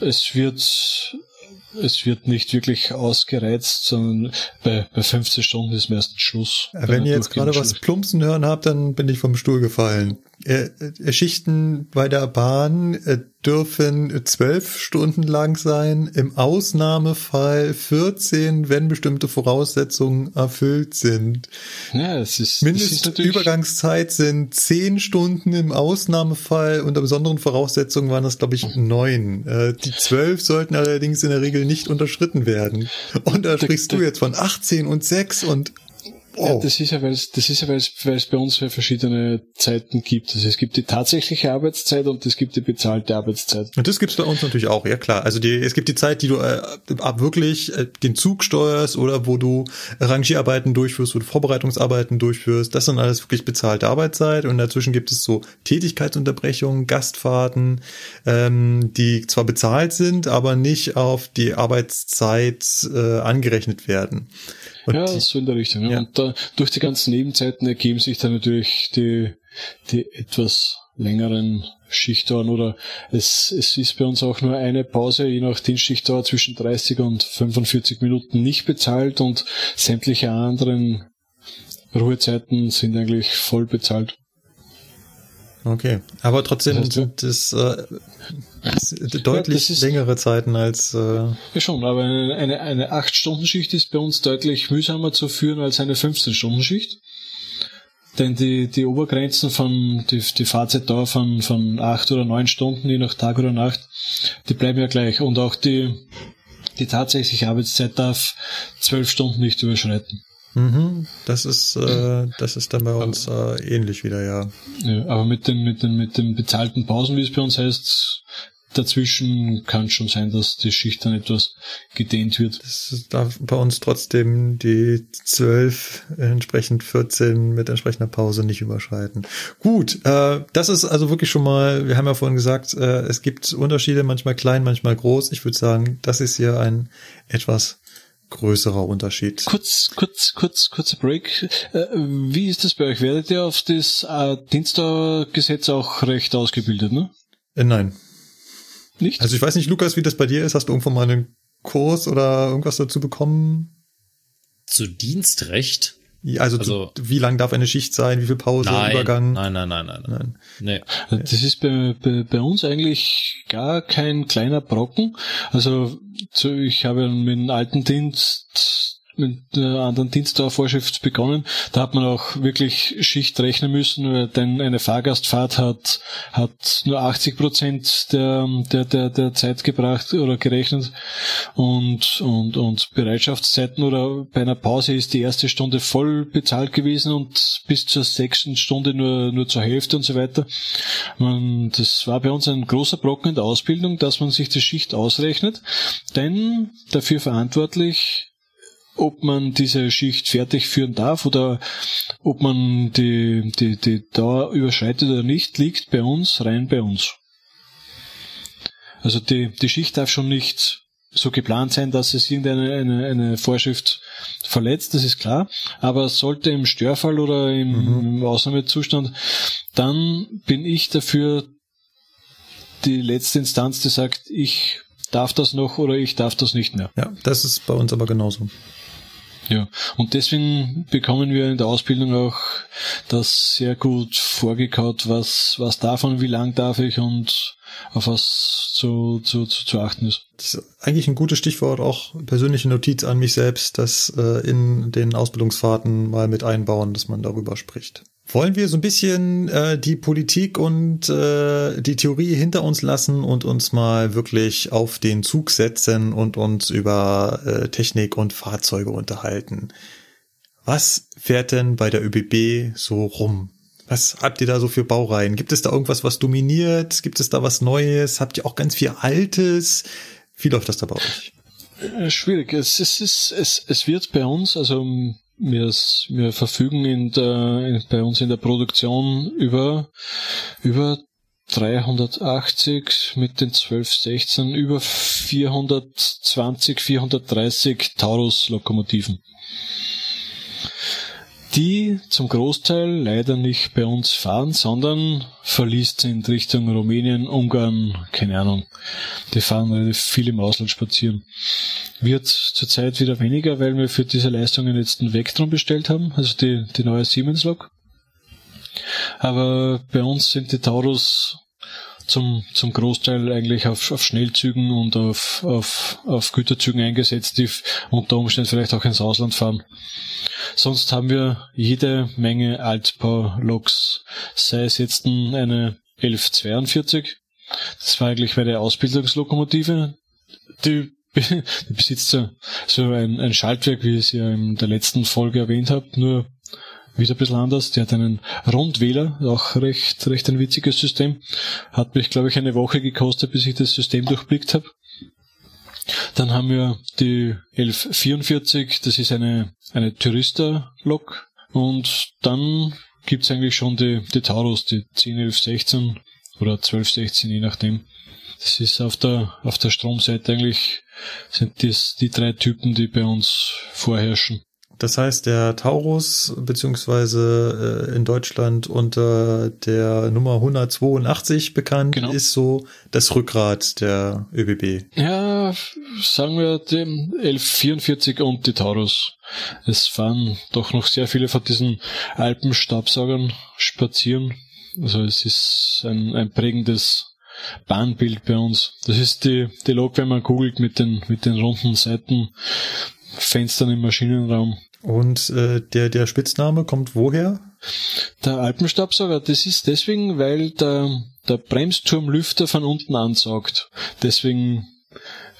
Es wird, es wird nicht wirklich ausgereizt, sondern bei, bei 15 Stunden ist meistens Schluss. Äh, Wenn ihr jetzt gerade was plumpsen hören habt, dann bin ich vom Stuhl gefallen. Äh, äh, Schichten bei der Bahn äh, dürfen zwölf Stunden lang sein, im Ausnahmefall 14, wenn bestimmte Voraussetzungen erfüllt sind. Ja, das ist Mindestübergangszeit sind zehn Stunden im Ausnahmefall. Unter besonderen Voraussetzungen waren das, glaube ich, neun. Äh, Die zwölf sollten allerdings in der Regel nicht unterschritten werden. Und da sprichst du jetzt von 18 und 6 und Ja, oh. das ist ja, weil es, das ist ja, weil es, weil es bei uns ja verschiedene Zeiten gibt. Also es gibt die tatsächliche Arbeitszeit und es gibt die bezahlte Arbeitszeit. Und das gibt's bei uns natürlich auch, ja klar. Also die, es gibt die Zeit, die du äh, ab wirklich äh, den Zug steuerst oder wo du Rangierarbeiten durchführst, wo du Vorbereitungsarbeiten durchführst. Das sind alles wirklich bezahlte Arbeitszeit. Und dazwischen gibt es so Tätigkeitsunterbrechungen, Gastfahrten, ähm, die zwar bezahlt sind, aber nicht auf die Arbeitszeit äh, angerechnet werden. Und ja, so in der Richtung. Ja. Und da, durch die ganzen Nebenzeiten ergeben sich dann natürlich die, die etwas längeren Schichtdauern oder es, es ist bei uns auch nur eine Pause, je nach Dienstschichtdauer zwischen 30 und 45 Minuten nicht bezahlt und sämtliche anderen Ruhezeiten sind eigentlich voll bezahlt. okay, aber trotzdem Das heißt, sind es äh, deutlich das ist- längere Zeiten als äh, Ja schon, aber eine, eine, eine 8-Stunden-Schicht ist bei uns deutlich mühsamer zu führen als eine 15-Stunden-Schicht. denn die, die Obergrenzen von, die, die Fahrzeit von, von acht oder neun Stunden, je nach Tag oder Nacht, die bleiben ja gleich. Und auch die, die tatsächliche Arbeitszeit darf zwölf Stunden nicht überschreiten. Mhm, das ist, äh, das ist dann bei uns äh, ähnlich wieder, ja. ja. Aber mit den, mit den, mit den bezahlten Pausen, wie es bei uns heißt, dazwischen kann schon sein, dass die Schicht dann etwas gedehnt wird. Das darf bei uns trotzdem die zwölf, entsprechend 14 mit entsprechender Pause nicht überschreiten. Gut, äh, das ist also wirklich schon mal, wir haben ja vorhin gesagt, äh, es gibt Unterschiede, manchmal klein, manchmal groß. Ich würde sagen, das ist hier ein etwas größerer Unterschied. Kurz, kurz, kurz, kurzer Break. Äh, wie ist das bei euch? Werdet ihr auf das äh, Dienstgesetz auch recht ausgebildet, ne? Äh, nein. Nicht? Also ich weiß nicht, Lukas, wie das bei dir ist. Hast du irgendwann mal einen Kurs oder irgendwas dazu bekommen? Zu Dienstrecht? Ja, also, also du, wie lang darf eine Schicht sein? Wie viel Pause, nein, Übergang? Nein, nein, nein, nein, nein. Nee. Das ist bei, bei, bei uns eigentlich gar kein kleiner Brocken. Also ich habe mit dem alten Dienst mit einer anderen Dienstdauervorschrift begonnen. Da hat man auch wirklich Schicht rechnen müssen, denn eine Fahrgastfahrt hat, hat nur 80 Prozent der, der, der, der Zeit gebracht oder gerechnet und, und, und Bereitschaftszeiten oder bei einer Pause ist die erste Stunde voll bezahlt gewesen und bis zur sechsten Stunde nur, nur zur Hälfte und so weiter. Man, das war bei uns ein großer Brocken in der Ausbildung, dass man sich die Schicht ausrechnet, denn dafür verantwortlich ob man diese Schicht fertig führen darf oder ob man die, die, die Dauer überschreitet oder nicht, liegt bei uns, rein bei uns. Also die, die Schicht darf schon nicht so geplant sein, dass es irgendeine eine, eine Vorschrift verletzt, das ist klar. Aber sollte im Störfall oder im, mhm. Ausnahmezustand, dann bin ich dafür die letzte Instanz, die sagt, ich darf das noch oder ich darf das nicht mehr. Ja, das ist bei uns aber genauso. Ja, und deswegen bekommen wir in der Ausbildung auch das sehr gut vorgekaut, was, was davon, wie lang darf ich und auf was zu, zu, zu, zu achten ist. Das ist eigentlich ein gutes Stichwort, auch persönliche Notiz an mich selbst, das äh, in den Ausbildungsfahrten mal mit einbauen, dass man darüber spricht. Wollen wir so ein bisschen äh, die Politik und äh, die Theorie hinter uns lassen und uns mal wirklich auf den Zug setzen und uns über äh, Technik und Fahrzeuge unterhalten? Was fährt denn bei der ÖBB so rum? Was habt ihr da so für Baureihen? Gibt es da irgendwas, was dominiert? Gibt es da was Neues? Habt ihr auch ganz viel Altes? Wie läuft das da bei euch? Äh, schwierig. Es, es, es, es, es wird bei uns, also wir, wir verfügen in der, bei uns in der Produktion über, über 380 mit den 1216 über 420, 430 Taurus-Lokomotiven die zum Großteil leider nicht bei uns fahren, sondern verliest sind Richtung Rumänien, Ungarn, keine Ahnung. Die fahren relativ viel im Ausland spazieren. Wird zurzeit wieder weniger, weil wir für diese Leistungen jetzt einen Vectron bestellt haben, also die, die neue Siemens-Lok. Aber bei uns sind die Taurus zum, zum Großteil eigentlich auf, auf Schnellzügen und auf, auf, auf Güterzügen eingesetzt, die unter Umständen vielleicht auch ins Ausland fahren. Sonst haben wir jede Menge Altbau-Loks, sei es jetzt eine 1142, das war eigentlich meine Ausbildungslokomotive, die, besitzt so, so ein, ein Schaltwerk, wie ich es ja in der letzten Folge erwähnt habe, nur wieder ein bisschen anders. Der hat einen Rundwähler, auch recht, recht ein witziges System. Hat mich, glaube ich, eine Woche gekostet, bis ich das System durchblickt habe. Dann haben wir die 1144, das ist eine, eine Tourista-Lok. Und dann gibt's eigentlich schon die, die Taurus, die 10, 11, 16 oder 12, 16, je nachdem. Das ist auf der, auf der Stromseite eigentlich, sind das die drei Typen, die bei uns vorherrschen. Das heißt, der Taurus, beziehungsweise äh, in Deutschland unter der Nummer 182 bekannt, genau. ist so das Rückgrat der ÖBB. Ja, sagen wir dem 1144 und die Taurus. Es fahren doch noch sehr viele von diesen Alpenstaubsaugern spazieren. Also es ist ein, ein prägendes Bahnbild bei uns. Das ist die, die Lok, wenn man googelt mit den, mit den runden Seiten. Fenstern im Maschinenraum. Und äh, der, der Spitzname kommt woher? Der Alpenstaubsauger, das ist deswegen, weil der, der Bremsturmlüfter von unten ansaugt. Deswegen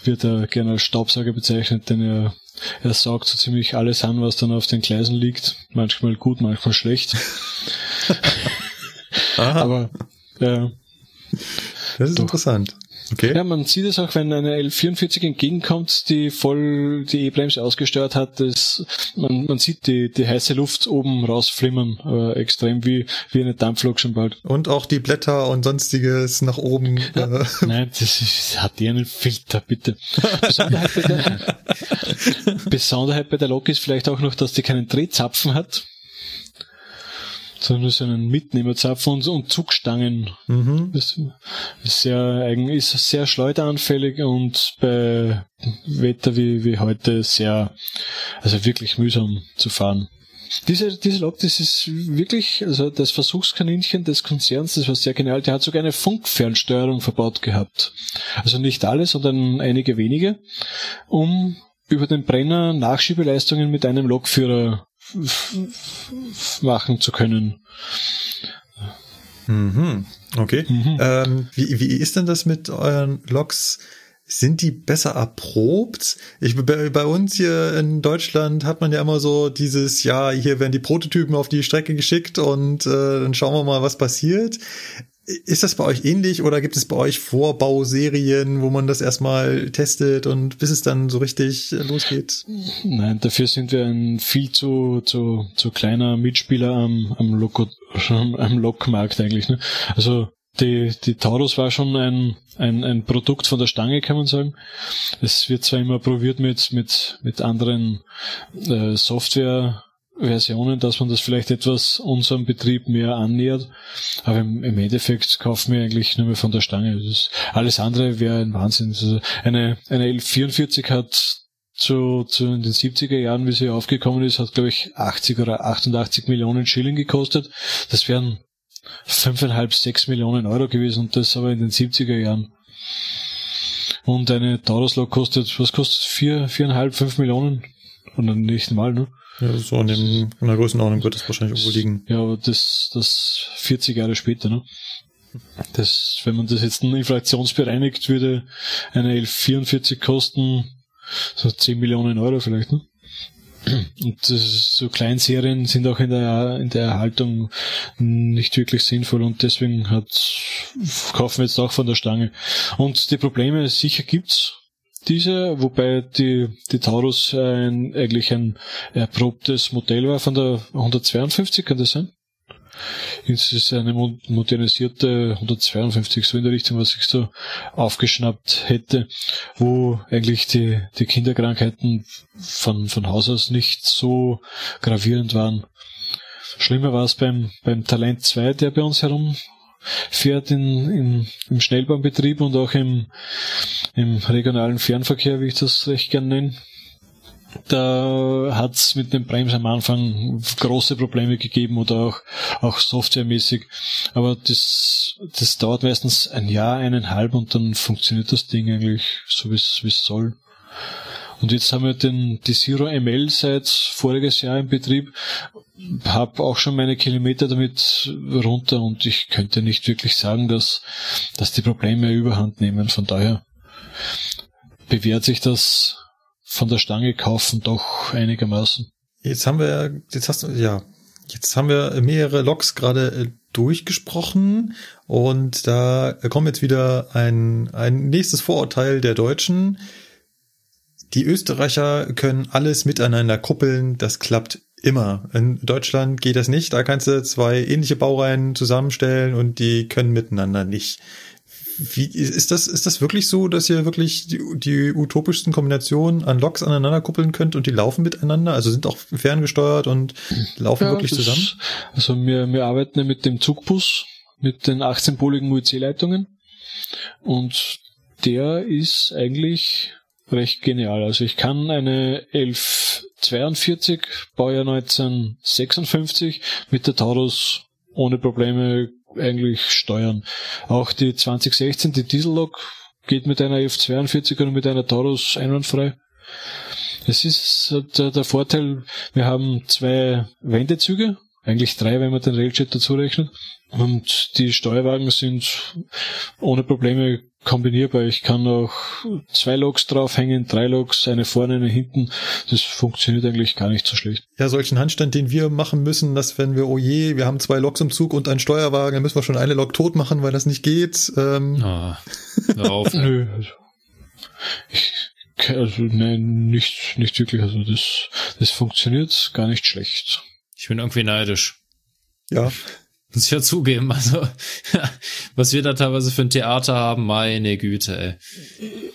wird er gerne als Staubsauger bezeichnet, denn er, er saugt so ziemlich alles an, was dann auf den Gleisen liegt. Manchmal gut, manchmal schlecht. Aber äh, das ist Doch. interessant. Okay. ja, man sieht es auch, wenn eine L44 entgegenkommt, die voll die E-Bremse ausgesteuert hat. Das, man, man sieht die, die heiße Luft oben rausflimmern, äh, extrem wie, wie eine Dampflok schon bald. Und auch die Blätter und sonstiges nach oben. Äh, Nein, das ist, hat die einen Filter, bitte. Besonderheit bei, der, Besonderheit bei der Lok ist vielleicht auch noch, dass die keinen Drehzapfen hat, so einen Mitnehmerzapfen und, und Zugstangen. mhm. Das ist sehr ist sehr schleuderanfällig und bei Wetter wie, wie heute sehr, also wirklich mühsam zu fahren. Diese, diese Lok, das ist wirklich, also das Versuchskaninchen des Konzerns, das war sehr genial, der hat sogar eine Funkfernsteuerung verbaut gehabt. Also nicht alle, sondern einige wenige, um über den Brenner Nachschiebeleistungen mit einem Lokführer machen zu können. Mhm. Okay. Mhm. Ähm, wie, wie ist denn das mit euren Loks? Sind die besser erprobt? Ich, bei, bei uns hier in Deutschland hat man ja immer so dieses, ja, hier werden die Prototypen auf die Strecke geschickt und äh, dann schauen wir mal, was passiert. Ist das bei euch ähnlich oder gibt es bei euch Vorbauserien, wo man das erstmal testet und bis es dann so richtig losgeht? Nein, dafür sind wir ein viel zu, zu, zu kleiner Mitspieler am, am, Loko, am Lokmarkt eigentlich. Ne? Also die, die Taurus war schon ein, ein, ein Produkt von der Stange, kann man sagen. Es wird zwar immer probiert mit, mit, mit anderen äh, Software-Versionen, dass man das vielleicht etwas unserem Betrieb mehr annähert, aber im, im Endeffekt kaufen wir eigentlich nur mehr von der Stange. Ist, alles andere wäre ein Wahnsinn. Also eine, eine L44 hat zu, zu in den 70er Jahren, wie sie aufgekommen ist, hat glaube ich 80 oder 88 Millionen Schilling gekostet. Das wären fünfeinhalb, sechs Millionen Euro gewesen und das aber in den 70er Jahren. Und eine Tauruslok kostet, was kostet vier, viereinhalb, fünf Millionen? Und dann nicht mal, ne? So in, dem, in der Größenordnung wird es wahrscheinlich irgendwo liegen. Ja, aber das, das 40 Jahre später, ne? Das, wenn man das jetzt inflationsbereinigt, würde eine L44 kosten so 10 Millionen Euro vielleicht, ne? Und das so Kleinserien sind auch in der, in der Erhaltung nicht wirklich sinnvoll und deswegen hat, kaufen wir jetzt auch von der Stange. Und die Probleme sicher gibt's diese, wobei die, die Taurus ein, eigentlich ein erprobtes Modell war von der 152, kann das sein? Es ist eine mo- modernisierte 152, so in der Richtung, was ich so aufgeschnappt hätte, wo eigentlich die, die Kinderkrankheiten von, von Haus aus nicht so gravierend waren. Schlimmer war es beim, beim Talent 2, der bei uns herumfährt in, im, im Schnellbahnbetrieb und auch im, im regionalen Fernverkehr, wie ich das recht gern nenne. Da hat's mit dem Brems am Anfang große Probleme gegeben oder auch, auch softwaremäßig. Aber das, das dauert meistens ein Jahr, eineinhalb und dann funktioniert das Ding eigentlich so, es wie es soll. Und jetzt haben wir den, die Zero ML seit voriges Jahr im Betrieb. Hab auch schon meine Kilometer damit runter und ich könnte nicht wirklich sagen, dass, dass die Probleme überhand nehmen. Von daher bewährt sich das von der Stange kaufen doch einigermaßen. Jetzt haben wir, jetzt hast du, ja, jetzt haben wir mehrere Loks gerade äh, durchgesprochen und da kommt jetzt wieder ein, ein nächstes Vorurteil der Deutschen. Die Österreicher können alles miteinander kuppeln, das klappt immer. In Deutschland geht das nicht, da kannst du zwei ähnliche Baureihen zusammenstellen und die können miteinander nicht. Wie, ist das, ist das wirklich so, dass ihr wirklich die, die utopischsten Kombinationen an Loks aneinander kuppeln könnt und die laufen miteinander? Also sind auch ferngesteuert und laufen wirklich das- zusammen? Also wir, wir arbeiten ja mit dem Zugbus, mit den 18-poligen UEC-Leitungen und der ist eigentlich recht genial. Also ich kann eine 1142 Baujahr 1956 mit der Taurus ohne Probleme eigentlich steuern. Auch die 2016, die Diesellok, geht mit einer F42 oder mit einer Taurus einwandfrei. Es ist der, der Vorteil, wir haben zwei Wendezüge eigentlich drei, wenn man den Railjet dazu rechnet. Und die Steuerwagen sind ohne Probleme kombinierbar. Ich kann auch zwei Loks draufhängen, drei Loks, eine vorne, eine hinten. Das funktioniert eigentlich gar nicht so schlecht. Ja, solchen Handstand, den wir machen müssen, dass wenn wir, oh je, wir haben zwei Loks im Zug und einen Steuerwagen, dann müssen wir schon eine Lok tot machen, weil das nicht geht. Ähm. Ah, auf. Nö. also Ich, also, nein, nicht, nicht wirklich. Also das, das funktioniert gar nicht schlecht. Ich bin irgendwie neidisch. Ja, Muss ich ja zugeben. Also, was wir da teilweise für ein Theater haben, meine Güte,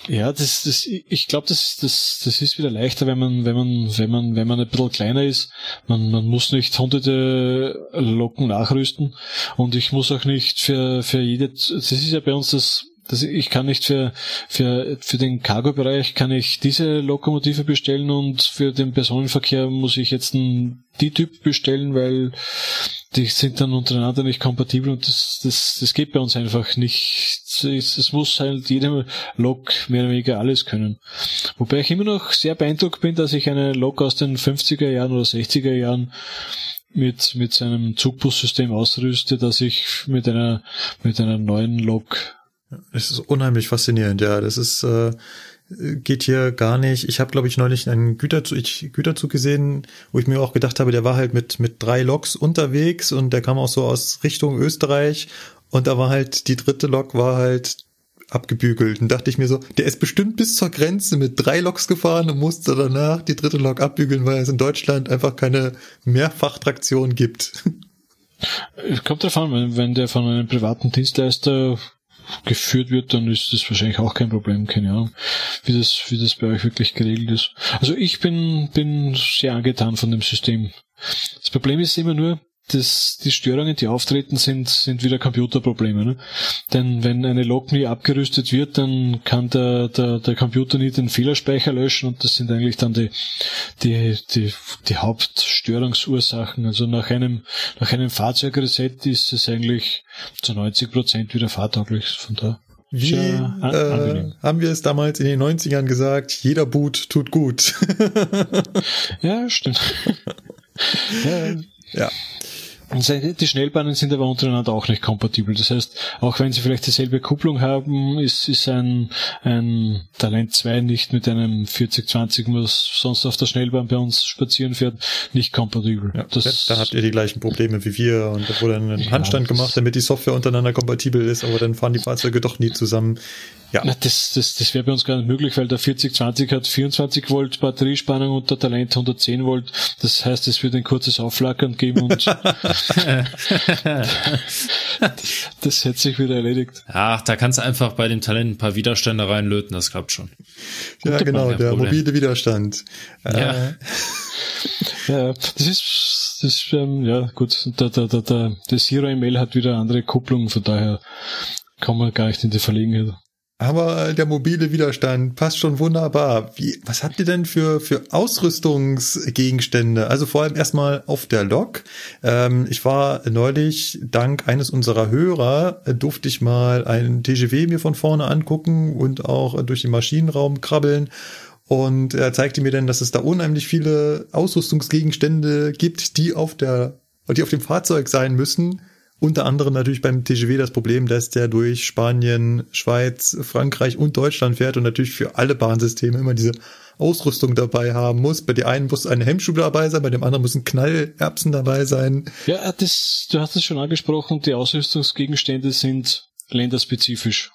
ey. Ja, das, das, ich glaube, das, das, das ist wieder leichter, wenn man, wenn man, wenn man, wenn man ein bisschen kleiner ist. Man, man muss nicht hunderte Locken nachrüsten und ich muss auch nicht für, für jede, das ist ja bei uns das, das, ich kann nicht für, für, für den Cargo-Bereich kann ich diese Lokomotive bestellen und für den Personenverkehr muss ich jetzt einen, die Typ bestellen, weil die sind dann untereinander nicht kompatibel und das, das, das geht bei uns einfach nicht. Es, es muss halt jedem Lok mehr oder weniger alles können. Wobei ich immer noch sehr beeindruckt bin, dass ich eine Lok aus den 50er Jahren oder 60er Jahren mit, mit seinem Zugbussystem ausrüste, dass ich mit einer, mit einer neuen Lok es ist unheimlich faszinierend, ja. Das ist, äh, geht hier gar nicht. Ich habe, glaube ich, neulich einen Güterzug, ich, Güterzug gesehen, wo ich mir auch gedacht habe, der war halt mit, mit drei Loks unterwegs und der kam auch so aus Richtung Österreich und da war halt, die dritte Lok war halt abgebügelt. Und dachte ich mir so, der ist bestimmt bis zur Grenze mit drei Loks gefahren und musste danach die dritte Lok abbügeln, weil es in Deutschland einfach keine Mehrfachtraktion gibt. Kommt davon, wenn, wenn der von einem privaten Dienstleister geführt wird, dann ist das wahrscheinlich auch kein Problem, keine Ahnung, wie das, wie das bei euch wirklich geregelt ist. Also ich bin, bin sehr angetan von dem System. Das Problem ist immer nur, dass die Störungen, die auftreten, sind, sind wieder Computerprobleme. Ne? Denn wenn eine Log nie abgerüstet wird, dann kann der, der, der Computer nie den Fehlerspeicher löschen und das sind eigentlich dann die, die, die, die Hauptstörungsursachen. Also nach einem, nach einem Fahrzeugreset ist es eigentlich zu 90 Prozent wieder fahrtauglich. Von da. Wie äh, haben wir es damals in den 90ern gesagt, jeder Boot tut gut. Ja, stimmt. ja, ja. Die Schnellbahnen sind aber untereinander auch nicht kompatibel. Das heißt, auch wenn sie vielleicht dieselbe Kupplung haben, ist, ist ein, ein Talent 2 nicht mit einem 4020, was sonst auf der Schnellbahn bei uns spazieren fährt, nicht kompatibel. Ja, das, da habt ihr die gleichen Probleme wie wir und da wurde dann ein Ja, Handstand das- gemacht, damit die Software untereinander kompatibel ist, aber dann fahren die Fahrzeuge doch nie zusammen. Ja, Na, das, das, das wäre bei uns gar nicht möglich, weil der 4020 hat 24 Volt Batteriespannung und der Talent 110 Volt. Das heißt, es wird ein kurzes Aufflackern geben und das hätte sich wieder erledigt. Ach, da kannst du einfach bei dem Talent ein paar Widerstände reinlöten, das klappt schon. ja genau, der Problem. mobile Widerstand. Ja. Äh, Ja, das ist, das ist ähm, ja gut. Der, der, der, der, der Zero ML hat wieder andere Kupplung, von daher kommen wir gar nicht in die Verlegenheit. Aber der mobile Widerstand passt schon wunderbar. Wie, was habt ihr denn für, für Ausrüstungsgegenstände? Also vor allem erstmal auf der Lok. Ähm, ich war neulich, dank eines unserer Hörer, durfte ich mal einen TGW mir von vorne angucken und auch durch den Maschinenraum krabbeln. Und er zeigte mir dann, dass es da unheimlich viele Ausrüstungsgegenstände gibt, die auf der, die auf dem Fahrzeug sein müssen. Unter anderem natürlich beim TGW das Problem, dass der durch Spanien, Schweiz, Frankreich und Deutschland fährt und natürlich für alle Bahnsysteme immer diese Ausrüstung dabei haben muss. Bei der einen muss eine Hemmschuh dabei sein, bei dem anderen müssen Knallerbsen dabei sein. Ja, das, du hast es schon angesprochen, die Ausrüstungsgegenstände sind länderspezifisch.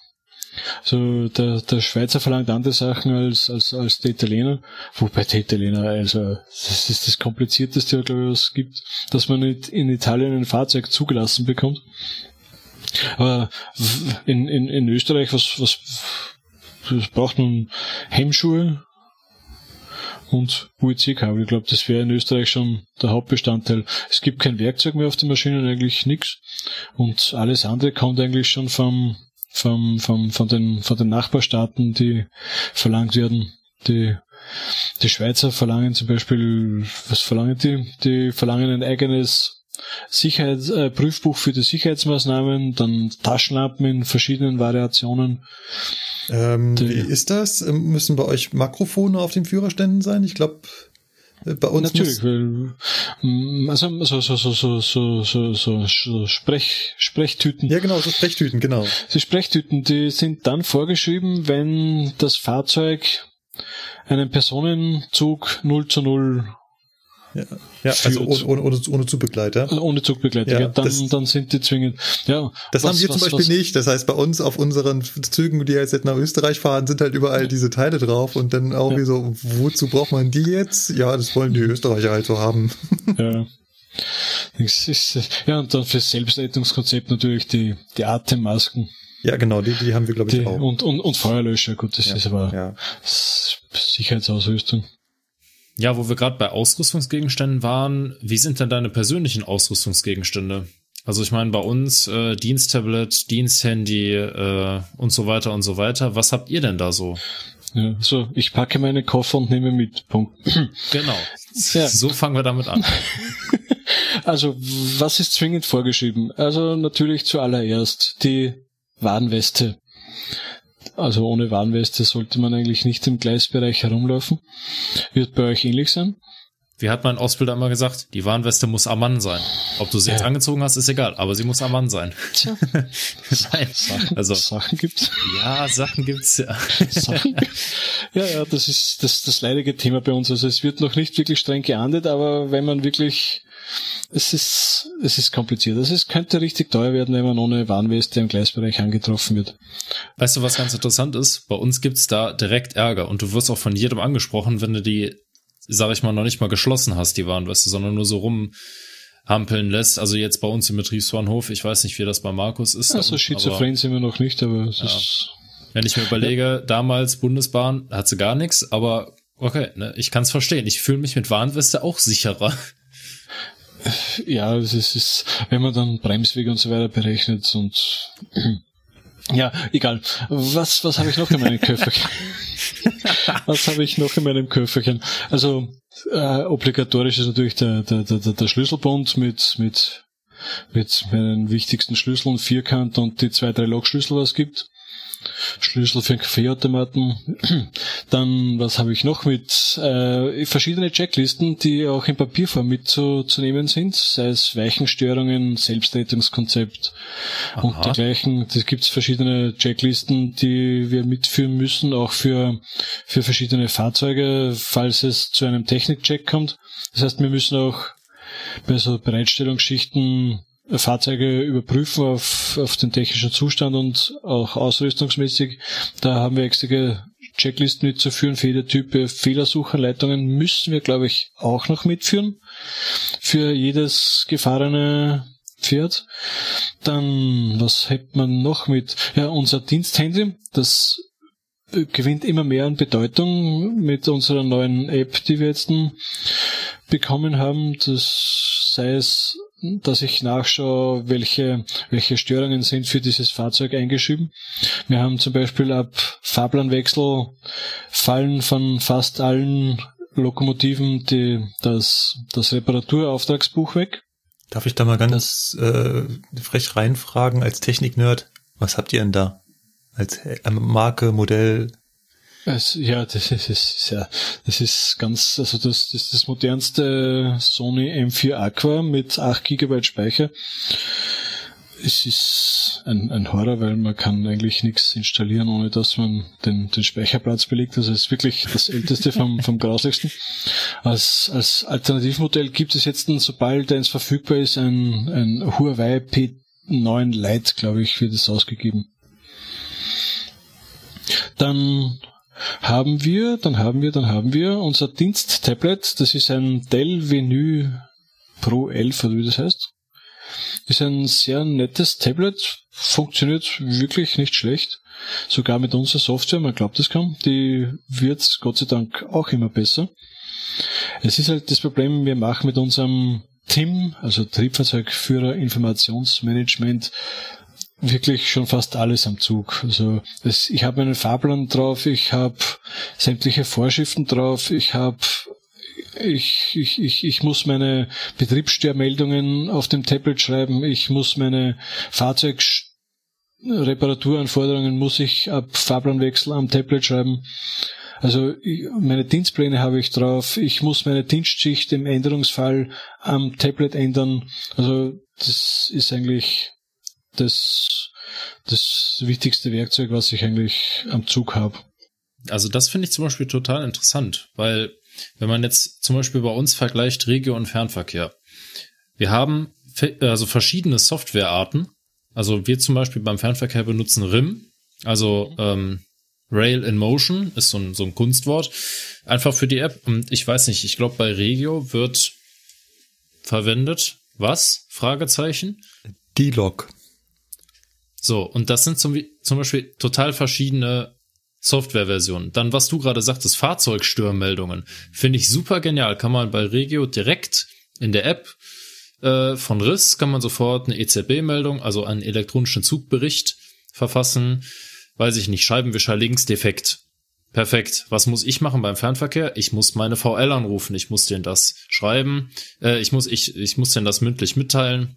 Also der, der Schweizer verlangt andere Sachen als, als, als der Italiener, wobei der Italiener, also das ist das komplizierteste, glaube ich, was es gibt, dass man nicht in Italien ein Fahrzeug zugelassen bekommt. Aber in, in, in Österreich, was, was, was braucht man? Hemmschuhe, und UEC-Kabel. Ich glaube, das wäre in Österreich schon der Hauptbestandteil. Es gibt kein Werkzeug mehr auf den Maschinen, eigentlich nix. Und alles andere kommt eigentlich schon vom, vom, vom, von, den, von den Nachbarstaaten, die verlangt werden. Die, die Schweizer verlangen zum Beispiel, was verlangen die? Die verlangen ein eigenes Sicherheits, äh, Prüfbuch für die Sicherheitsmaßnahmen, dann Taschenlampen in verschiedenen Variationen. Ähm, Die- wie ist das? Müssen bei euch Makrofone auf den Führerständen sein? Ich glaube, Bei uns Natürlich, weil mm, also so so so so so so, so, so Sprech, Sprechtüten. ja genau, so Sprechtüten, genau. Die Sprechtüten, die sind dann vorgeschrieben, wenn das Fahrzeug einen Personenzug 0 zu 0 Ja, ja also ohne, ohne, ohne, ohne Zugbegleiter. ohne Zugbegleiter, Ja, ja, dann, das- dann sind die zwingend. Ja, Das was- haben wir zum was- Beispiel was- nicht. Das heißt, bei uns auf unseren Zügen, die jetzt nach Österreich fahren, sind halt überall diese Teile drauf und dann auch Ja. wie so, wozu braucht man die jetzt? Ja, das wollen die Österreicher halt so haben. Ja. Ist, ja, und dann fürs Selbstrettungskonzept natürlich die, die Atemmasken Ja, genau, die, die haben wir, glaube ich, die, auch. und, und, und Feuerlöscher. Gut, das ist aber ja. Sicherheitsausrüstung. Ja, wo wir gerade bei Ausrüstungsgegenständen waren, wie sind denn deine persönlichen Ausrüstungsgegenstände? Also ich meine, bei uns äh, Diensttablet, Diensthandy äh, und so weiter und so weiter. Was habt ihr denn da so? Ja, so, ich packe meine Koffer und nehme mit. Punkt. Genau. Ja. So fangen wir damit an. Also, was ist zwingend vorgeschrieben? Also natürlich zuallererst die Warnweste. Also ohne Warnweste sollte man eigentlich nicht im Gleisbereich herumlaufen. Wird bei euch ähnlich sein. Wie hat mein Ausbilder immer gesagt, die Warnweste muss am Mann sein. Ob du sie jetzt Ja. angezogen hast, ist egal, aber sie muss am Mann sein. Tja, Nein. Sachen, Also, Sachen gibt's. ja, Sachen gibt's ja. Sachen. Ja, ja, das ist das, das leidige Thema bei uns. Also es wird noch nicht wirklich streng geahndet, aber wenn man wirklich, es ist, es ist kompliziert. Also es könnte richtig teuer werden, wenn man ohne Warnweste im Gleisbereich angetroffen wird. Weißt du, was ganz interessant ist? Bei uns gibt's da direkt Ärger und du wirst auch von jedem angesprochen, wenn du die, sag ich mal, noch nicht mal geschlossen hast, die Warnweste, sondern nur so rumhampeln lässt. Also jetzt bei uns im Betriebsbahnhof, ich weiß nicht, wie das bei Markus ist. Also schizophren sind wir noch nicht, aber es ist, wenn ich mir überlege, damals Bundesbahn, hat sie gar nichts, aber okay, ne, ich kann's verstehen. Ich fühle mich mit Warnweste auch sicherer. Ja, es ist, wenn man dann Bremswege und so weiter berechnet und ja, egal. Was, was habe ich noch in meinem Köfferchen? was habe ich noch in meinem Köfferchen? Also äh, obligatorisch ist natürlich der, der, der, der der Schlüsselbund mit, mit, mit meinen wichtigsten Schlüsseln, Vierkant und die zwei, drei Lokschlüssel, was es gibt. Schlüssel für Kaffeeautomaten. Dann, was habe ich noch mit? Äh, verschiedene Checklisten, die auch in Papierform mitzunehmen sind, sei es Weichenstörungen, Selbstrettungskonzept und Aha. dergleichen. Es gibt verschiedene Checklisten, die wir mitführen müssen, auch für, für verschiedene Fahrzeuge, falls es zu einem Technikcheck kommt. Das heißt, wir müssen auch bei so Bereitstellungsschichten Fahrzeuge überprüfen auf, auf den technischen Zustand und auch ausrüstungsmäßig. Da haben wir extra Checklisten mitzuführen für jede Typ. Fehlersuchanleitungen müssen wir, glaube ich, auch noch mitführen. Für jedes gefahrene Pferd. Dann, was hätte man noch mit? Ja, unser Diensthandy, das gewinnt immer mehr an Bedeutung mit unserer neuen App, die wir jetzt bekommen haben. Das sei es, dass ich nachschaue, welche, welche Störungen sind für dieses Fahrzeug eingeschrieben. Wir haben zum Beispiel ab Fahrplanwechsel fallen von fast allen Lokomotiven die, das, das Reparaturauftragsbuch weg. Darf ich da mal ganz äh, frech reinfragen als Technik-Nerd? Was habt ihr denn da? Als äh, Marke, Modell? Es, ja, das ist, das ist ja, das ist ganz, also das, das ist das modernste Sony M4 Aqua mit 8 GB Speicher. Es ist ein, ein Horror, weil man kann eigentlich nichts installieren, ohne dass man den, den Speicherplatz belegt. Also es ist wirklich das älteste vom, vom grauslichsten. Als, als Alternativmodell gibt es jetzt, sobald eins verfügbar ist, ein, ein Huawei P9 Lite, glaube ich, wird es ausgegeben. Dann haben wir, dann haben wir, dann haben wir unser Diensttablet. Das ist ein Dell Venue Pro 11 oder wie das heißt. Ist ein sehr nettes Tablet, funktioniert wirklich nicht schlecht. Sogar mit unserer Software, man glaubt es kaum, die wird Gott sei Dank auch immer besser. Es ist halt das Problem, wir machen mit unserem TIM, also Triebfahrzeugführer Informationsmanagement, wirklich schon fast alles am Zug. Also es, ich habe einen Fahrplan drauf, ich habe sämtliche Vorschriften drauf, ich habe ich, ich, ich, ich muss meine Betriebsstörmeldungen auf dem Tablet schreiben, ich muss meine Fahrzeugreparaturanforderungen muss ich ab Fahrplanwechsel am Tablet schreiben. Also meine Dienstpläne habe ich drauf. Ich muss meine Dienstschicht im Änderungsfall am Tablet ändern. Also das ist eigentlich das, das wichtigste Werkzeug, was ich eigentlich am Zug habe. Also das finde ich zum Beispiel total interessant, weil wenn man jetzt zum Beispiel bei uns vergleicht Regio- und Fernverkehr, wir haben also verschiedene Softwarearten. Also wir zum Beispiel beim Fernverkehr benutzen RIM, also ähm, Rail in Motion ist so ein, so ein Kunstwort, einfach für die App. Und ich weiß nicht, ich glaube bei Regio wird verwendet was? Fragezeichen? D-Log. So, und das sind zum, zum Beispiel total verschiedene Softwareversionen. Dann, was du gerade sagtest, Fahrzeugstörmeldungen, finde ich super genial. Kann man bei Regio direkt in der App äh, von Riss kann man sofort eine EZB-Meldung, also einen elektronischen Zugbericht verfassen. Weiß ich nicht, Scheibenwischer links defekt. Perfekt. Was muss ich machen beim Fernverkehr? Ich muss meine VL anrufen. Ich muss denen das schreiben. Äh, ich muss ich ich muss denen das mündlich mitteilen.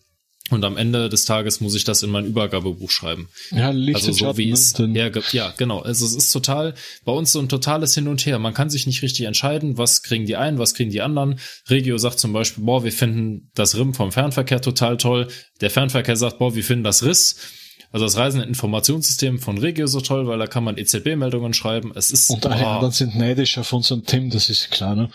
Und am Ende des Tages muss ich das in mein Übergabebuch schreiben. Ja, Licht also so wie es ne? ja, ja, genau. Also es ist total bei uns so ein totales Hin und Her. Man kann sich nicht richtig entscheiden, was kriegen die einen, was kriegen die anderen. Regio sagt zum Beispiel, boah, wir finden das RIM vom Fernverkehr total toll. Der Fernverkehr sagt, boah, wir finden das RIS. Also das Reiseninformationssystem von Regio so toll, weil da kann man EZB-Meldungen schreiben. Es ist Und alle anderen sind neidisch auf unseren Tim, das ist klar, ne?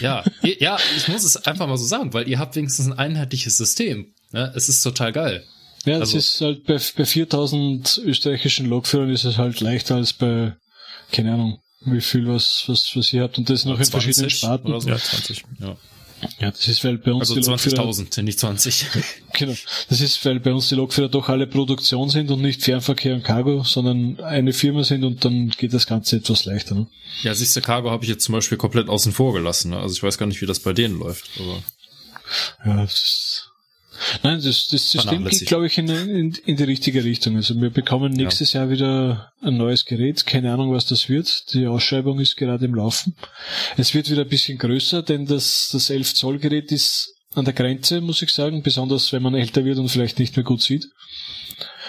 ja, ja, ich muss es einfach mal so sagen, weil ihr habt wenigstens ein einheitliches System. Ne? Es ist total geil. Ja, Also- ist halt bei, bei 4000 österreichischen Lokführern ist es halt leichter als bei, keine Ahnung, wie viel was, was, was ihr habt und das noch in verschiedenen 20 Sparten. oder so. Ja. 20. Ja. Ja, das ist, weil bei uns Also die Lokführer, 20.000, nicht 20. genau, das ist, weil bei uns die Lokführer doch alle Produktion sind und nicht Fernverkehr und Cargo, sondern eine Firma sind und dann geht das Ganze etwas leichter, ne? Ja, siehste, Cargo habe ich jetzt zum Beispiel komplett außen vor gelassen. Ne? Also ich weiß gar nicht, wie das bei denen läuft. Aber Ja, das ist, nein, das, das System geht, glaube ich, in, in, in die richtige Richtung. Also wir bekommen nächstes Jahr wieder ein neues Gerät. Keine Ahnung, was das wird. Die Ausschreibung ist gerade im Laufen. Es wird wieder ein bisschen größer, denn das, das 11 Zoll Gerät ist an der Grenze, muss ich sagen, besonders wenn man älter wird und vielleicht nicht mehr gut sieht.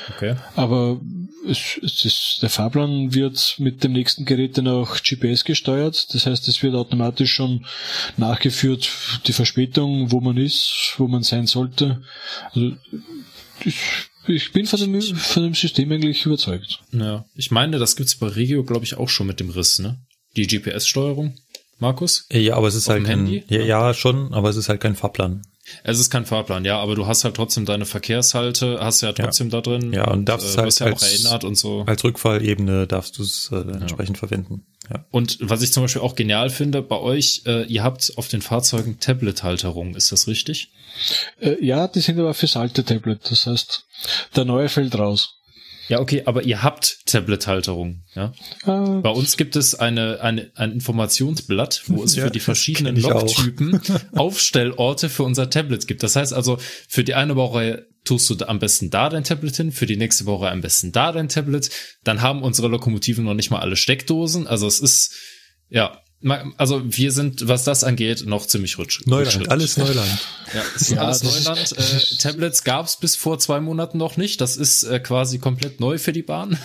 okay. Aber es, es ist, der Fahrplan wird mit dem nächsten Gerät dann auch GPS gesteuert. Das heißt, es wird automatisch schon nachgeführt, die Verspätung, wo man ist, wo man sein sollte. Also, ich, ich bin von dem, von dem System eigentlich überzeugt. Ja. Ich meine, das gibt's bei Regio, glaube ich, auch schon mit dem Riss, ne? Die GPS-Steuerung, Markus? Ja, aber es ist Auf halt kein, Handy? ja, ja, schon, aber es ist halt kein Fahrplan. Es ist kein Fahrplan, ja, aber du hast halt trotzdem deine Verkehrshalte, hast ja trotzdem da drin. Ja, und darfst äh, halt ja auch als- erinnert und so. Als Rückfallebene darfst du es äh, entsprechend verwenden. Ja. Und was ich zum Beispiel auch genial finde, bei euch, äh, ihr habt auf den Fahrzeugen Tablet-Halterungen, ist das richtig? Äh, ja, die sind aber fürs alte Tablet. Das heißt, der neue fällt raus. Ja, okay, aber ihr habt Tablet-Halterungen, ja? Äh, Bei uns gibt es eine, eine, ein Informationsblatt, wo es Ja, für die verschiedenen. Logtypen Aufstellorte für unser Tablet gibt. Das heißt also, für die eine Baureihe tust du am besten da dein Tablet hin, für die nächste Baureihe am besten da dein Tablet. Dann haben unsere Lokomotiven noch nicht mal alle Steckdosen. Also es ist, ja, also wir sind, was das angeht, noch ziemlich rutsch. Neuland, alles Neuland. Ja, ist Ja, alles das ist- Neuland. das Äh, ist- Tablets gab es bis vor zwei Monaten noch nicht. Das ist äh, quasi komplett neu für die Bahn.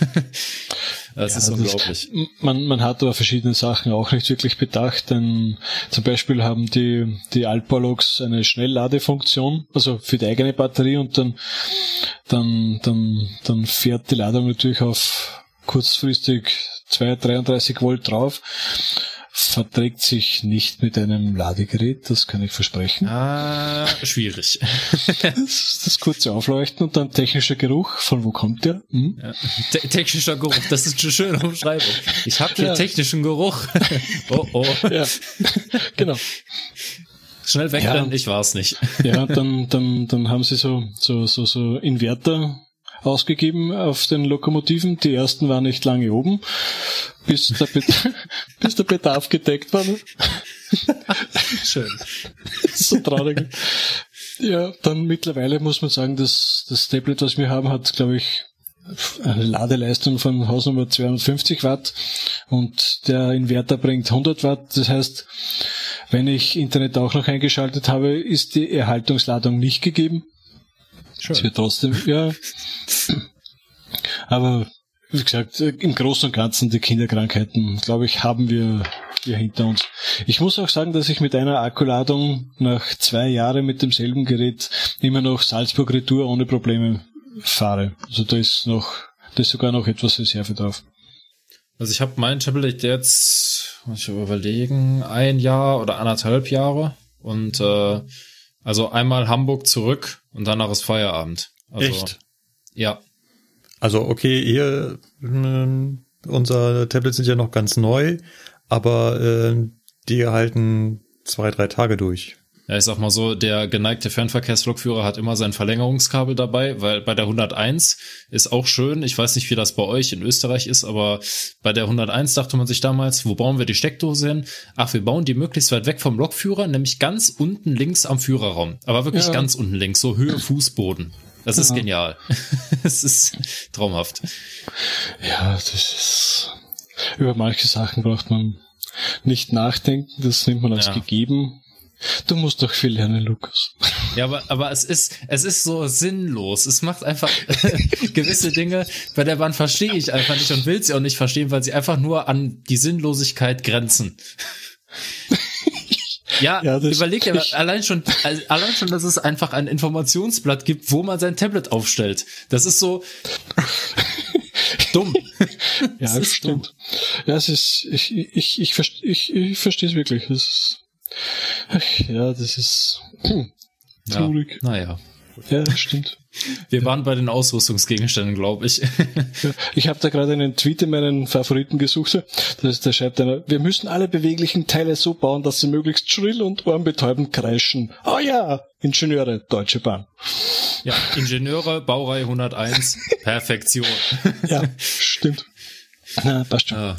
das ist Ja, unglaublich. Man, man hat aber verschiedene Sachen auch nicht wirklich bedacht, denn zum Beispiel haben die, die Altbauloks eine Schnellladefunktion, also für die eigene Batterie und dann, dann, dann, dann fährt die Ladung natürlich auf kurzfristig 2, 33 Volt drauf. Verträgt sich nicht mit einem Ladegerät, das kann ich versprechen. Ah, schwierig. Das, das kurze Aufleuchten und dann technischer Geruch. Von wo kommt der? Hm? Ja. Te technischer Geruch, das ist eine schöne Umschreibung. Ich habe hier Ja. technischen Geruch. oh, oh. Ja, genau. Schnell wegrennen, ich war's nicht. Ja, dann, dann, dann haben sie so, so, so, so Inverter ausgegeben auf den Lokomotiven. Die ersten waren nicht lange oben, bis der, Be bis der Bedarf gedeckt war. Schön. so traurig. Ja, dann mittlerweile muss man sagen, dass das Tablet, was wir haben, hat, glaube ich, eine Ladeleistung von Hausnummer 250 Watt und der Inverter bringt 100 Watt. Das heißt, wenn ich Internet auch noch eingeschaltet habe, ist die Erhaltungsladung nicht gegeben. Es Schön. wird trotzdem, ja. Aber wie gesagt, im Großen und Ganzen die Kinderkrankheiten, glaube ich, haben wir hier hinter uns. Ich muss auch sagen, dass ich mit einer Akkuladung nach zwei Jahren mit demselben Gerät immer noch Salzburg Retour ohne Probleme fahre. Also da ist noch, da ist sogar noch etwas Reserve drauf. Also ich habe mein Tablet jetzt, muss ich überlegen, ein Jahr oder anderthalb Jahre und äh, also einmal Hamburg zurück und danach ist Feierabend. Also, Echt? Ja. Also okay, ihr, ähm, unser Tablets sind ja noch ganz neu, aber äh, die halten zwei, drei Tage durch. Ja, ich sag mal so, der geneigte Fernverkehrslokführer hat immer sein Verlängerungskabel dabei, weil bei der 101 ist auch schön. Ich weiß nicht, wie das bei euch in Österreich ist, aber bei der 101 dachte man sich damals, wo bauen wir die Steckdose hin? Ach, wir bauen die möglichst weit weg vom Lokführer, nämlich ganz unten links am Führerraum. Aber wirklich Ja. ganz unten links, so Höhe Fußboden. Das ist Ja. genial. Es ist traumhaft. Ja, das ist, über manche Sachen braucht man nicht nachdenken, das nimmt man als Ja. gegeben. Du musst doch viel lernen, Lukas. Ja, aber, aber es ist, es ist so sinnlos. Es macht einfach gewisse Dinge, bei der Bahn verstehe ich einfach nicht und will sie auch nicht verstehen, weil sie einfach nur an die Sinnlosigkeit grenzen. Ja, Ja, überleg dir ich- allein schon, allein schon, dass es einfach ein Informationsblatt gibt, wo man sein Tablet aufstellt. Das ist so dumm. Ja, Das stimmt. Ja, es ist, ich, ich, ich, verste- ich, ich verstehe es wirklich. Das ist, ach, ja, das ist hm, traurig. Ja, naja. Ja, das stimmt. Wir waren bei den Ausrüstungsgegenständen, glaube ich. Ja, ich habe da gerade einen Tweet in meinen Favoriten gesucht. Das ist, da schreibt einer, wir müssen alle beweglichen Teile so bauen, dass sie möglichst schrill und ohrenbetäubend kreischen. Oh ja, Ingenieure, Deutsche Bahn. Ja, Ingenieure, Baureihe 101, Perfektion. Ja, stimmt. Na, passt schon. Ja.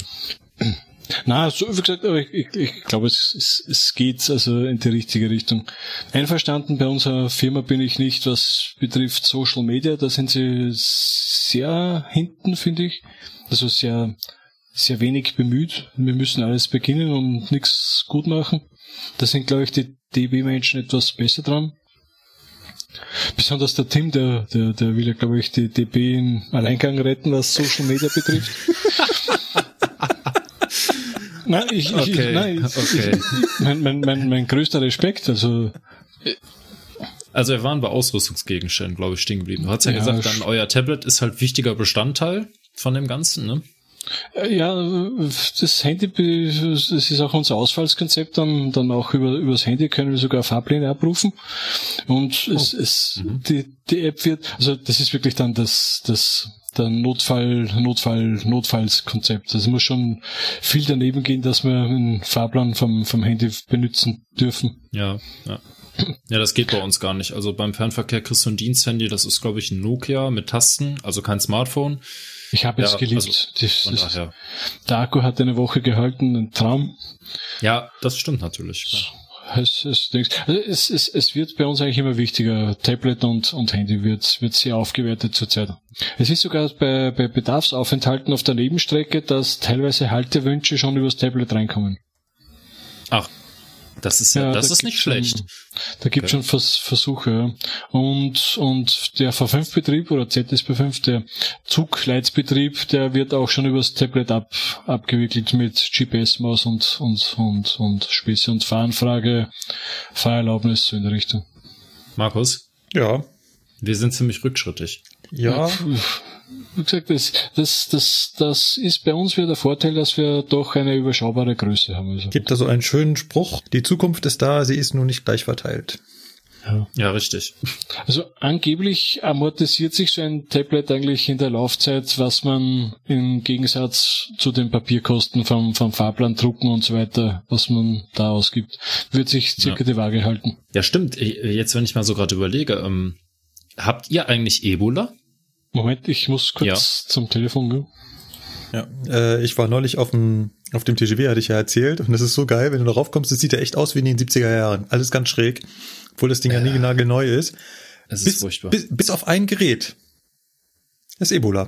Na, so wie gesagt, aber ich, ich, ich glaube, es, es, es geht also in die richtige Richtung. Einverstanden, bei unserer Firma bin ich nicht, was betrifft Social Media. Da sind sie sehr hinten, finde ich. Also sehr, sehr wenig bemüht. Wir müssen alles beginnen und nichts gut machen. Da sind, glaube ich, die DB-Menschen etwas besser dran. Besonders der Tim, der, der, der will ja, glaube ich, die DB im Alleingang retten, was Social Media betrifft. Nein, ich, ich, Okay, nein, ich, okay. ich, mein, mein, mein, mein größter Respekt, also Also wir waren bei Ausrüstungsgegenständen, glaube ich, stehen geblieben. Du hast ja, Ja, gesagt, dann euer Tablet ist halt wichtiger Bestandteil von dem Ganzen, ne? äh, ja, das Handy, das ist auch unser Ausfallskonzept, dann, dann auch über, übers Handy können wir sogar Fahrpläne abrufen. Und es, es, die, die App wird, also das ist wirklich dann das, das, der Notfall, Notfall, Notfallskonzept. Also es muss schon viel daneben gehen, dass wir einen Fahrplan vom, vom Handy benutzen dürfen. Ja, ja. Ja, das geht bei uns gar nicht. Also beim Fernverkehr kriegst du ein Diensthandy, das ist, glaube ich, ein Nokia mit Tasten, also kein Smartphone. Ich habe es Ja, geliebt. also das, das, der Akku hat eine Woche gehalten, ein Traum. Ja, das stimmt natürlich. klar. Es, es, also es, es, es wird bei uns eigentlich immer wichtiger. Tablet und, und Handy wird, wird sehr aufgewertet zurzeit. Es ist sogar bei, bei Bedarfsaufenthalten auf der Nebenstrecke, dass teilweise Haltewünsche schon übers Tablet reinkommen. Ach, das ist ja, Ja, das da ist nicht gibt's schon- schlecht. Da gibt Okay. schon Vers Versuche. Ja. Und, und der V5-Betrieb oder ZSB5, der Zugleitsbetrieb, der wird auch schon übers Tablet ab, abgewickelt mit GPS-Maus und, und, und, und Späße und Fahranfrage, Fahrerlaubnis so in der Richtung. Markus, Ja. wir sind ziemlich rückschrittig. Ja. Wie gesagt, das, das, das, das ist bei uns wieder der Vorteil, dass wir doch eine überschaubare Größe haben. Also, Gibt da so einen schönen Spruch. Die Zukunft ist da, sie ist nur nicht gleich verteilt. ja. Ja, richtig. also angeblich amortisiert sich so ein Tablet eigentlich in der Laufzeit, was man im Gegensatz zu den Papierkosten vom, vom Fahrplan drucken und so weiter, was man da ausgibt, wird sich circa Ja. die Waage halten. Ja, stimmt. Jetzt, wenn ich mal so gerade überlege, ähm, habt ihr eigentlich Ebola? Moment, ich muss kurz Ja. zum Telefon gehen. Ja. Äh, ich war neulich auf dem, auf dem TGW, hatte ich ja erzählt. Und das ist so geil, wenn du darauf kommst, das sieht ja echt aus wie in den 70er Jahren. Alles ganz schräg. Obwohl das Ding ja nie nagelneu ist. Es ist Bis, furchtbar. bis, bis auf ein Gerät. Das ist Ebola.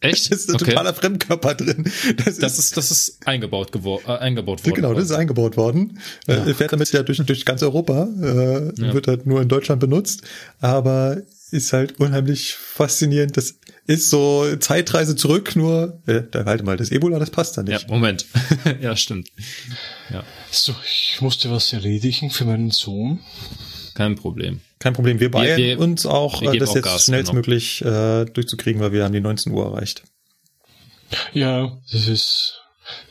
Echt? Da ist ein totaler Fremdkörper drin. Das, Das ist, das ist eingebaut geworden, äh, eingebaut worden. Genau, das ist eingebaut worden. Äh, fährt damit ja durch, durch ganz Europa, äh, Ja. wird halt nur in Deutschland benutzt, aber ist halt unheimlich faszinierend. Das ist so Zeitreise zurück, nur, äh, da halte mal, das Ebola, das passt da Ja, nicht. Moment. ja, stimmt. Ja, So, ich musste was erledigen für meinen Sohn. kein Problem. Kein Problem, wir beeilen wir- uns auch, wir äh, das auch jetzt Gas, schnellstmöglich äh, durchzukriegen, weil wir haben die 19 Uhr erreicht. Ja, das ist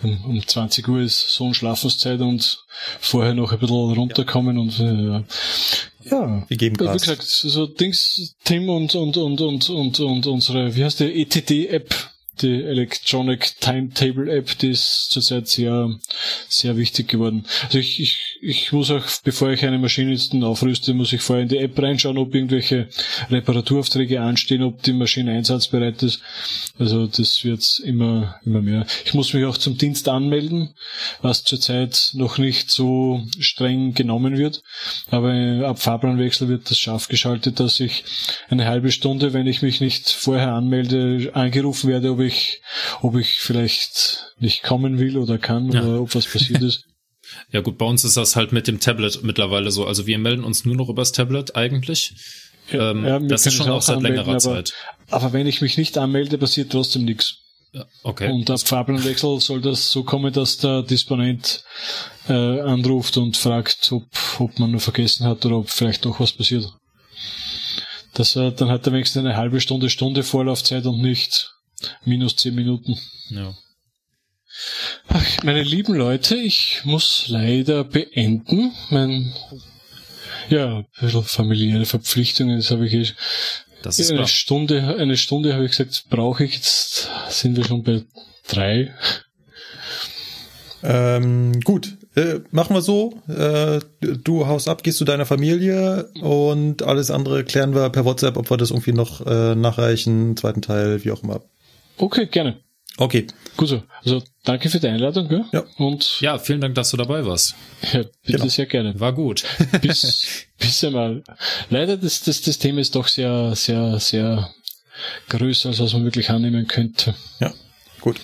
um, um 20 Uhr ist Sohn-Schlafenszeit und vorher noch ein bisschen runterkommen und äh, ja. Wir geben Wie Gas. gesagt, so Dings, Tim und, und, und, und, und, und unsere, wie heißt die, ETD-App, die Electronic Timetable App, die ist zurzeit sehr, sehr wichtig geworden. Also ich, ich, ich muss auch, bevor ich eine Maschine jetzt aufrüste, muss ich vorher in die App reinschauen, ob irgendwelche Reparaturaufträge anstehen, ob die Maschine einsatzbereit ist. Also das wird immer, immer mehr. Ich muss mich auch zum Dienst anmelden, was zurzeit noch nicht so streng genommen wird. Aber ab Fahrplanwechsel wird das scharf geschaltet, dass ich eine halbe Stunde, wenn ich mich nicht vorher anmelde, angerufen werde, ob ich, ob ich vielleicht nicht kommen will oder kann Ja. oder ob was passiert ist. Ja gut, bei uns ist das halt mit dem Tablet mittlerweile so. Also wir melden uns nur noch übers Tablet eigentlich. ähm, Ja, das ist schon auch seit anmelden, längerer aber, Zeit. Aber wenn ich mich nicht anmelde, passiert trotzdem nichts. Ja, okay. Und ab Fahrplanwechsel soll das so kommen, dass der Disponent äh, anruft und fragt, ob, ob man nur vergessen hat oder ob vielleicht doch was passiert. Das, äh, dann hat er wenigstens eine halbe Stunde, Stunde Vorlaufzeit und nicht minus zehn Minuten. ja. Ach, meine lieben Leute, ich muss leider beenden. Mein, ja, ein bisschen familiäre Verpflichtungen, das habe ich eh Das ist eine klar. Stunde, eine Stunde habe ich gesagt, brauche ich jetzt, sind wir schon bei drei. Ähm, gut, äh, machen wir so. Äh, du haust ab, gehst zu deiner Familie und alles andere klären wir per WhatsApp, ob wir das irgendwie noch äh, nachreichen, zweiten Teil, wie auch immer. Okay, gerne. Okay, Gut so. Also danke für die Einladung, gell? Ja. Und Ja, vielen Dank, dass du dabei warst. ja, bitte Genau. sehr gerne. War gut. Bis, bis einmal. Leider, das, das, das Thema ist doch sehr, sehr, sehr größer, als was man wirklich annehmen könnte. ja, gut.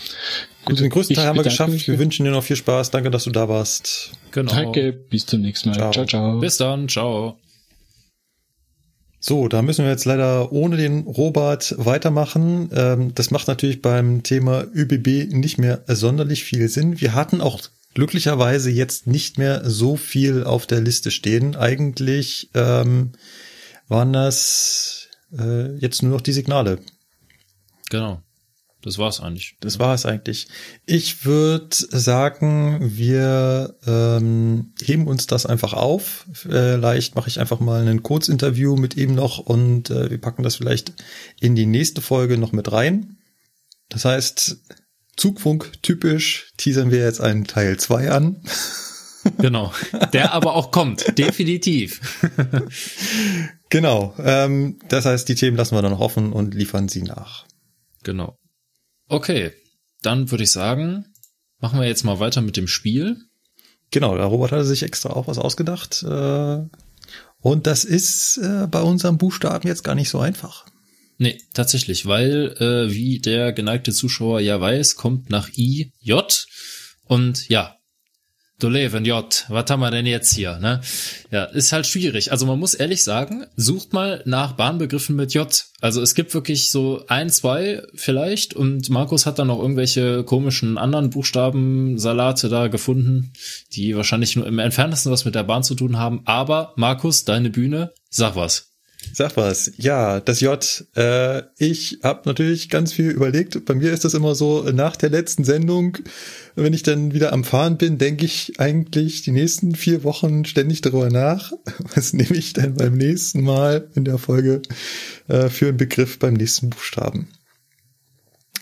Gut, den größten ich Teil haben wir geschafft. mich. Wir wünschen dir noch viel Spaß. Danke, dass du da warst. Genau. Danke, bis zum nächsten Mal. Ciao. ciao. ciao. Bis dann. Ciao. So, da müssen wir jetzt leider ohne den Robert weitermachen. Ähm, das macht natürlich beim Thema ÖBB nicht mehr sonderlich viel Sinn. Wir hatten auch glücklicherweise jetzt nicht mehr so viel auf der Liste stehen. Eigentlich ähm, waren das äh, jetzt nur noch die Signale. Genau. Das war's eigentlich. Das war es eigentlich. Ich würde sagen, wir ähm, heben uns das einfach auf. Vielleicht mache ich einfach mal ein Kurzinterview mit ihm noch und äh, wir packen das vielleicht in die nächste Folge noch mit rein. Das heißt, Zugfunk typisch teasern wir jetzt einen Teil 2 an. Genau. Der aber auch kommt. Definitiv. Genau. Ähm, das heißt, die Themen lassen wir dann noch offen und liefern sie nach. Genau. Okay. Dann würde ich sagen, machen wir jetzt mal weiter mit dem Spiel. Genau, der Robert hatte sich extra auch was ausgedacht. Äh, und das ist äh, bei unserem Buchstaben jetzt gar nicht so einfach. Nee, tatsächlich, weil, äh, wie der geneigte Zuschauer ja weiß, kommt nach I J. Und ja, du Leven J, was haben wir denn jetzt hier, ne? Ja, ist halt schwierig. Also man muss ehrlich sagen, sucht mal nach Bahnbegriffen mit J. Also es gibt wirklich so ein, zwei vielleicht und Markus hat dann noch irgendwelche komischen anderen Buchstabensalate da gefunden, die wahrscheinlich nur im entferntesten was mit der Bahn zu tun haben. Aber Markus, deine Bühne, sag was. Sag was. Ja, das J. Äh, ich habe natürlich ganz viel überlegt. Bei mir ist das immer so, nach der letzten Sendung, wenn ich dann wieder am Fahren bin, denke ich eigentlich die nächsten vier Wochen ständig darüber nach. Was nehme ich denn beim nächsten Mal in der Folge äh, für einen Begriff beim nächsten Buchstaben?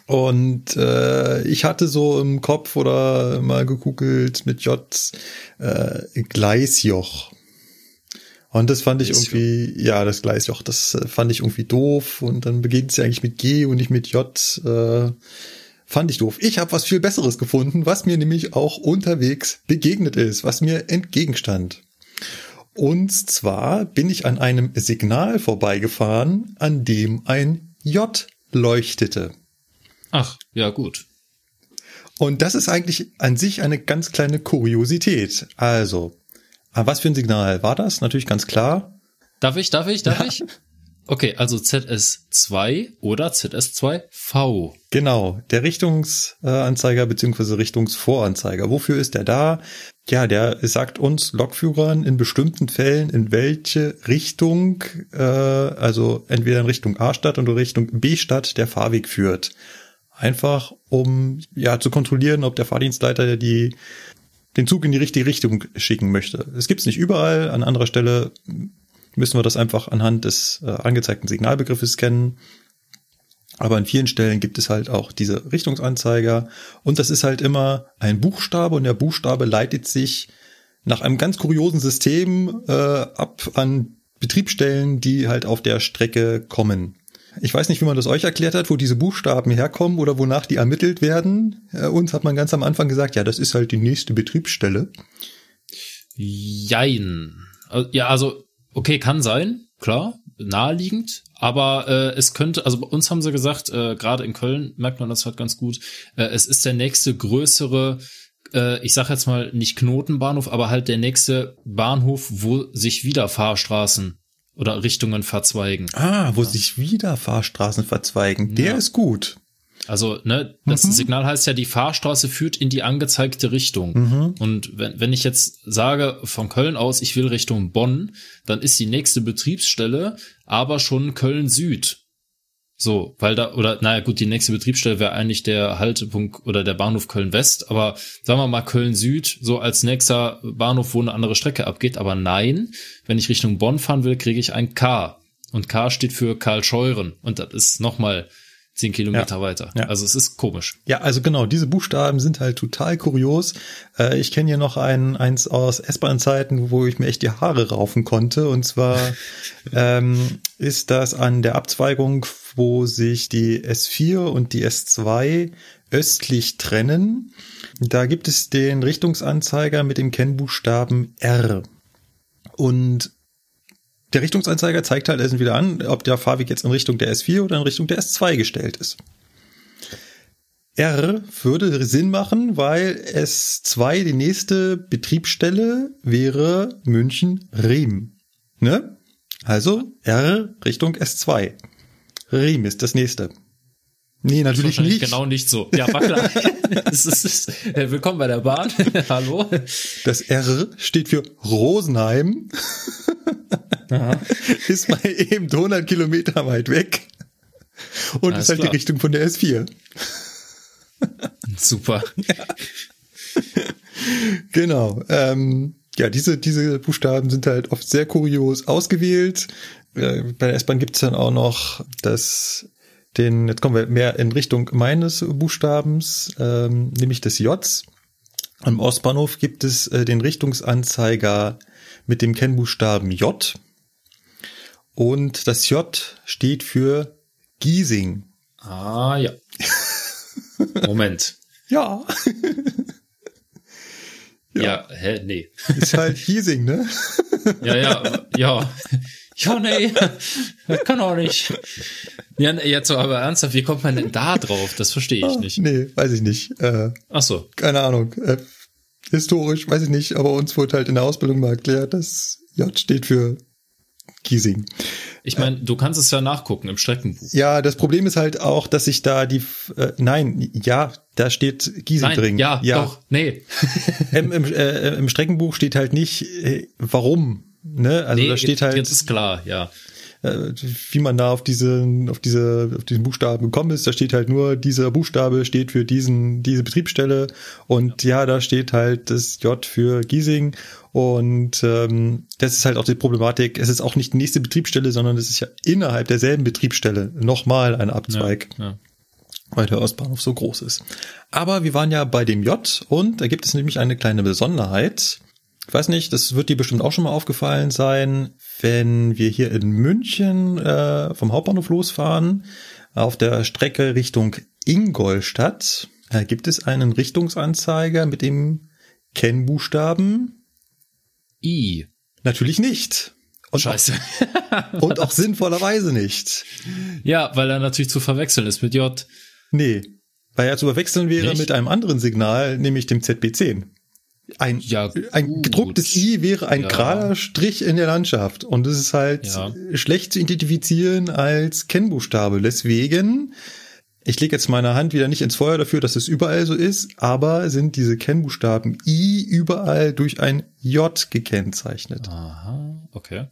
Und äh, ich hatte so im Kopf oder mal gegoogelt mit J äh, Gleisjoch. Und das fand ich irgendwie, ja, das Gleisjoch, das äh, fand ich irgendwie doof. Und dann beginnt es ja eigentlich mit G und nicht mit J. Äh, fand ich doof. Ich habe was viel Besseres gefunden, was mir nämlich auch unterwegs begegnet ist, was mir entgegenstand. Und zwar bin ich an einem Signal vorbeigefahren, an dem ein J leuchtete. Ach, ja gut. Und das ist eigentlich an sich eine ganz kleine Kuriosität. Also, was für ein Signal war das? Natürlich ganz klar. Darf ich, darf ich, darf ich? Okay, also ZS2 oder ZS2V. Genau, der Richtungsanzeiger beziehungsweise Richtungsvoranzeiger. Wofür ist der da? Ja, der sagt uns Lokführern in bestimmten Fällen, in welche Richtung, äh, also entweder in Richtung A-Stadt oder Richtung B-Stadt der Fahrweg führt. Einfach um ja zu kontrollieren, ob der Fahrdienstleiter die den Zug in die richtige Richtung schicken möchte. Es gibt's nicht überall. An anderer Stelle müssen wir das einfach anhand des äh, angezeigten Signalbegriffes kennen. Aber an vielen Stellen gibt es halt auch diese Richtungsanzeiger. Und das ist halt immer ein Buchstabe und der Buchstabe leitet sich nach einem ganz kuriosen System äh, ab an Betriebsstellen, die halt auf der Strecke kommen. Ich weiß nicht, wie man das euch erklärt hat, wo diese Buchstaben herkommen oder wonach die ermittelt werden. Äh, uns hat man ganz am Anfang gesagt, ja, das ist halt die nächste Betriebsstelle. Jein. Ja, also Okay, kann sein, klar, naheliegend, aber äh, es könnte, also bei uns haben sie gesagt, äh, gerade in Köln merkt man das halt ganz gut, äh, es ist der nächste größere, äh, ich sag jetzt mal nicht Knotenbahnhof, aber halt der nächste Bahnhof, wo sich wieder Fahrstraßen oder Richtungen verzweigen. Ah, wo ja. sich wieder Fahrstraßen verzweigen. Der ja. ist gut. Also, ne, das mhm. Signal heißt ja, die Fahrstraße führt in die angezeigte Richtung. Mhm. Und wenn, wenn ich jetzt sage, von Köln aus, ich will Richtung Bonn, dann ist die nächste Betriebsstelle aber schon Köln Süd. So, weil da, oder naja gut, die nächste Betriebsstelle wäre eigentlich der Haltepunkt oder der Bahnhof Köln West, aber sagen wir mal Köln Süd, so als nächster Bahnhof, wo eine andere Strecke abgeht. Aber nein, wenn ich Richtung Bonn fahren will, kriege ich ein K. Und K steht für Karl Scheuren. Und das ist nochmal zehn Kilometer ja. weiter. Ja. Also es ist komisch. Ja, also genau, diese Buchstaben sind halt total kurios. Äh, ich kenne hier noch ein, eins aus S-Bahn-Zeiten, wo ich mir echt die Haare raufen konnte. Und zwar ähm, ist das an der Abzweigung, wo sich die S4 und die S2 östlich trennen. Da gibt es den Richtungsanzeiger mit dem Kennbuchstaben R. Und der Richtungsanzeiger zeigt halt erst wieder an, ob der Fahrweg jetzt in Richtung der S4 oder in Richtung der S2 gestellt ist. R würde Sinn machen, weil S2 die nächste Betriebsstelle wäre München-Riem. Ne? Also R Richtung S2. Riem ist das nächste. Nee, natürlich nicht. Genau nicht so. Ja, war klar. es ist, es ist, äh, willkommen bei der Bahn. Hallo. Das R steht für Rosenheim. Aha. ist mal eben 100 Kilometer weit weg. Und Alles ist halt klar. die Richtung von der S4. Super. Ja. Genau. Ähm, ja, diese, diese Buchstaben sind halt oft sehr kurios ausgewählt. Äh, bei der S-Bahn gibt es dann auch noch das, den, jetzt kommen wir mehr in Richtung meines Buchstabens, ähm, nämlich des Js. Am Ostbahnhof gibt es äh, den Richtungsanzeiger mit dem Kennbuchstaben J. Und das J steht für Giesing. Ah, ja. Moment. ja. ja. Ja, hä, nee. Ist halt Giesing, ne? ja, ja, ja. Ja, nee, kann auch nicht. Ja, jetzt so aber ernsthaft, wie kommt man denn da drauf? Das verstehe ich ah, nicht. Nee, weiß ich nicht. Äh, Ach so. Keine Ahnung. Äh, historisch, weiß ich nicht, aber uns wurde halt in der Ausbildung mal erklärt, dass J steht für Giesing. Ich meine, du kannst es ja nachgucken im Streckenbuch. Ja, das Problem ist halt auch, dass ich da die, äh, nein, ja, da steht Giesing nein, drin. Ja, ja, doch, nee. Im, im, äh, Im Streckenbuch steht halt nicht, äh, warum. Ne? Also nee, da steht halt. Jetzt ist klar, ja äh, wie man da auf diese, auf diese, auf diesen Buchstaben gekommen ist. Da steht halt nur, dieser Buchstabe steht für diesen, diese Betriebsstelle und ja, da steht halt das J für Giesing und ähm, das ist halt auch die Problematik. Es ist auch nicht die nächste Betriebsstelle, sondern es ist ja innerhalb derselben Betriebsstelle nochmal ein Abzweig. Ja, ja. Weil der Ostbahnhof so groß ist. Aber wir waren ja bei dem J und da gibt es nämlich eine kleine Besonderheit. Ich weiß nicht, das wird dir bestimmt auch schon mal aufgefallen sein wenn wir hier in München äh, vom Hauptbahnhof losfahren, auf der Strecke Richtung Ingolstadt, äh, gibt es einen Richtungsanzeiger mit dem Kennbuchstaben I. Natürlich nicht. Und Scheiße. Auch, und auch sinnvollerweise nicht. Ja, weil er natürlich zu verwechseln ist mit J. Nee, weil er zu verwechseln wäre nicht? mit einem anderen Signal, nämlich dem ZB10. Ein, Ja, ein gedrucktes I wäre ein Ja. gerader Strich in der Landschaft. Und es ist halt Ja. schlecht zu identifizieren als Kennbuchstabe. Deswegen, ich lege jetzt meine Hand wieder nicht ins Feuer dafür, dass es überall so ist, aber sind diese Kennbuchstaben I überall durch ein J gekennzeichnet. Aha, okay.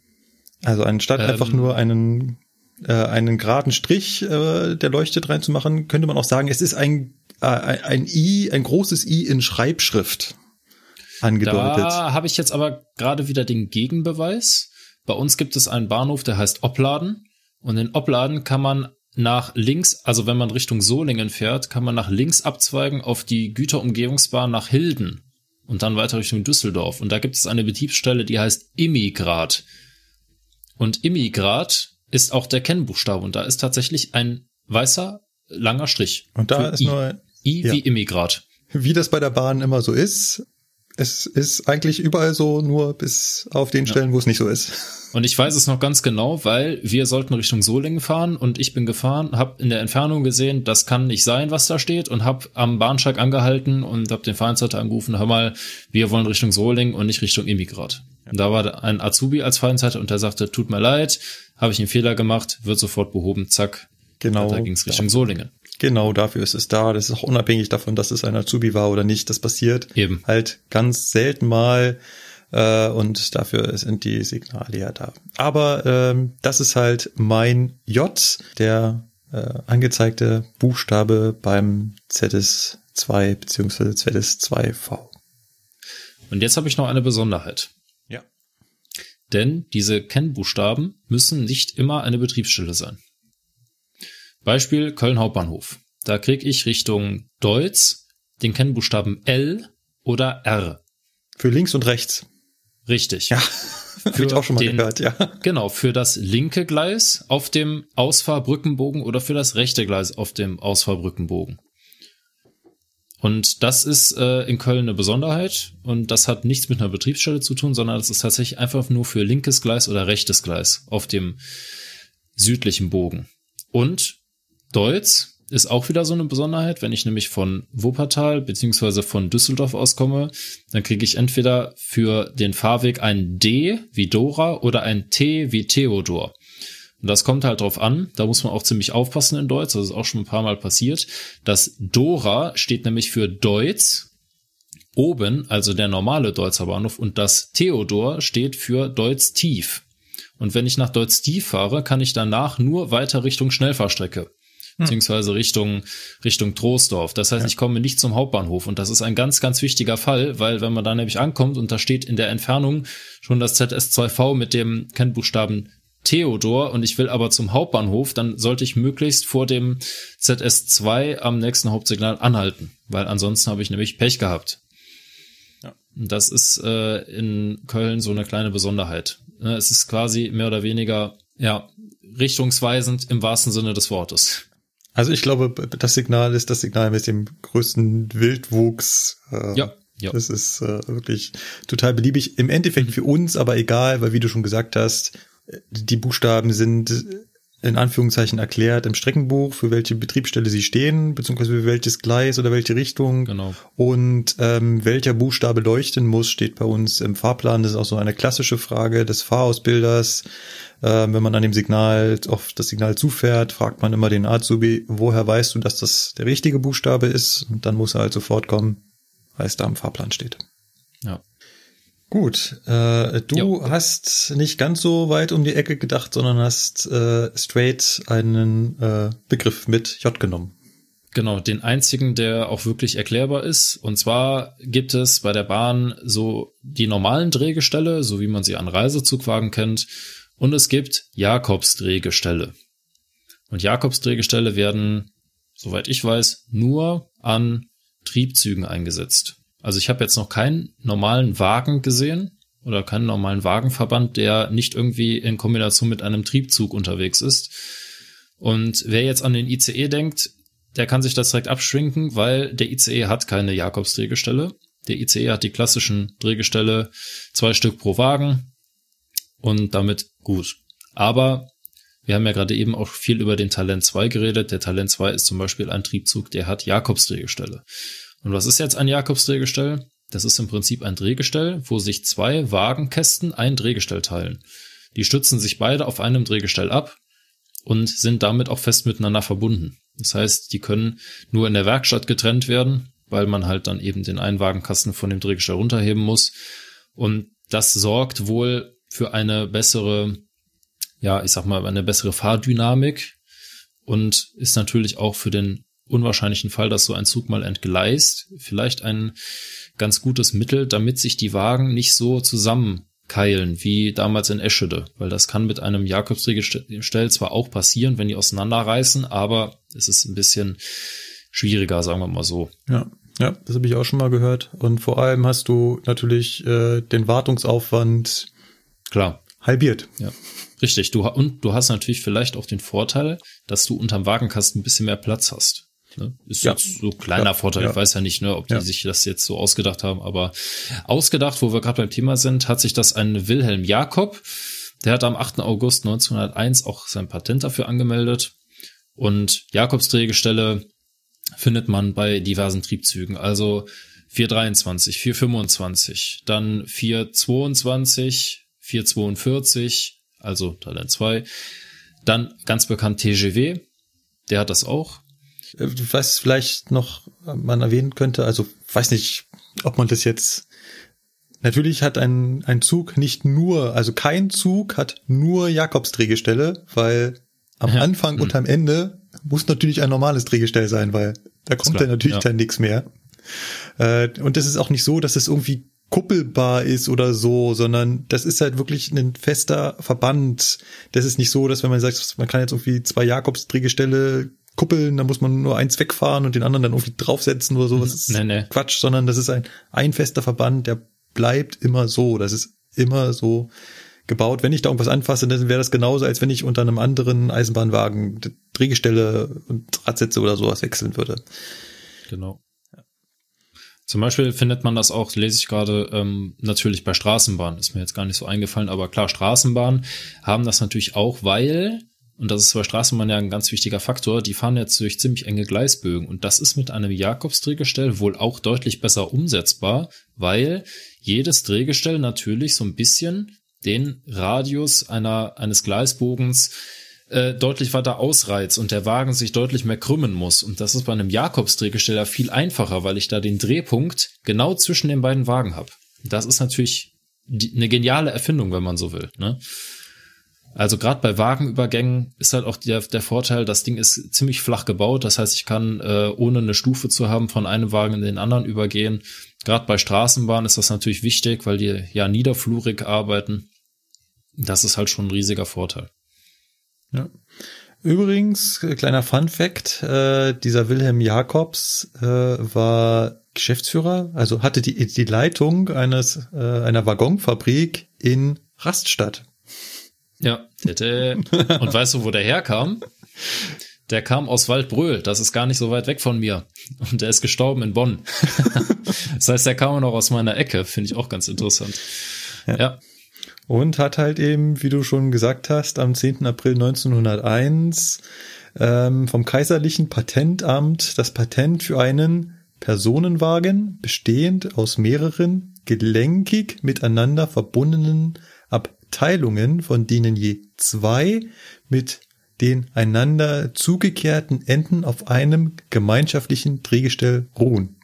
Also anstatt Ähm. einfach nur einen äh, einen geraden Strich, äh, der leuchtet reinzumachen, könnte man auch sagen, es ist ein äh, ein ein I, ein großes I in Schreibschrift angedeutet. Da habe ich jetzt aber gerade wieder den Gegenbeweis. Bei uns gibt es einen Bahnhof, der heißt Opladen. Und in Opladen kann man nach links, also wenn man Richtung Solingen fährt, kann man nach links abzweigen auf die Güterumgehungsbahn nach Hilden und dann weiter Richtung Düsseldorf. Und da gibt es eine Betriebsstelle, die heißt Immigrad. Und Immigrad ist auch der Kennbuchstabe und da ist tatsächlich ein weißer, langer Strich. Und da ist I. nur, I ja. wie Immigrad. wie das bei der Bahn immer so ist, es ist eigentlich überall so, nur bis auf den Stellen, wo es nicht so ist. Und ich weiß es noch ganz genau, weil wir sollten Richtung Solingen fahren und ich bin gefahren, habe in der Entfernung gesehen, das kann nicht sein, was da steht und habe am Bahnsteig angehalten und habe den Vereinsleiter angerufen, hör mal, wir wollen Richtung Solingen und nicht Richtung Immigrat. Und da war ein Azubi als Vereinsleiter und der sagte, tut mir leid, habe ich einen Fehler gemacht, wird sofort behoben, zack. Genau. Da ging es Richtung Solingen. Genau, dafür ist es da. Das ist auch unabhängig davon, dass es ein Azubi war oder nicht. Das passiert Eben. halt ganz selten mal. Äh, und dafür sind die Signale ja da. Aber ähm, das ist halt mein J, der äh, angezeigte Buchstabe beim ZS2 beziehungsweise ZS2V. Und jetzt habe ich noch eine Besonderheit. Ja. Denn diese Kennbuchstaben müssen nicht immer eine Betriebsstelle sein. Beispiel Köln Hauptbahnhof. Da kriege ich Richtung Deutz den Kennbuchstaben L oder R. Für links und rechts. Richtig. Ja, habe ich auch schon mal den- gehört, ja. Genau, für das linke Gleis auf dem Ausfahrbrückenbogen oder für das rechte Gleis auf dem Ausfahrbrückenbogen. Und das ist äh, in Köln eine Besonderheit und das hat nichts mit einer Betriebsstelle zu tun, sondern das ist tatsächlich einfach nur für linkes Gleis oder rechtes Gleis auf dem südlichen Bogen. Und Deutz ist auch wieder so eine Besonderheit. Wenn ich nämlich von Wuppertal beziehungsweise von Düsseldorf auskomme, dann kriege ich entweder für den Fahrweg ein D wie Dora oder ein T wie Theodor. Und das kommt halt drauf an, da muss man auch ziemlich aufpassen in Deutsch, das ist auch schon ein paar Mal passiert. Das Dora steht nämlich für Deutz oben, also der normale Deutzer Bahnhof, und das Theodor steht für Deutz tief. Und wenn ich nach Deutz tief fahre, kann ich danach nur weiter Richtung Schnellfahrstrecke beziehungsweise Richtung, Richtung Troisdorf. Das heißt, ich komme nicht zum Hauptbahnhof und das ist ein ganz, ganz wichtiger Fall, weil wenn man da nämlich ankommt und da steht in der Entfernung schon das ZS2V mit dem Kennbuchstaben Theodor und ich will aber zum Hauptbahnhof, dann sollte ich möglichst vor dem ZS2 am nächsten Hauptsignal anhalten, weil ansonsten habe ich nämlich Pech gehabt. Ja. Und Das ist äh, in Köln so eine kleine Besonderheit. Ne, Es ist quasi mehr oder weniger ja richtungsweisend im wahrsten Sinne des Wortes. Also ich glaube, das Signal ist das Signal mit dem größten Wildwuchs. Äh, Ja, ja. Das ist äh, wirklich total beliebig. Im Endeffekt für uns aber egal, weil wie du schon gesagt hast, die Buchstaben sind in Anführungszeichen erklärt im Streckenbuch, für welche Betriebsstelle sie stehen, beziehungsweise für welches Gleis oder welche Richtung. Genau. Und ähm, welcher Buchstabe leuchten muss, steht bei uns im Fahrplan. Das ist auch so eine klassische Frage des Fahrausbilders. Ähm, wenn man an dem Signal auf das Signal zufährt, fragt man immer den Azubi, woher weißt du, dass das der richtige Buchstabe ist? Und dann muss er halt sofort kommen, weil es da im Fahrplan steht. Gut, äh, du Jo. hast nicht ganz so weit um die Ecke gedacht, sondern hast äh, straight einen äh, Begriff mit J genommen. Genau, den einzigen, der auch wirklich erklärbar ist. Und zwar gibt es bei der Bahn so die normalen Drehgestelle, so wie man sie an Reisezugwagen kennt. Und es gibt Jakobsdrehgestelle. Und Jakobsdrehgestelle werden, soweit ich weiß, nur an Triebzügen eingesetzt. Also ich habe jetzt noch keinen normalen Wagen gesehen oder keinen normalen Wagenverband, der nicht irgendwie in Kombination mit einem Triebzug unterwegs ist. Und wer jetzt an den ICE denkt, der kann sich das direkt abschwinken, weil der ICE hat keine Jakobsdrehgestelle. Der ICE hat die klassischen Drehgestelle, zwei Stück pro Wagen und damit gut. Aber wir haben ja gerade eben auch viel über den Talent 2 geredet. Der Talent 2 ist zum Beispiel ein Triebzug, der hat Jakobsdrehgestelle. Und was ist jetzt ein Jakobsdrehgestell? Das ist im Prinzip ein Drehgestell, wo sich zwei Wagenkästen ein Drehgestell teilen. Die stützen sich beide auf einem Drehgestell ab und sind damit auch fest miteinander verbunden. Das heißt, die können nur in der Werkstatt getrennt werden, weil man halt dann eben den einen Wagenkasten von dem Drehgestell runterheben muss. Und das sorgt wohl für eine bessere, ja, ich sag mal, eine bessere Fahrdynamik und ist natürlich auch für den unwahrscheinlichen Fall, dass so ein Zug mal entgleist, vielleicht ein ganz gutes Mittel, damit sich die Wagen nicht so zusammenkeilen wie damals in Eschede, weil das kann mit einem Jakobsdrehgestell zwar auch passieren, wenn die auseinanderreißen, aber es ist ein bisschen schwieriger, sagen wir mal so. Ja. Ja, das habe ich auch schon mal gehört. Und vor allem hast du natürlich äh, den Wartungsaufwand klar halbiert. Ja. Richtig, du und du hast natürlich vielleicht auch den Vorteil, dass du unterm Wagenkasten ein bisschen mehr Platz hast. Ne? Ist ja. jetzt so kleiner ja, Vorteil. Ja. Ich weiß ja nicht, ne, ob die sich das jetzt so ausgedacht haben, aber ausgedacht, wo wir gerade beim Thema sind, hat sich das ein Wilhelm Jakob, der hat am 8. August 1901 auch sein Patent dafür angemeldet. Und Jakobs Drehgestelle findet man bei diversen Triebzügen, also 423, 425, dann 422, 442, also Talent 2, dann ganz bekannt TGW, der hat das auch, was vielleicht noch man erwähnen könnte, also weiß nicht, ob man das jetzt Natürlich hat ein, ein Zug nicht nur, also kein Zug hat nur Jakobsdrehgestelle, weil am ja. Anfang und hm. am Ende muss natürlich ein normales Drehgestell sein, weil da kommt dann natürlich ja. dann nichts mehr. Äh, und das ist auch nicht so, dass es irgendwie kuppelbar ist oder so, sondern das ist halt wirklich ein fester Verband. Das ist nicht so, dass wenn man sagt, man kann jetzt irgendwie zwei Jakobsdrehgestelle kuppeln, da muss man nur eins wegfahren und den anderen dann irgendwie draufsetzen oder sowas. Das ist nee, nee. Quatsch, sondern das ist ein, ein fester Verband, der bleibt immer so. Das ist immer so gebaut. Wenn ich da irgendwas anfasse, dann wäre das genauso, als wenn ich unter einem anderen Eisenbahnwagen Drehgestelle und Radsätze oder sowas wechseln würde. Genau. Zum Beispiel findet man das auch, lese ich gerade, ähm, natürlich bei Straßenbahnen. Ist mir jetzt gar nicht so eingefallen, aber klar, Straßenbahnen haben das natürlich auch, weil und das ist bei Straßenbahn ja ein ganz wichtiger Faktor, die fahren jetzt durch ziemlich enge Gleisbögen und das ist mit einem Jakobsdrehgestell wohl auch deutlich besser umsetzbar, weil jedes Drehgestell natürlich so ein bisschen den Radius einer, eines Gleisbogens äh, deutlich weiter ausreizt und der Wagen sich deutlich mehr krümmen muss. Und das ist bei einem Jakobsdrehgestell ja viel einfacher, weil ich da den Drehpunkt genau zwischen den beiden Wagen habe. Das ist natürlich die, eine geniale Erfindung, wenn man so will. Ne? Also gerade bei Wagenübergängen ist halt auch der, der Vorteil, das Ding ist ziemlich flach gebaut. Das heißt, ich kann äh, ohne eine Stufe zu haben von einem Wagen in den anderen übergehen. Gerade bei Straßenbahnen ist das natürlich wichtig, weil die ja niederflurig arbeiten. Das ist halt schon ein riesiger Vorteil. Ja. Übrigens, äh, kleiner Fun Fact, äh, dieser Wilhelm Jakobs äh, war Geschäftsführer, also hatte die, die Leitung eines äh, einer Waggonfabrik in Raststadt. Ja. Und weißt du, wo der herkam? Der kam aus Waldbröl, das ist gar nicht so weit weg von mir. Und der ist gestorben in Bonn. das heißt, der kam noch aus meiner Ecke, finde ich auch ganz interessant. Ja. ja. Und hat halt eben, wie du schon gesagt hast, am 10. April 1901 ähm, vom Kaiserlichen Patentamt das Patent für einen Personenwagen bestehend aus mehreren gelenkig miteinander verbundenen Abteilungen, von denen je zwei mit den einander zugekehrten Enden auf einem gemeinschaftlichen Drehgestell ruhen.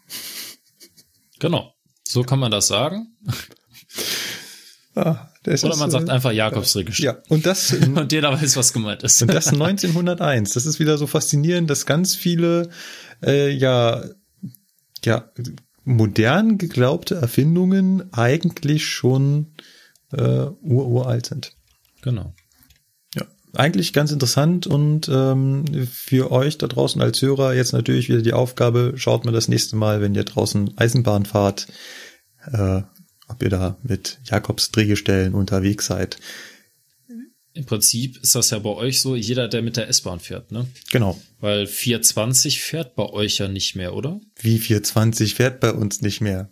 Genau. So kann man das sagen. Ah, das Oder man ist, sagt äh, einfach Jakobsdrehgestell. Ja, und das und jeder weiß, was gemeint ist. Und das 1901. Das ist wieder so faszinierend, dass ganz viele äh, ja ja modern geglaubte Erfindungen eigentlich schon äh, uralt sind. Genau. Eigentlich ganz interessant und ähm, für euch da draußen als Hörer jetzt natürlich wieder die Aufgabe, schaut mal das nächste Mal, wenn ihr draußen Eisenbahn fahrt, äh, ob ihr da mit Jakobs Drehgestellen unterwegs seid. Im Prinzip ist das ja bei euch so, jeder, der mit der S-Bahn fährt, ne? Genau. Weil 420 fährt bei euch ja nicht mehr, oder? Wie 420 fährt bei uns nicht mehr?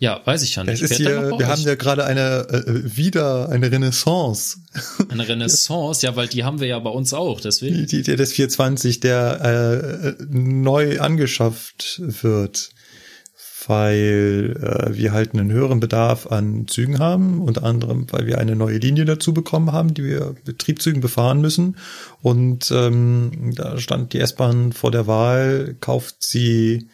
Ja, weiß ich ja nicht. Es ist hier, wir haben ja gerade eine äh, wieder eine Renaissance. Eine Renaissance, ja, weil die haben wir ja bei uns auch, deswegen. Die, die, des 420, der äh, neu angeschafft wird weil äh, wir halt einen höheren Bedarf an Zügen haben, unter anderem, weil wir eine neue Linie dazu bekommen haben, die wir mit Triebzügen befahren müssen. Und ähm, da stand die S-Bahn vor der Wahl, kauft sie äh,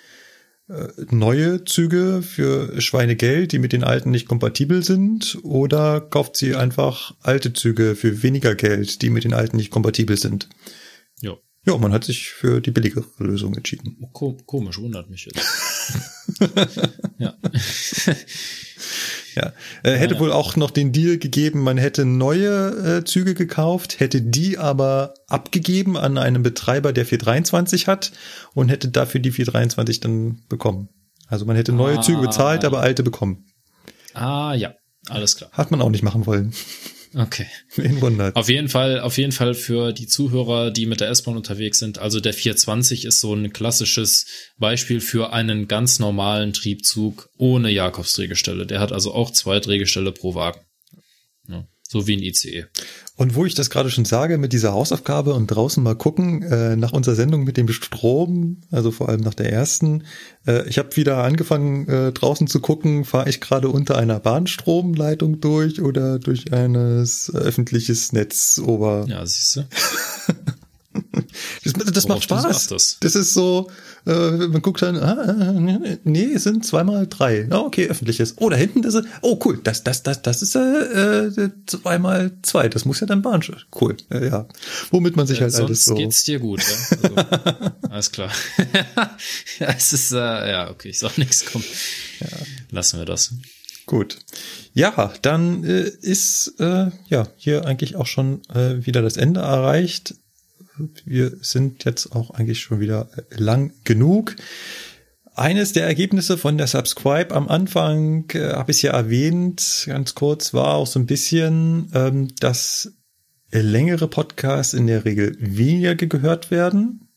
neue Züge für Schweinegeld, die mit den alten nicht kompatibel sind, oder kauft sie einfach alte Züge für weniger Geld, die mit den alten nicht kompatibel sind. Ja. Ja, man hat sich für die billigere Lösung entschieden. Ko komisch, wundert mich jetzt. ja. Ja, äh, hätte Ja. wohl auch noch den Deal gegeben, man hätte neue äh, Züge gekauft, hätte die aber abgegeben an einen Betreiber, der 423 hat und hätte dafür die 423 dann bekommen. Also man hätte neue Ah. Züge bezahlt, aber alte bekommen. Ah, ja. Alles klar. Hat man auch nicht machen wollen. Okay. Wen wundert. Auf jeden Fall, auf jeden Fall für die Zuhörer, die mit der S-Bahn unterwegs sind. Also der 420 ist so ein klassisches Beispiel für einen ganz normalen Triebzug ohne Jakobsdrehgestelle. Der hat also auch zwei Drehgestelle pro Wagen. So wie ein ICE. Und wo ich das gerade schon sage, mit dieser Hausaufgabe und draußen mal gucken, äh, nach unserer Sendung mit dem Strom, also vor allem nach der ersten, äh, ich habe wieder angefangen, äh, draußen zu gucken, fahre ich gerade unter einer Bahnstromleitung durch oder durch eines öffentliches Netz ober. Ja, siehst du? Das, das macht Spaß. sagst das. Das ist so, äh, man guckt dann, ah, äh, nee, es sind zweimal drei. Ah, okay, öffentliches. Oh, da hinten das ist, oh cool, das, das, das, das ist äh, äh, zweimal zwei. Das muss ja dann Bahn. Cool, äh, ja. Womit man sich halt Sonst alles so. geht's dir gut, ja? Also, alles klar. ja, es ist, äh, ja, okay, ich sag nichts, komm. Lassen wir das. Gut. Ja, dann äh, ist äh, ja hier eigentlich auch schon äh, wieder das Ende erreicht. Wir sind jetzt auch eigentlich schon wieder lang genug. Eines der Ergebnisse von der Subscribe am Anfang, äh, habe ich ja erwähnt, ganz kurz, war auch so ein bisschen, ähm, dass längere Podcasts in der Regel weniger gehört werden.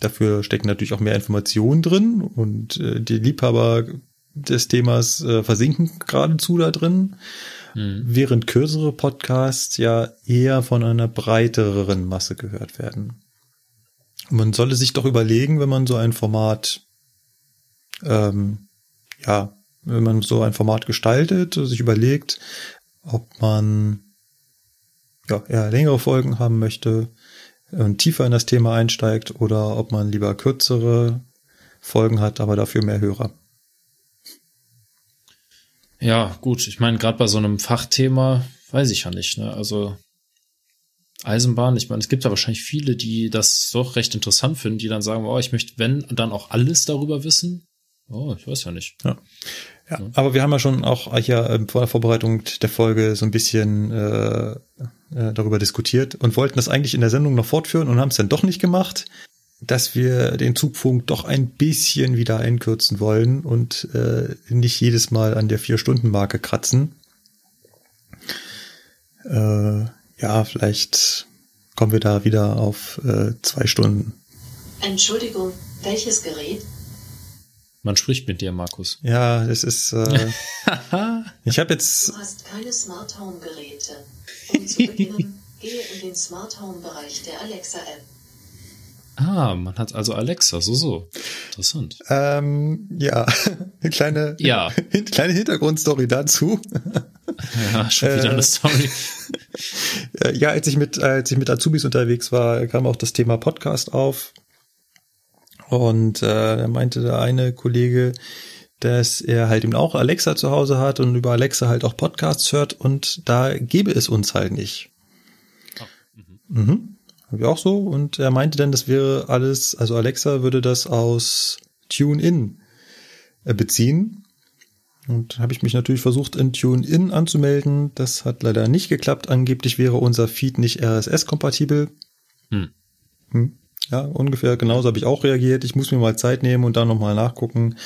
Dafür stecken natürlich auch mehr Informationen drin und äh, die Liebhaber des Themas äh, versinken geradezu da drin, während kürzere Podcasts ja eher von einer breiteren Masse gehört werden. Man solle sich doch überlegen, wenn man so ein Format, ähm, ja, wenn man so ein Format gestaltet, sich überlegt, ob man ja, eher längere Folgen haben möchte und tiefer in das Thema einsteigt oder ob man lieber kürzere Folgen hat, aber dafür mehr Hörer. Ja, gut, ich meine, gerade bei so einem Fachthema weiß ich ja nicht, ne? Also Eisenbahn, ich meine, es gibt ja wahrscheinlich viele, die das doch recht interessant finden, die dann sagen, oh, ich möchte, wenn, dann auch alles darüber wissen. Oh, ich weiß ja nicht. Ja. Ja, aber wir haben ja schon auch hier ähm, vor der Vorbereitung der Folge so ein bisschen äh, äh, darüber diskutiert und wollten das eigentlich in der Sendung noch fortführen und haben es dann doch nicht gemacht, dass wir den Zugfunk doch ein bisschen wieder einkürzen wollen und äh, nicht jedes Mal an der Vier-Stunden-Marke kratzen. Äh, ja, vielleicht kommen wir da wieder auf äh, zwei Stunden. Entschuldigung, welches Gerät? Man spricht mit dir, Markus. Ja, das ist. Äh, ich habe jetzt Du hast keine Smart Home Geräte. Um zu beginnen, gehe in den Smart Home Bereich der Alexa App. Ah, man hat also Alexa, so, so. Interessant. Ähm, ja, eine kleine, Ja. kleine Hintergrundstory dazu. Ja, schon wieder Äh, eine Story. Äh, ja, als ich mit, als ich mit Azubis unterwegs war, kam auch das Thema Podcast auf. Und äh, da meinte der eine Kollege, dass er halt eben auch Alexa zu Hause hat und über Alexa halt auch Podcasts hört und da gäbe es uns halt nicht. Mhm. Hab ich auch so. Und er meinte dann, das wäre alles, also Alexa würde das aus TuneIn äh, beziehen. Und habe ich mich natürlich versucht, in TuneIn anzumelden. Das hat leider nicht geklappt. Angeblich wäre unser Feed nicht RSS-kompatibel. Hm. Hm. Ja, ungefähr genauso habe ich auch reagiert. Ich muss mir mal Zeit nehmen und dann nochmal nachgucken,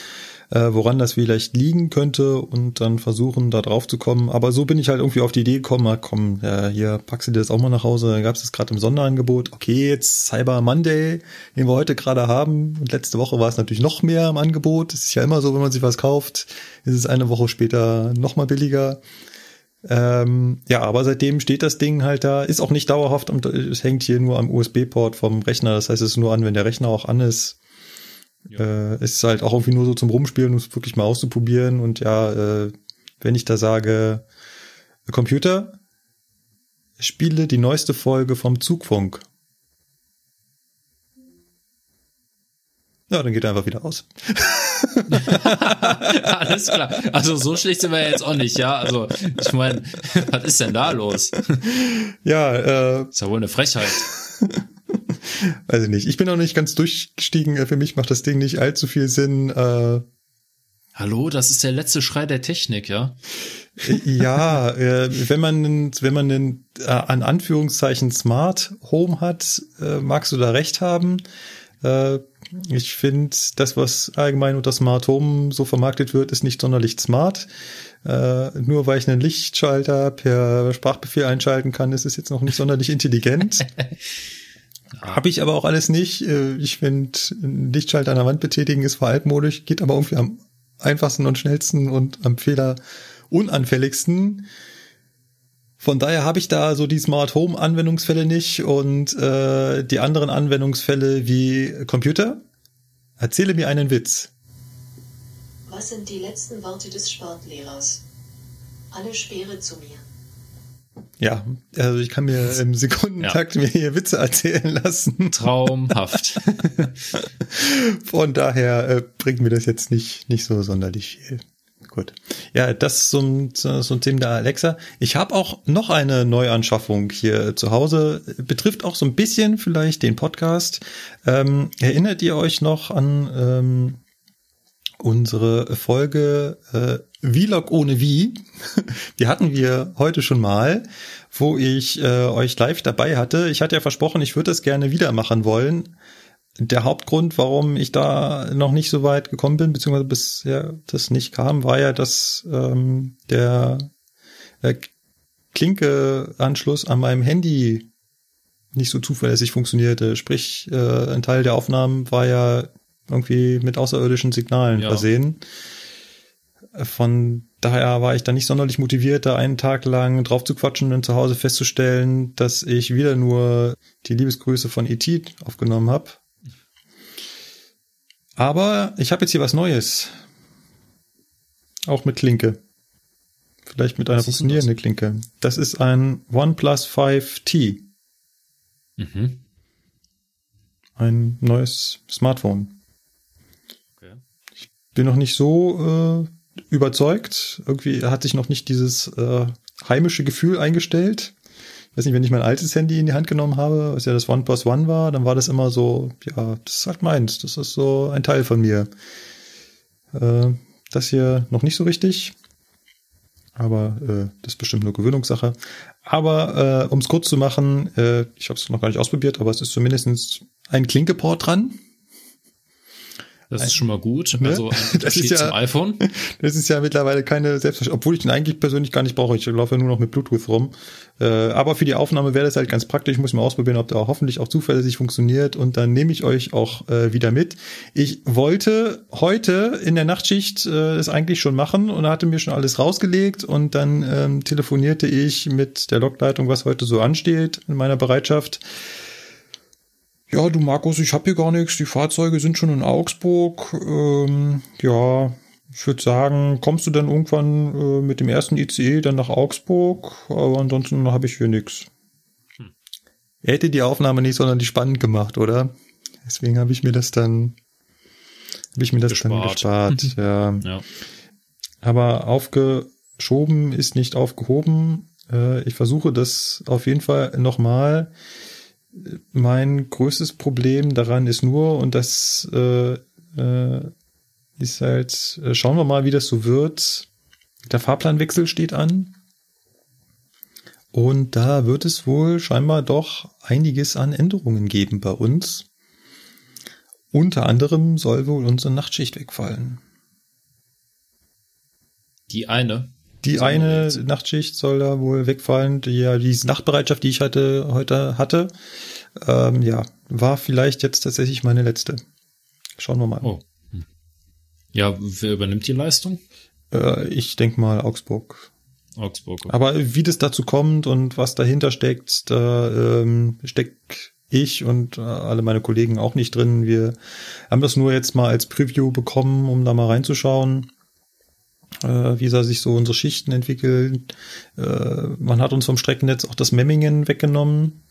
äh, woran das vielleicht liegen könnte und dann versuchen, da drauf zu kommen. Aber so bin ich halt irgendwie auf die Idee gekommen, na komm, äh, hier packst du dir das auch mal nach Hause. Da gab es das gerade im Sonderangebot. Okay, jetzt Cyber Monday, den wir heute gerade haben. Und letzte Woche war es natürlich noch mehr im Angebot. Es ist ja immer so, wenn man sich was kauft, ist es eine Woche später noch mal billiger. Ähm, ja, aber seitdem steht das Ding halt da, ist auch nicht dauerhaft und es hängt hier nur am USB-Port vom Rechner. Das heißt, es ist nur an, wenn der Rechner auch an ist. Äh, ist halt auch irgendwie nur so zum Rumspielen, um es wirklich mal auszuprobieren. Und ja, äh, wenn ich da sage, Computer, spiele die neueste Folge vom Zugfunk. Ja, dann geht er einfach wieder aus. Alles klar. Also so schlecht sind wir jetzt auch nicht, ja. Also ich meine, was ist denn da los? Ja, äh, Ist ja wohl eine Frechheit. weiß ich nicht. Ich bin noch nicht ganz durchgestiegen. Für mich macht das Ding nicht allzu viel Sinn. Äh, Hallo, das ist der letzte Schrei der Technik, ja? ja, äh, wenn man wenn man einen äh, an Anführungszeichen Smart Home hat, äh, magst du da recht haben. Äh, ich finde, das, was allgemein unter Smart Home so vermarktet wird, ist nicht sonderlich smart. Äh, nur weil ich einen Lichtschalter per Sprachbefehl einschalten kann, ist es jetzt noch nicht sonderlich intelligent. Habe ich aber auch alles nicht. Äh, Ich finde, einen Lichtschalter an der Wand betätigen ist veraltmodisch, geht aber irgendwie am einfachsten und schnellsten und am Fehler unanfälligsten. Von daher habe ich da so die Smart Home Anwendungsfälle nicht und äh, die anderen Anwendungsfälle wie Computer. Erzähle mir einen Witz. Was sind die letzten Worte des Sportlehrers? Alle Speere zu mir. Ja, also ich kann mir im Sekundentakt mir hier Witze erzählen lassen. Traumhaft. Von daher äh, bringt mir das jetzt nicht, nicht so sonderlich viel. Gut. Ja, das so ein Thema der Alexa. Ich habe auch noch eine Neuanschaffung hier zu Hause. Betrifft auch so ein bisschen vielleicht den Podcast. Ähm, erinnert ihr euch noch an ähm, unsere Folge äh, Vlog ohne Wie? Die hatten wir heute schon mal, wo ich äh, euch live dabei hatte. Ich hatte ja versprochen, ich würde das gerne wieder machen wollen der Hauptgrund, warum ich da noch nicht so weit gekommen bin, beziehungsweise bisher das nicht kam, war ja, dass ähm, der äh, Klinke-Anschluss an meinem Handy nicht so zuverlässig funktionierte. Sprich, äh, ein Teil der Aufnahmen war ja irgendwie mit außerirdischen Signalen Ja. versehen. Von daher war ich da nicht sonderlich motiviert, da einen Tag lang drauf zu quatschen und zu Hause festzustellen, dass ich wieder nur die Liebesgrüße von E.T. aufgenommen habe. Aber ich habe jetzt hier was Neues. Auch mit Klinke. Vielleicht mit einer funktionierenden Klinke. Das ist ein OnePlus 5T. Mhm. Ein neues Smartphone. Okay. Bin noch nicht so äh, überzeugt. Irgendwie hat sich noch nicht dieses äh, heimische Gefühl eingestellt. Ich weiß nicht, wenn ich mein altes Handy in die Hand genommen habe, was ja das OnePlus One war, dann war das immer so, ja, das ist halt meins. Das ist so ein Teil von mir. Äh, das hier noch nicht so richtig. Aber äh, das ist bestimmt nur Gewöhnungssache. Aber äh, um es kurz zu machen, äh, ich habe es noch gar nicht ausprobiert, aber es ist zumindest ein Klinkeport dran. Das ist schon mal gut. Ne? Also ein Das ist ja- zum iPhone. Das ist ja mittlerweile keine Selbstverständlichkeit, obwohl ich den eigentlich persönlich gar nicht brauche. Ich laufe ja nur noch mit Bluetooth rum. Äh, aber für die Aufnahme wäre das halt ganz praktisch. Ich muss mal ausprobieren, ob der auch hoffentlich auch zuverlässig funktioniert. Und dann nehme ich euch auch äh, wieder mit. Ich wollte heute in der Nachtschicht äh, das eigentlich schon machen und hatte mir schon alles rausgelegt. Und dann ähm, telefonierte ich mit der Lokleitung, was heute so ansteht in meiner Bereitschaft. Ja, du Markus, ich habe hier gar nichts. Die Fahrzeuge sind schon in Augsburg. Ähm, ja, ich würde sagen, kommst du dann irgendwann äh, mit dem ersten ICE dann nach Augsburg? Aber ansonsten habe ich hier nichts. Er hätte die Aufnahme nicht sonderlich spannend gemacht, oder? Deswegen habe ich mir das dann, habe ich mir das dann Gespart. gespart. ja. Ja. Aber aufgeschoben ist nicht aufgehoben. Äh, ich versuche das auf jeden Fall nochmal. Mein größtes Problem daran ist nur, und das äh, äh, ist halt, äh, schauen wir mal, wie das so wird. Der Fahrplanwechsel steht an. Und da wird es wohl scheinbar doch einiges an Änderungen geben bei uns. Unter anderem soll wohl unsere Nachtschicht wegfallen. Die eine. Die Soll eine jetzt- Nachtschicht soll da wohl wegfallen. Die, ja, diese Nachtbereitschaft, die ich hatte, heute hatte, ähm, ja, war vielleicht jetzt tatsächlich meine letzte. Schauen wir mal. Oh. Hm. Ja, wer übernimmt die Leistung? Äh, ich denk mal Augsburg. Augsburg. Aber wie das dazu kommt und was dahinter steckt, da ähm, steckt ich und äh, alle meine Kollegen auch nicht drin. Wir haben das nur jetzt mal als Preview bekommen, um da mal reinzuschauen, äh, wie da sich so unsere Schichten entwickeln. Äh, man hat uns vom Streckennetz auch das Memmingen weggenommen.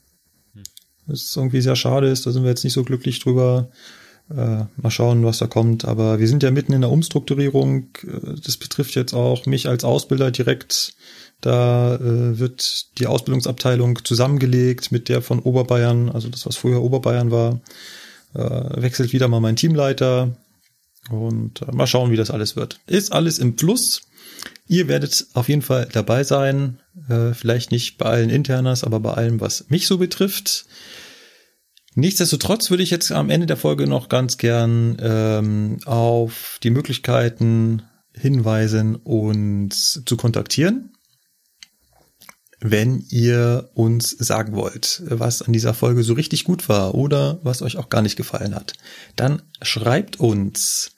Was irgendwie sehr schade ist, da sind wir jetzt nicht so glücklich drüber. Äh, mal schauen, was da kommt. Aber wir sind ja mitten in der Umstrukturierung. Äh, das betrifft jetzt auch mich als Ausbilder direkt. Da äh, wird die Ausbildungsabteilung zusammengelegt mit der von Oberbayern, also das, was früher Oberbayern war. Äh, wechselt wieder mal mein Teamleiter. Und äh, mal schauen, wie das alles wird. Ist alles im Fluss. Ihr werdet auf jeden Fall dabei sein. Äh, vielleicht nicht bei allen Internas, aber bei allem, was mich so betrifft. Nichtsdestotrotz würde ich jetzt am Ende der Folge noch ganz gern ähm, auf die Möglichkeiten hinweisen, uns zu kontaktieren. Wenn ihr uns sagen wollt, was an dieser Folge so richtig gut war oder was euch auch gar nicht gefallen hat, dann schreibt uns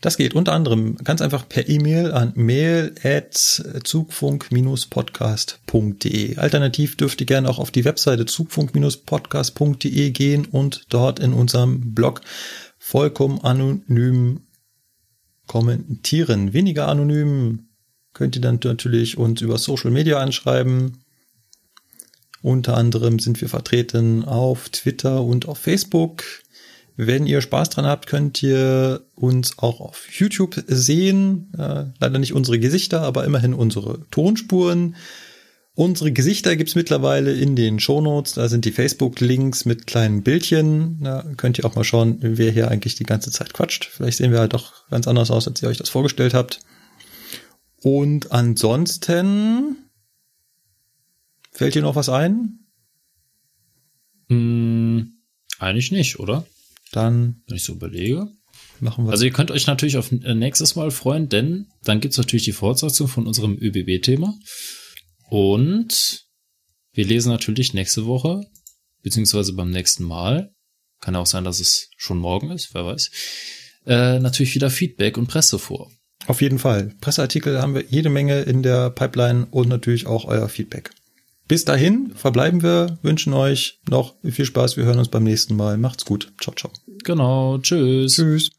das geht unter anderem ganz einfach per E-Mail an mail@zugfunk-podcast.de. Alternativ dürft ihr gerne auch auf die Webseite zugfunk-podcast.de gehen und dort in unserem Blog vollkommen anonym kommentieren. Weniger anonym könnt ihr dann natürlich uns über Social Media anschreiben. Unter anderem sind wir vertreten auf Twitter und auf Facebook. Wenn ihr Spaß dran habt, könnt ihr uns auch auf YouTube sehen. Äh, leider nicht unsere Gesichter, aber immerhin unsere Tonspuren. Unsere Gesichter gibt's mittlerweile in den Shownotes. Da sind die Facebook-Links mit kleinen Bildchen. Da könnt ihr auch mal schauen, wer hier eigentlich die ganze Zeit quatscht. Vielleicht sehen wir halt doch ganz anders aus, als ihr euch das vorgestellt habt. Und ansonsten fällt dir noch was ein? Hm, eigentlich nicht, oder? Dann Wenn ich so überlege. machen wir Also ihr könnt euch natürlich auf äh, nächstes Mal freuen, denn dann gibt's natürlich die Fortsetzung von unserem ÖBB-Thema. Und wir lesen natürlich nächste Woche, beziehungsweise beim nächsten Mal, kann auch sein, dass es schon morgen ist, wer weiß, äh, natürlich wieder Feedback und Presse vor. Auf jeden Fall. Presseartikel haben wir jede Menge in der Pipeline und natürlich auch euer Feedback. Bis dahin verbleiben wir, wünschen euch noch viel Spaß. Wir hören uns beim nächsten Mal. Macht's gut. Ciao, ciao. Genau, tschüss. Tschüss.